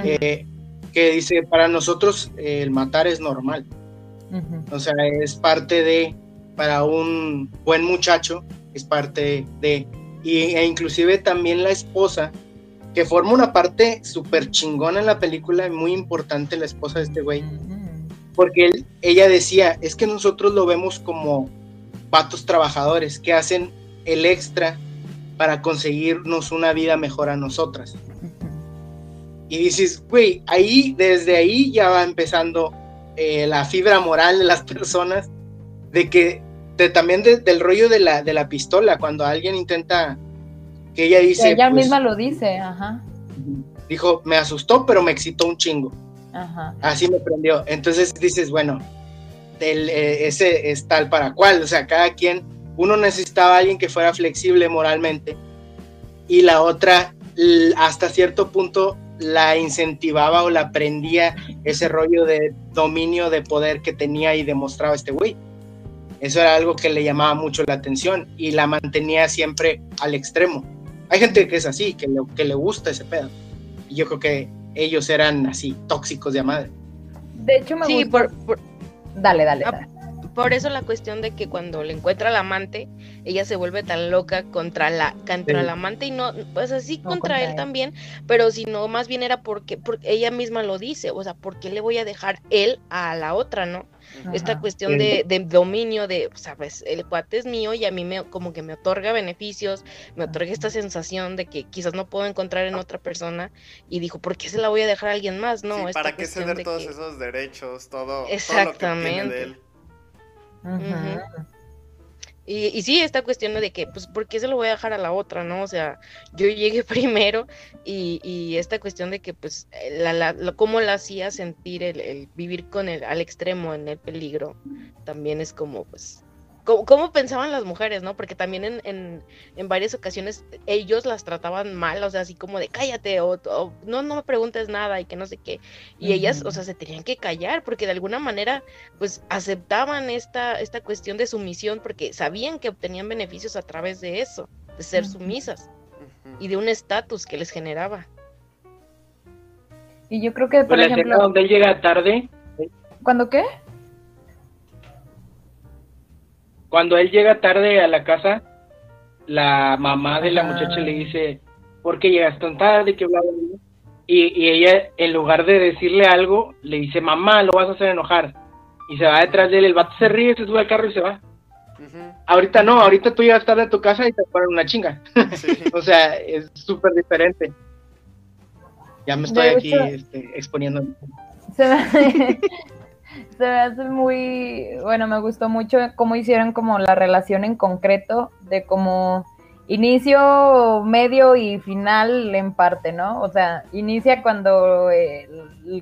eh, que dice, para nosotros eh, el matar es normal. O sea, es parte de, para un buen muchacho, es parte de, y, e inclusive también la esposa, que forma una parte súper chingona en la película, muy importante la esposa de este güey, porque él, ella decía, es que nosotros lo vemos como patos trabajadores que hacen el extra para conseguirnos una vida mejor a nosotras. Y dices, güey, ahí, desde ahí ya va empezando eh, la fibra moral de las personas, de que de- también de- del rollo de la, de la pistola, cuando alguien intenta, que ella dice, ella pues, misma lo dice, ajá, dijo, me asustó, pero me excitó un chingo, ajá. así me prendió. Entonces dices, bueno, del, eh, ese es tal para cual, o sea, cada quien, uno necesitaba a alguien que fuera flexible moralmente, y la otra, hasta cierto punto, la incentivaba o la prendía ese rollo de dominio de poder que tenía y demostraba este güey. Eso era algo que le llamaba mucho la atención y la mantenía siempre al extremo. Hay gente que es así, que le, que le gusta ese pedo. Y yo creo que ellos eran así, tóxicos de a madre. De hecho, me Sí, gusta. por, por, Dale, dale, Ah, dale. por eso la cuestión de que cuando le encuentra al amante, ella se vuelve tan loca contra la contra Sí. el amante y no, pues así No, contra, contra él, él. también, pero si no, más bien era porque, porque ella misma lo dice, o sea, ¿por qué le voy a dejar él a la otra, no? Esta cuestión Sí. de, de dominio, de, sabes, el cuate es mío y a mí me como que me otorga beneficios, me otorga esta sensación de que quizás no puedo encontrar en otra persona y dijo, ¿por qué se la voy a dejar a alguien más? No, Sí, esta ¿Para qué ceder de todos que- esos derechos? Todo, todo lo que obtiene Exactamente. de él. Y, y sí, esta cuestión de que, pues, ¿por qué se lo voy a dejar a la otra, no? O sea, yo llegué primero y, y esta cuestión de que, pues, la, la, la- cómo la hacía sentir el, el vivir con el, al extremo en el peligro, también es como, pues, cómo, cómo pensaban las mujeres, ¿no? Porque también en, en, en varias ocasiones ellos las trataban mal, o sea, así como de cállate o, o no, no me preguntes nada y que no sé qué. Y ellas, o sea, se tenían que callar porque de alguna manera pues aceptaban esta, esta cuestión de sumisión porque sabían que obtenían beneficios a través de eso, de ser sumisas y de un estatus que les generaba. Y yo creo que, por Pues ejemplo, donde él llega tarde, ¿cuándo qué? Cuando él llega tarde a la casa, la mamá de la Ajá. muchacha le dice, ¿por qué llegas tan tarde? Que bla, bla, bla. Y, y ella, en lugar de decirle algo, le dice, mamá, lo vas a hacer enojar. Y se va detrás de él, el vato se ríe, se sube al carro y se va. Ujú. Ahorita no, ahorita tú llegas tarde a tu casa y te ponen una chinga. Sí. O sea, es súper diferente. Ya me estoy aquí este, exponiendo. Se me, se me hace muy, bueno, me gustó mucho cómo hicieron como la relación en concreto de cómo inicio, medio y final en parte, ¿no? O sea, inicia cuando eh,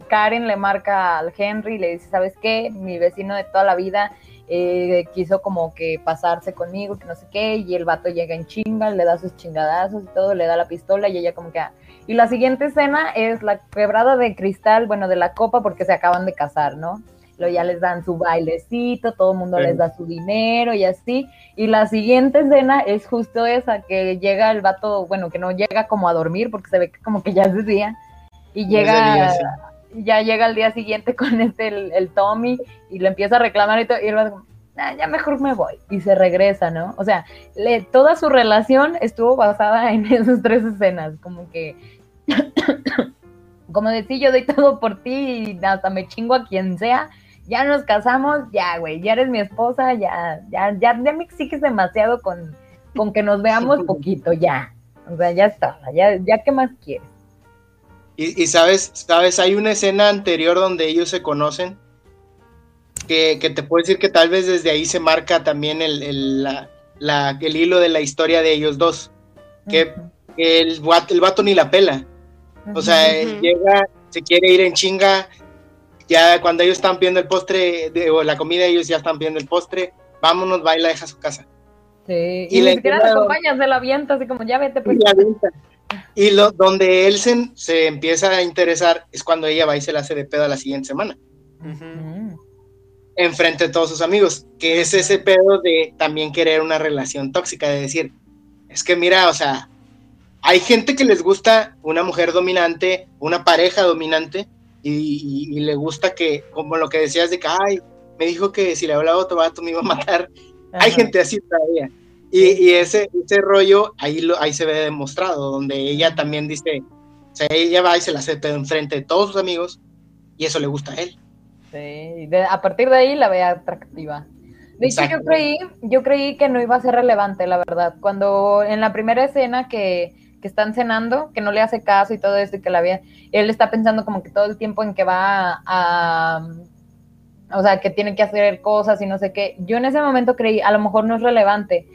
Karen le marca al Henry y le dice, ¿sabes qué? Mi vecino de toda la vida eh, quiso como que pasarse conmigo, que no sé qué, y el vato llega en chinga, le da sus chingadazos y todo, le da la pistola y ella como que... ah. Y la siguiente escena es la quebrada de cristal, bueno, de la copa porque se acaban de casar, ¿no? Luego ya les dan su bailecito, todo el mundo Sí. les da su dinero y así. Y la siguiente escena es justo esa, que llega el vato, bueno, que no llega como a dormir porque se ve que como que ya es de día. Y llega, día, sí. ya llega al día siguiente con este, el, el Tommy, y le empieza a reclamar y todo, y él va como, "Ah, ya mejor me voy. Y se regresa, ¿no? O sea, le- toda su relación estuvo basada en esas tres escenas, como que, como decir, yo doy todo por ti y hasta me chingo a quien sea. Ya nos casamos, ya, güey, ya eres mi esposa, ya, ya, ya, ya me exiges demasiado con, con que nos veamos poquito, ya. O sea, ya está, ya, ya qué más quieres. Y, y sabes, sabes, hay una escena anterior donde ellos se conocen que, que te puedo decir que tal vez desde ahí se marca también el, el, la- la- el hilo de la historia de ellos dos. Que Ujú, que el, vato- el vato ni la pela. O sea, él Ujú. llega, se quiere ir en chinga. Ya cuando ellos están pidiendo el postre de, o la comida, ellos ya están pidiendo el postre. Vámonos, va y la deja a su casa. Sí, Y y, ni siquiera escena la donde- acompaña, se la avienta así como ya vete pues. Y. Y lo, donde él se, se empieza a interesar es cuando ella va y se la hace de pedo a la siguiente semana. Enfrente de todos sus amigos, que es ese pedo de también querer una relación tóxica, de decir, es que mira, o sea, hay gente que les gusta una mujer dominante, una pareja dominante, y, y- y le gusta que, como lo que decías de que, ay, me dijo que si le hablaba a otro vato me iba a matar. Hay ajá. gente así todavía. Y, y ese, ese rollo, ahí, lo, ahí se ve demostrado, donde ella también dice, o sea, ella va y se la pedo enfrente de todos sus amigos, y eso le gusta a él. Sí, de- a partir de ahí la ve atractiva. De hecho, yo creí, yo creí que no iba a ser relevante, la verdad. Cuando en la primera escena que, que están cenando, que no le hace caso y todo esto, y que la ve, él está pensando como que todo el tiempo en que va a, o sea, que tiene que hacer cosas y no sé qué. Yo en ese momento creí, a lo mejor no es relevante,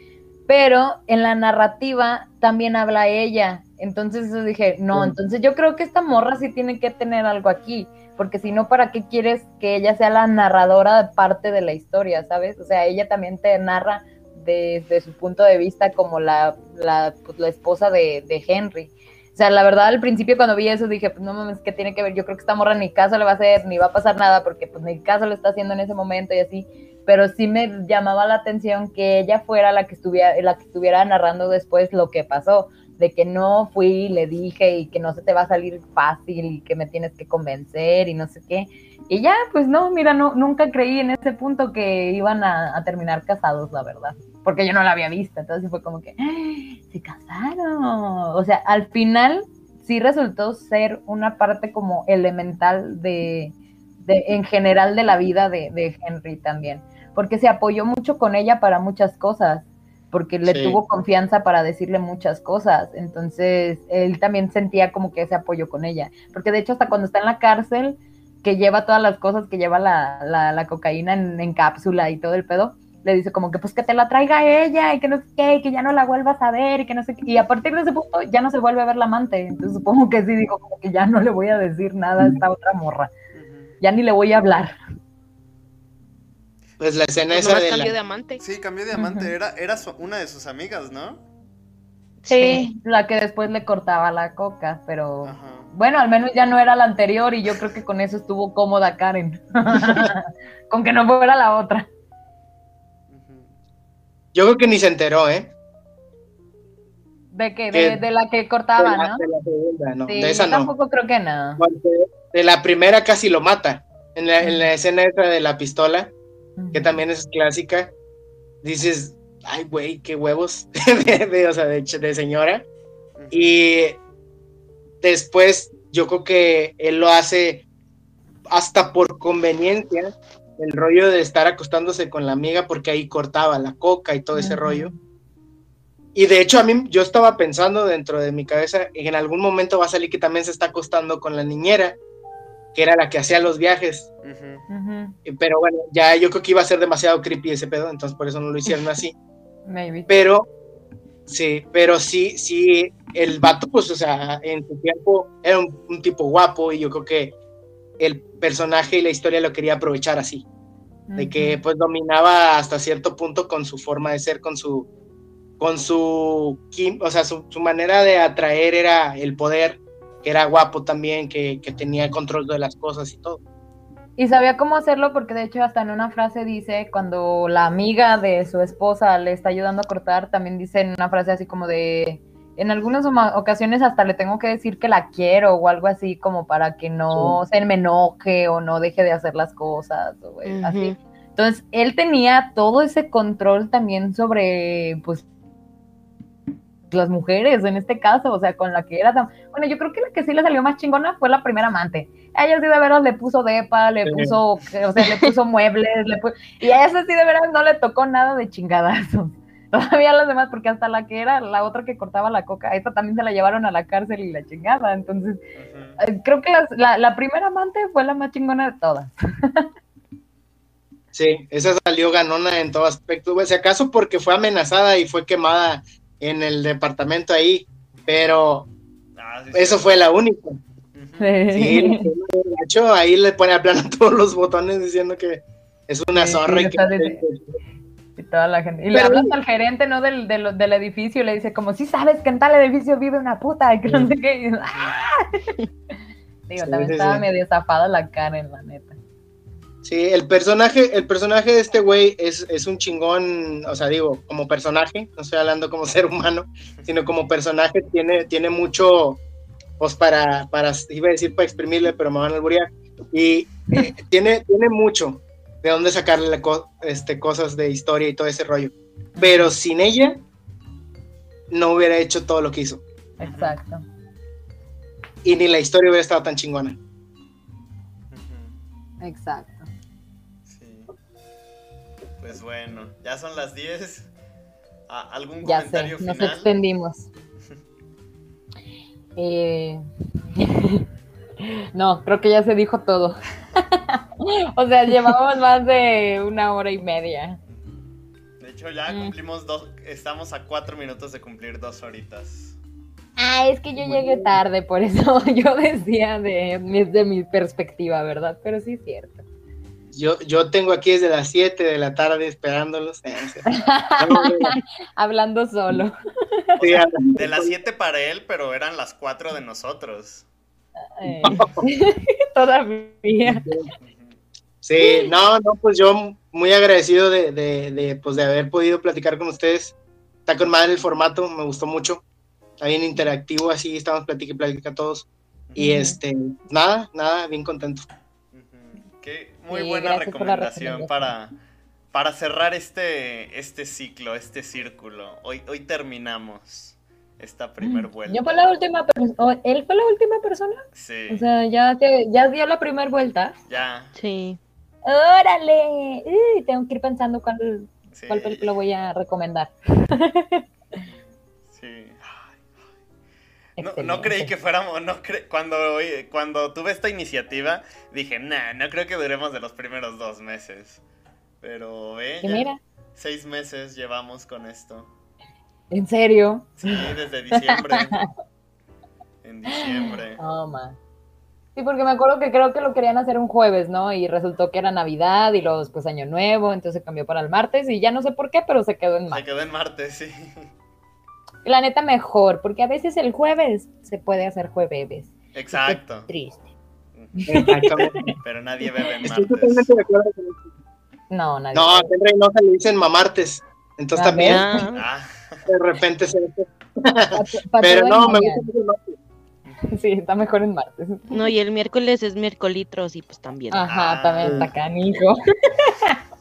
pero en la narrativa también habla ella. Entonces yo dije, no, entonces yo creo que esta morra sí tiene que tener algo aquí, porque si no, ¿para qué quieres que ella sea la narradora de parte de la historia, sabes? O sea, ella también te narra desde su punto de vista como la, la, pues, la esposa de, Henry. O sea, la verdad, al principio cuando vi eso dije, pues no mames, ¿qué tiene que ver? Yo creo que esta morra ni caso le va a hacer, ni va a pasar nada, porque pues ni caso lo está haciendo en ese momento y así. Pero sí me llamaba la atención que ella fuera la que estuviera, la que estuviera narrando después lo que pasó, de que no fui le dije y que no se te va a salir fácil y que me tienes que convencer y no sé qué. Y ya, pues no, mira, no, nunca creí en ese punto que iban a, terminar casados, la verdad, porque yo no la había visto, entonces fue como que, ¡Ah! se casaron. O sea, al final sí resultó ser una parte como elemental de, en general de la vida de Henry también, porque se apoyó mucho con ella para muchas cosas, porque le Sí. tuvo confianza para decirle muchas cosas, entonces él también sentía como que ese apoyo con ella, porque de hecho hasta cuando está en la cárcel, que lleva todas las cosas que lleva la, la, la cocaína en, en cápsula y todo el pedo, le dice como que pues que te la traiga ella y que no sé qué, y que ya no la vuelvas a ver y que no sé qué. Y a partir de ese punto ya no se vuelve a ver la amante. Entonces supongo que sí dijo como que ya no le voy a decir nada a esta otra morra. Ya ni le voy a hablar. Pues la escena Pues esa de cambio la, de amante. Sí, cambió de amante. Era, era su- una de sus amigas, ¿no? Sí, la que después le cortaba la coca, pero Ajá. bueno, al menos ya no era la anterior y yo creo que con eso estuvo cómoda Karen. con que no fuera la otra. Yo creo que ni se enteró, ¿eh? De que, Que- de, de la que De cortaba, la, ¿no? de la segunda, no. Sí, de esa yo no. tampoco creo que no. Porque De la primera casi lo mata. En la, en la escena esa de la pistola, que también es clásica, dices, ay, güey, qué huevos. de, de- o sea, de, señora. Y después yo creo que él lo hace hasta por conveniencia, el rollo de estar acostándose con la amiga porque ahí cortaba la coca y todo ese rollo. Y de hecho a mí yo estaba pensando dentro de mi cabeza en algún momento va a salir que también se está acostando con la niñera, que era la que hacía los viajes. Ujú, Y- Pero bueno, ya yo creo que iba a ser demasiado creepy ese pedo, entonces por eso no lo hicieron así Maybe. pero Sí, pero sí, sí, el vato, pues, o sea, en su tiempo era un, un tipo guapo y yo creo que el personaje y la historia lo quería aprovechar así, de que pues dominaba hasta cierto punto con su forma de ser, con su, con su, o sea, su, su manera de atraer era el poder, que era guapo también, que, que tenía control de las cosas y todo. Y sabía cómo hacerlo porque de hecho hasta en una frase dice, cuando la amiga de su esposa le está ayudando a cortar, también dice en una frase así como de, en algunas ocasiones hasta le tengo que decir que la quiero o algo así como para que no se me enoje o no deje de hacer las cosas o eh, así. Ujú. Entonces, él tenía todo ese control también sobre, pues, las mujeres en este caso, o sea, con la que era tan... Bueno, yo creo que la que sí le salió más chingona fue la primera amante. A ella sí de veras le puso depa, le Sí. puso, o sea, le puso muebles, le pu- y a esa sí de veras no le tocó nada de chingadazos. Todavía las demás, porque hasta la que era la otra que cortaba la coca, a esta también se la llevaron a la cárcel y la chingada. Entonces, eh, creo que las- la, la primera amante fue la más chingona de todas. Sí, esa salió ganona en todo aspecto. Pues, si acaso porque fue amenazada y fue quemada en el departamento ahí, pero Ah, sí, eso sí. fue la única. Sí, de hecho, ahí le pone a plano todos los botones diciendo que es una Sí, zorra sí, y de- Y toda la gente. Y le Pero- hablas al gerente, ¿no? Del, del, del edificio y le dice como, sí sabes que en tal edificio vive una puta y que no sé qué. Y, ¡ah! Digo, Sí, también sí, estaba sí. medio zafada la Karen, la neta. Sí, el personaje, el personaje de este güey es, es un chingón, o sea, digo, como personaje, no estoy hablando como ser humano, sino como personaje tiene, tiene mucho, pues para, para, iba a decir para exprimirle, pero me van a alburear, y eh, tiene, tiene mucho de dónde sacarle co- este, cosas de historia y todo ese rollo, pero sin ella no hubiera hecho todo lo que hizo, Exacto. y ni la historia hubiera estado tan chingona. Exacto. Pues bueno, ya son las 10. Ah, ¿Algún Ya sé, comentario nos final? extendimos. Eh, no, creo que ya se dijo todo. o sea, llevamos más de una hora y media. De hecho, ya Mm. cumplimos dos. Estamos a cuatro minutos de cumplir dos horitas. Ah, es que yo llegué tarde, por eso yo decía de, de mi perspectiva, ¿verdad? Pero sí es cierto. Yo, yo tengo aquí desde las 7 de la tarde esperándolos. Eh. Hablando solo. O sea, de las 7 para él, pero eran las 4 de nosotros. Eh, todavía. Sí, no, no, pues yo muy agradecido de, de, de, pues de haber podido platicar con ustedes. Está con madre el formato, me gustó mucho. Está bien interactivo, así estamos platica y platica todos. Y Ujú. este, nada, nada, bien contento. Qué muy Sí, buena recomendación para, para cerrar este, este ciclo, este círculo. Hoy, hoy terminamos esta primer vuelta. Yo fue la última persona. ¿Él fue la última persona? Sí, O sea, ya, te- ya dio la primera vuelta. ya. Sí. ¡Órale! Uy, tengo que ir pensando cuál, Sí, cuál película voy a recomendar. sí. No, no creí que fuéramos, no cre- cuando, cuando tuve esta iniciativa, dije, nah, no creo que duremos de los primeros dos meses. Pero mira, seis meses llevamos con esto. ¿en serio? Sí, desde diciembre. en diciembre. Oh, man. Sí, porque me acuerdo que creo que lo querían hacer un jueves, ¿no? Y resultó que era Navidad y luego después Año Nuevo, entonces cambió para el martes y ya no sé por qué, pero se quedó en Se martes. quedó en martes, sí. La neta mejor, porque a veces el jueves se puede hacer jueves. Exacto. Triste. Exactamente. Pero nadie bebe en Estoy martes. totalmente de acuerdo con eso. No, nadie. No, a Henry Reynosa le dicen mamartes. Entonces A también Ah, Ah, de repente se Pa- pa' Pero todo no, me gusta mucho el martes. Sí, está mejor en martes. no, y el miércoles es miércolitros y pues también. Ajá, Ah. también está canijo.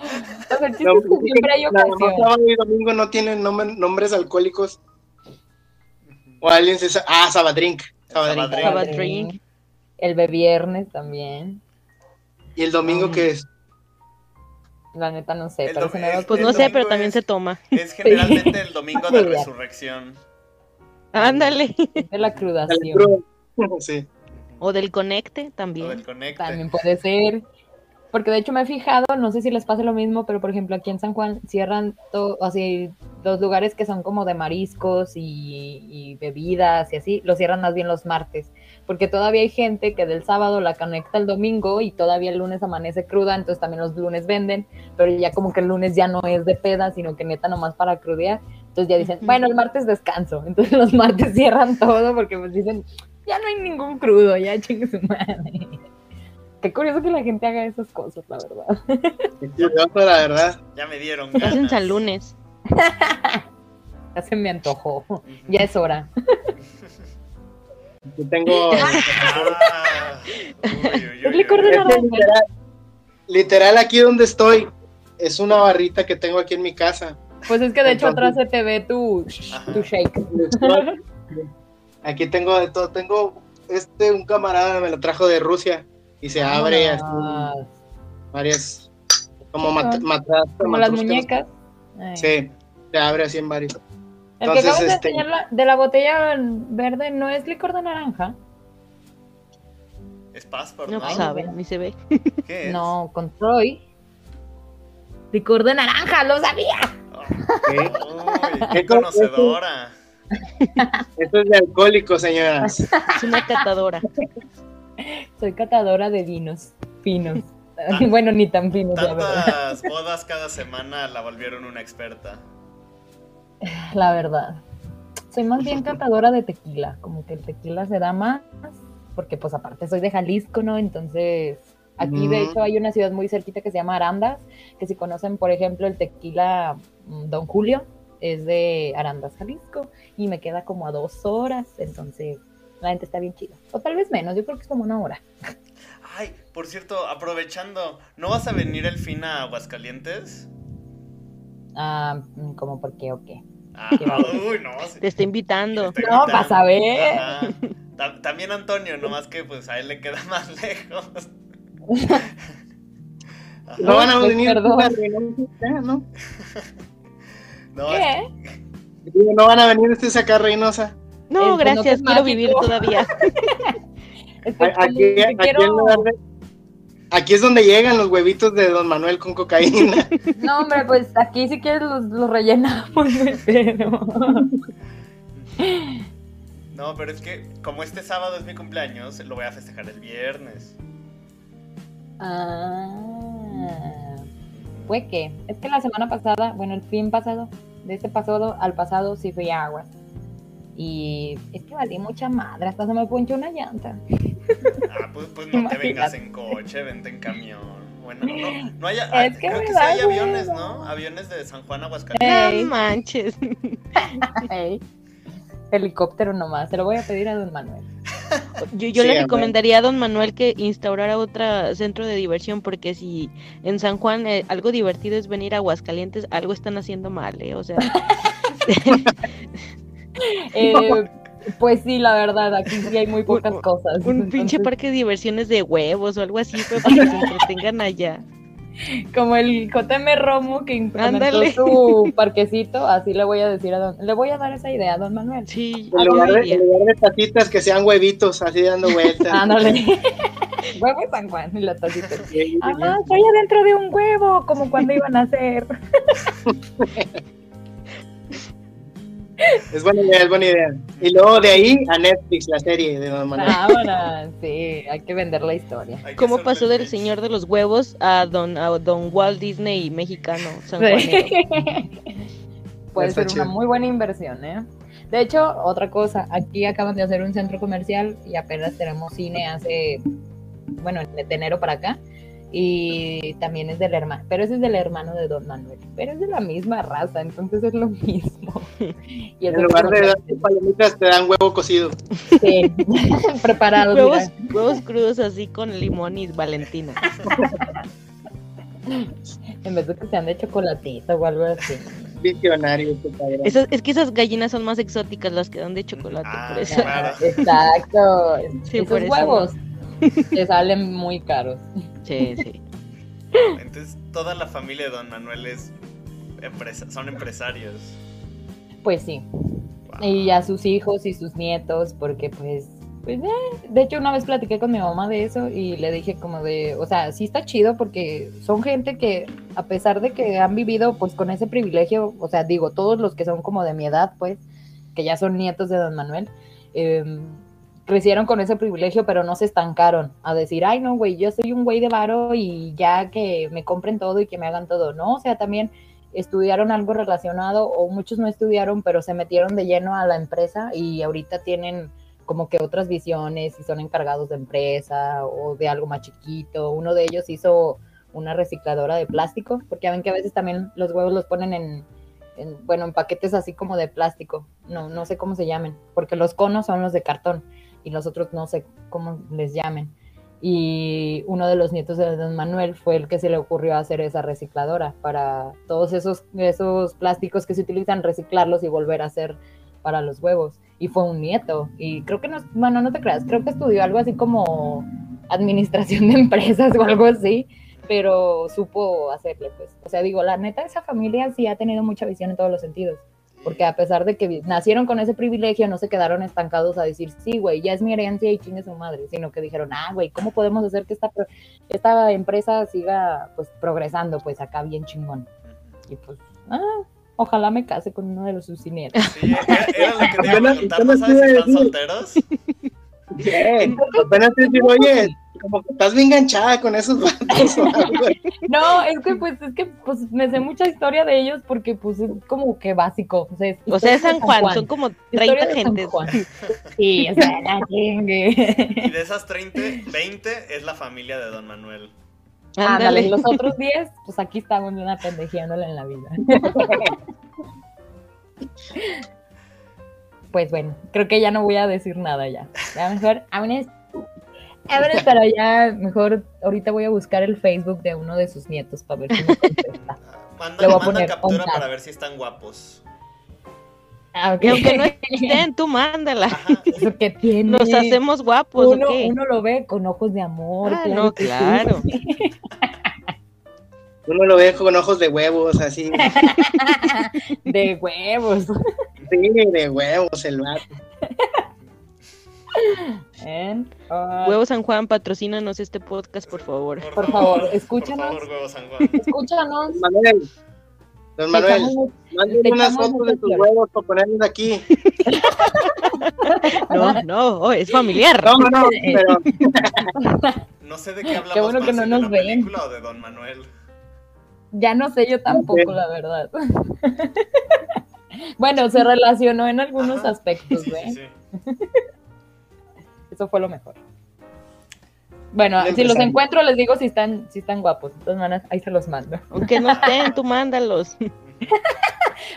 O sea, el chiste No, es que siempre hay nada más ocasión. sábado y domingo no tienen nombre- nombres alcohólicos. O alguien se sa- Ah, Sabadrink. Sabadrink. Sabadrink. Sabadrink. El viernes también. ¿Y el domingo Ah. qué es? La neta no sé, pero Pues no sé, pero también es- se toma. es generalmente el domingo de resurrección. Ándale. de la crudación. Sí. O del conecte O también. del conecte. También puede ser. Porque de hecho me he fijado, no sé si les pasa lo mismo, pero por ejemplo aquí en San Juan cierran todo, así los lugares que son como de mariscos y, y bebidas y así, los cierran más bien los martes. Porque todavía hay gente que del sábado la conecta el domingo y todavía el lunes amanece cruda, entonces también los lunes venden, pero ya como que el lunes ya no es de peda, sino que neta nomás para crudear. Entonces ya dicen, Ujú. bueno, el martes descanso. Entonces los martes cierran todo porque pues dicen, ya no hay ningún crudo, ya chingue su madre. Qué curioso que la gente haga esas cosas, la verdad. Qué curioso, la verdad. Ya me dieron Hacen. San lunes. Ya se me antojó. Ya es hora. Yo tengo. Ah, uy, literal, literal, aquí donde estoy, es una barrita que tengo aquí en mi casa. Pues es que de hecho atrás se te ve tu, tu shake. Aquí tengo de todo. Tengo este, un camarada me lo trajo de Rusia y se abre así, Ah, varias. Como Qué mat- como las muñecas. Ay. Sí, se abre así en varios. El que acabas de este- enseñar la- de la botella verde no es licor de naranja. Es Passport, No ¿no? sabe, ni se ve. ¿Qué es? No, con Troy. Licor de naranja, lo sabía. qué Esto- conocedora. Esto es de alcohólico, señoras. Es una catadora. Soy catadora de vinos finos. bueno, ni tan finos, la verdad. Tantas bodas cada semana la volvieron una experta. La verdad. Soy más bien catadora de tequila, como que el tequila se da más, porque pues aparte soy de Jalisco, ¿no? Entonces, aquí de Mm. hecho hay una ciudad muy cerquita que se llama Arandas, que si conocen, por ejemplo, el tequila mm, Don Julio, es de Arandas, Jalisco, y me queda como a dos horas, entonces la gente está bien chida. O tal vez menos, yo creo que es como una hora. Ay, por cierto, aprovechando, ¿no vas a venir el fin a Aguascalientes? Ah, mm, como por qué o qué. Ah, uy, no. sí, Te está invitando. No, invitando. vas a ver. Ajá. Ta- También Antonio, nomás que pues a él le queda más lejos. Ajá. No van a venir. perdón. ¿no? Es- ¿Qué? No van a venir ustedes acá, Reynosa. No, gracias, quiero mágico. vivir todavía. Aquí, aquí de- es donde llegan los huevitos de Don Manuel con cocaína. No, hombre, pues aquí si quieres los, los rellenamos, pero... no, pero es que como este sábado es mi cumpleaños, lo voy a festejar el viernes. Ah, fue que, es que la semana pasada, bueno, el fin pasado, de este pasado al pasado sí fui a Aguas. Y es que valí mucha madre, hasta se me ponchó una llanta. Ah, pues, pues no te vengas en coche, vente en camión. Bueno, no, no hay, ah, Es que creo que sí hay aviones. ¿no? Aviones de San Juan a Aguascalientes. Ey. No manches. Ey, Helicóptero nomás, se lo voy a pedir a don Manuel. Yo, yo Sí, le recomendaría a don Manuel que instaurara otro centro de diversión, porque si en San Juan eh, algo divertido es venir a Aguascalientes, algo están haciendo mal, ¿eh? O sea, Eh, pues sí, la verdad, aquí sí hay muy pocas Un- cosas. un pinche parque de diversiones de huevos o algo así, pero para que se entretengan allá. Como el JM Romo que implementó su parquecito, así le voy a decir a don, le voy a dar esa idea a don Manuel. Sí, En lugar, de, iría. en lugar de tacitas que sean huevitos, así dando vueltas. Ándale. huevo y San Juan y la tacita. Sí, Mamá, estoy adentro de un huevo, como cuando iban a hacer. Es buena idea, es buena idea. Y luego de ahí a Netflix, la serie de Don Manuel. Ahora, sí, hay que vender la historia. ¿Cómo pasó el del señor de los huevos a don, a don Walt Disney mexicano, sanjuanero? Puede Está ser una chido. muy buena inversión, ¿eh? De hecho, otra cosa, aquí acaban de hacer un centro comercial y apenas tenemos cine hace, bueno, de enero para acá. Y también es del hermano, pero ese es del hermano de Don Manuel, pero es de la misma raza, entonces es lo mismo. Y En lugar de darte palomitas, te dan huevo cocido. sí, preparado. Huevos, huevos crudos así con limón y Valentina. en vez de que sean de chocolatito o algo así. Visionario. Esas- es que esas gallinas son más exóticas las que dan de chocolate, Ah, por eso. Claro. Exacto. Sí, Esos por eso. huevos te salen muy caros. Sí, sí. Entonces, toda la familia de Don Manuel es empresa- son empresarios. Pues sí. Wow. Y a sus hijos y sus nietos, porque pues Pues, eh, de hecho, una vez platiqué con mi mamá de eso y le dije como de, o sea, sí está chido porque son gente que, a pesar de que han vivido pues con ese privilegio, o sea, digo, todos los que son como de mi edad, pues, que ya son nietos de don Manuel, eh, crecieron con ese privilegio, pero no se estancaron a decir, ay, no, güey, yo soy un güey de varo y ya que me compren todo y que me hagan todo, ¿no? O sea, también estudiaron algo relacionado o muchos no estudiaron, pero se metieron de lleno a la empresa y ahorita tienen como que otras visiones y son encargados de empresa o de algo más chiquito. Uno de ellos hizo una recicladora de plástico, porque ven que a veces también los huevos los ponen en, en, bueno, en paquetes así como de plástico. No, no sé cómo se llamen, porque los conos son los de cartón y los otros no sé cómo les llamen. Y uno de los nietos de don Manuel fue el que se le ocurrió hacer esa recicladora para todos esos, esos plásticos que se utilizan, reciclarlos y volver a hacer para los huevos. Y fue un nieto. Y creo que no, bueno, no te creas, creo que estudió algo así como administración de empresas o algo así, pero supo hacerle, pues. O sea, digo, la neta, esa familia sí ha tenido mucha visión en todos los sentidos. Porque a pesar de que nacieron con ese privilegio, no se quedaron estancados a decir, sí, güey, ya es mi herencia y chingue su madre, sino que dijeron, ah, güey, ¿cómo podemos hacer que esta, esta empresa siga, pues, progresando, pues, acá bien chingón? Y pues, ah, ojalá me case con uno de los sus nietos. Sí, era, era lo que te iba a preguntar, ¿no sabes si están solteros? ¿Qué? Apenas te digo, oye, como que estás bien enganchada con esos vatos. no, es que pues, es que pues me sé mucha historia de ellos porque pues es como que básico. O sea, es, o sea, San, Juan, Juan, son como 30 gentes. Sí, o sea, la chingue. Y de esas 30, 20 es la familia de Don Manuel. Ándale, los otros 10, pues aquí estamos una pendejeándola en la vida. pues bueno, creo que ya no voy a decir nada ya. Ya mejor, vámonos. Vámonos, pero ya mejor ahorita voy a buscar el Facebook de uno de sus nietos para ver si me contesta. Manda, manda poner, captura para ver si están guapos. Ah, okay. Y aunque no estén, tú mándala. Eso que tiene. Nos hacemos guapos. Uno, uno lo ve con ojos de amor. Ah, no, claro. Sí. Uno lo ve con ojos de huevos, así. de huevos. Sí, de huevos, el vato. And, uh, Huevo San Juan, patrocínanos este podcast, por favor. Por, por favor, escúchanos. Por favor, Huevo San Juan. Escúchanos. Manuel, don Manuel, mándenme unas fotos de tus huevos para ponerlos aquí. No, no, oh, es familiar. No, no, pero. No sé de qué hablamos Qué bueno que no nos ven. película o de Don Manuel. Ya no sé yo tampoco, la verdad. bueno, se relacionó en algunos Ajá. aspectos, Sí, ¿eh? sí, sí. Eso fue lo mejor. Bueno, si los encuentro les digo si están, si están guapos. De todas maneras, ahí se los mando. Aunque no estén, tú mándalos.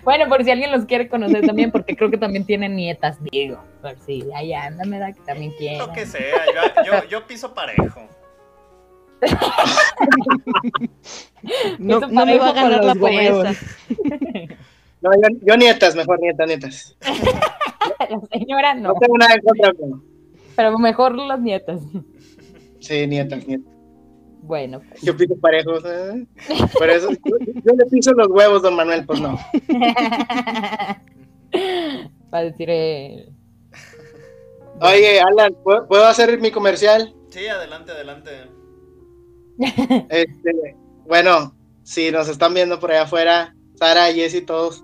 Bueno, por si alguien los quiere conocer también, porque creo que también tienen nietas, digo. Por si ahí anda, me da que también quieren. Lo que sea, yo, yo, yo piso parejo. No, no me va a ganar la pobreza. No, yo, yo nietas, mejor nietas, nietas. La señora No no, tengo nada en contra, pero. Pero mejor las nietas. Sí, nietas, nietas. Bueno, pues. Yo piso parejos. ¿eh? Por eso, yo, yo le piso los huevos, don Manuel, pues no. Para decir, eh, Oye, Alan, ¿puedo, puedo hacer mi comercial? Sí, adelante, adelante. Este, bueno, si nos están viendo por allá afuera, Sara, Jessy, todos,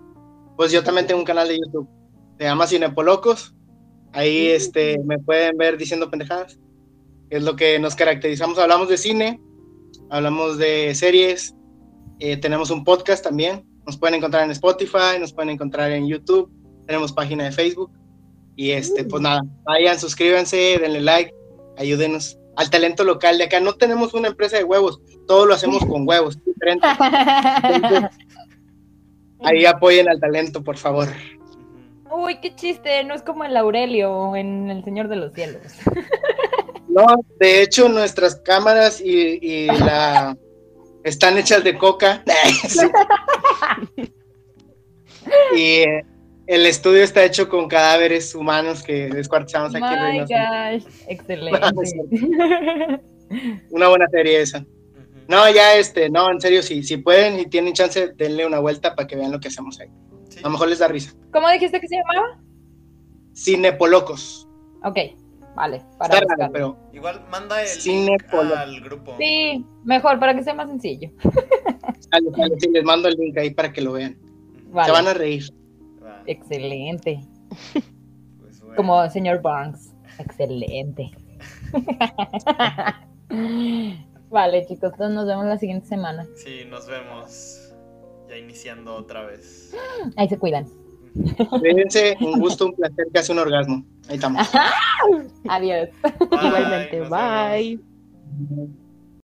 pues yo también tengo un canal de YouTube. Se llama Cinepolocos. Ahí este, me pueden ver diciendo pendejadas. Es lo que nos caracterizamos. Hablamos de cine, hablamos de series, eh, tenemos un podcast también. Nos pueden encontrar en Spotify, nos pueden encontrar en YouTube, tenemos página de Facebook. Y este, pues nada, vayan, suscríbanse, denle like, ayúdenos al talento local de acá. No tenemos una empresa de huevos, todo lo hacemos con huevos, es diferente. Entonces, ahí apoyen al talento, por favor. Uy, qué chiste, no es como el Aurelio en El Señor de los Cielos. No, de hecho, nuestras cámaras y, y la están hechas de coca. Y eh, el estudio está hecho con cadáveres humanos que descuartizamos aquí My gosh, excelente. Una buena serie esa. No, ya este, no, en serio, si, si pueden y tienen chance, denle una vuelta para que vean lo que hacemos ahí. A lo mejor les da risa. ¿Cómo dijiste que se llamaba? Cinepolocos. Ok, Vale, para Está raro, buscarlo. pero Igual manda el link al grupo. Sí, mejor, para que sea más sencillo. sale, sale, sí, les mando el link ahí para que lo vean. Vale. Se van a reír. Excelente. pues bueno. Como señor Barnes. Excelente. vale, chicos, entonces nos vemos la siguiente semana. Sí, nos vemos. Ya iniciando otra vez. Ahí se cuidan. Cuídense, un gusto, un placer, casi un orgasmo. Ahí estamos. Adiós. Bye, Igualmente, vemos. Bye.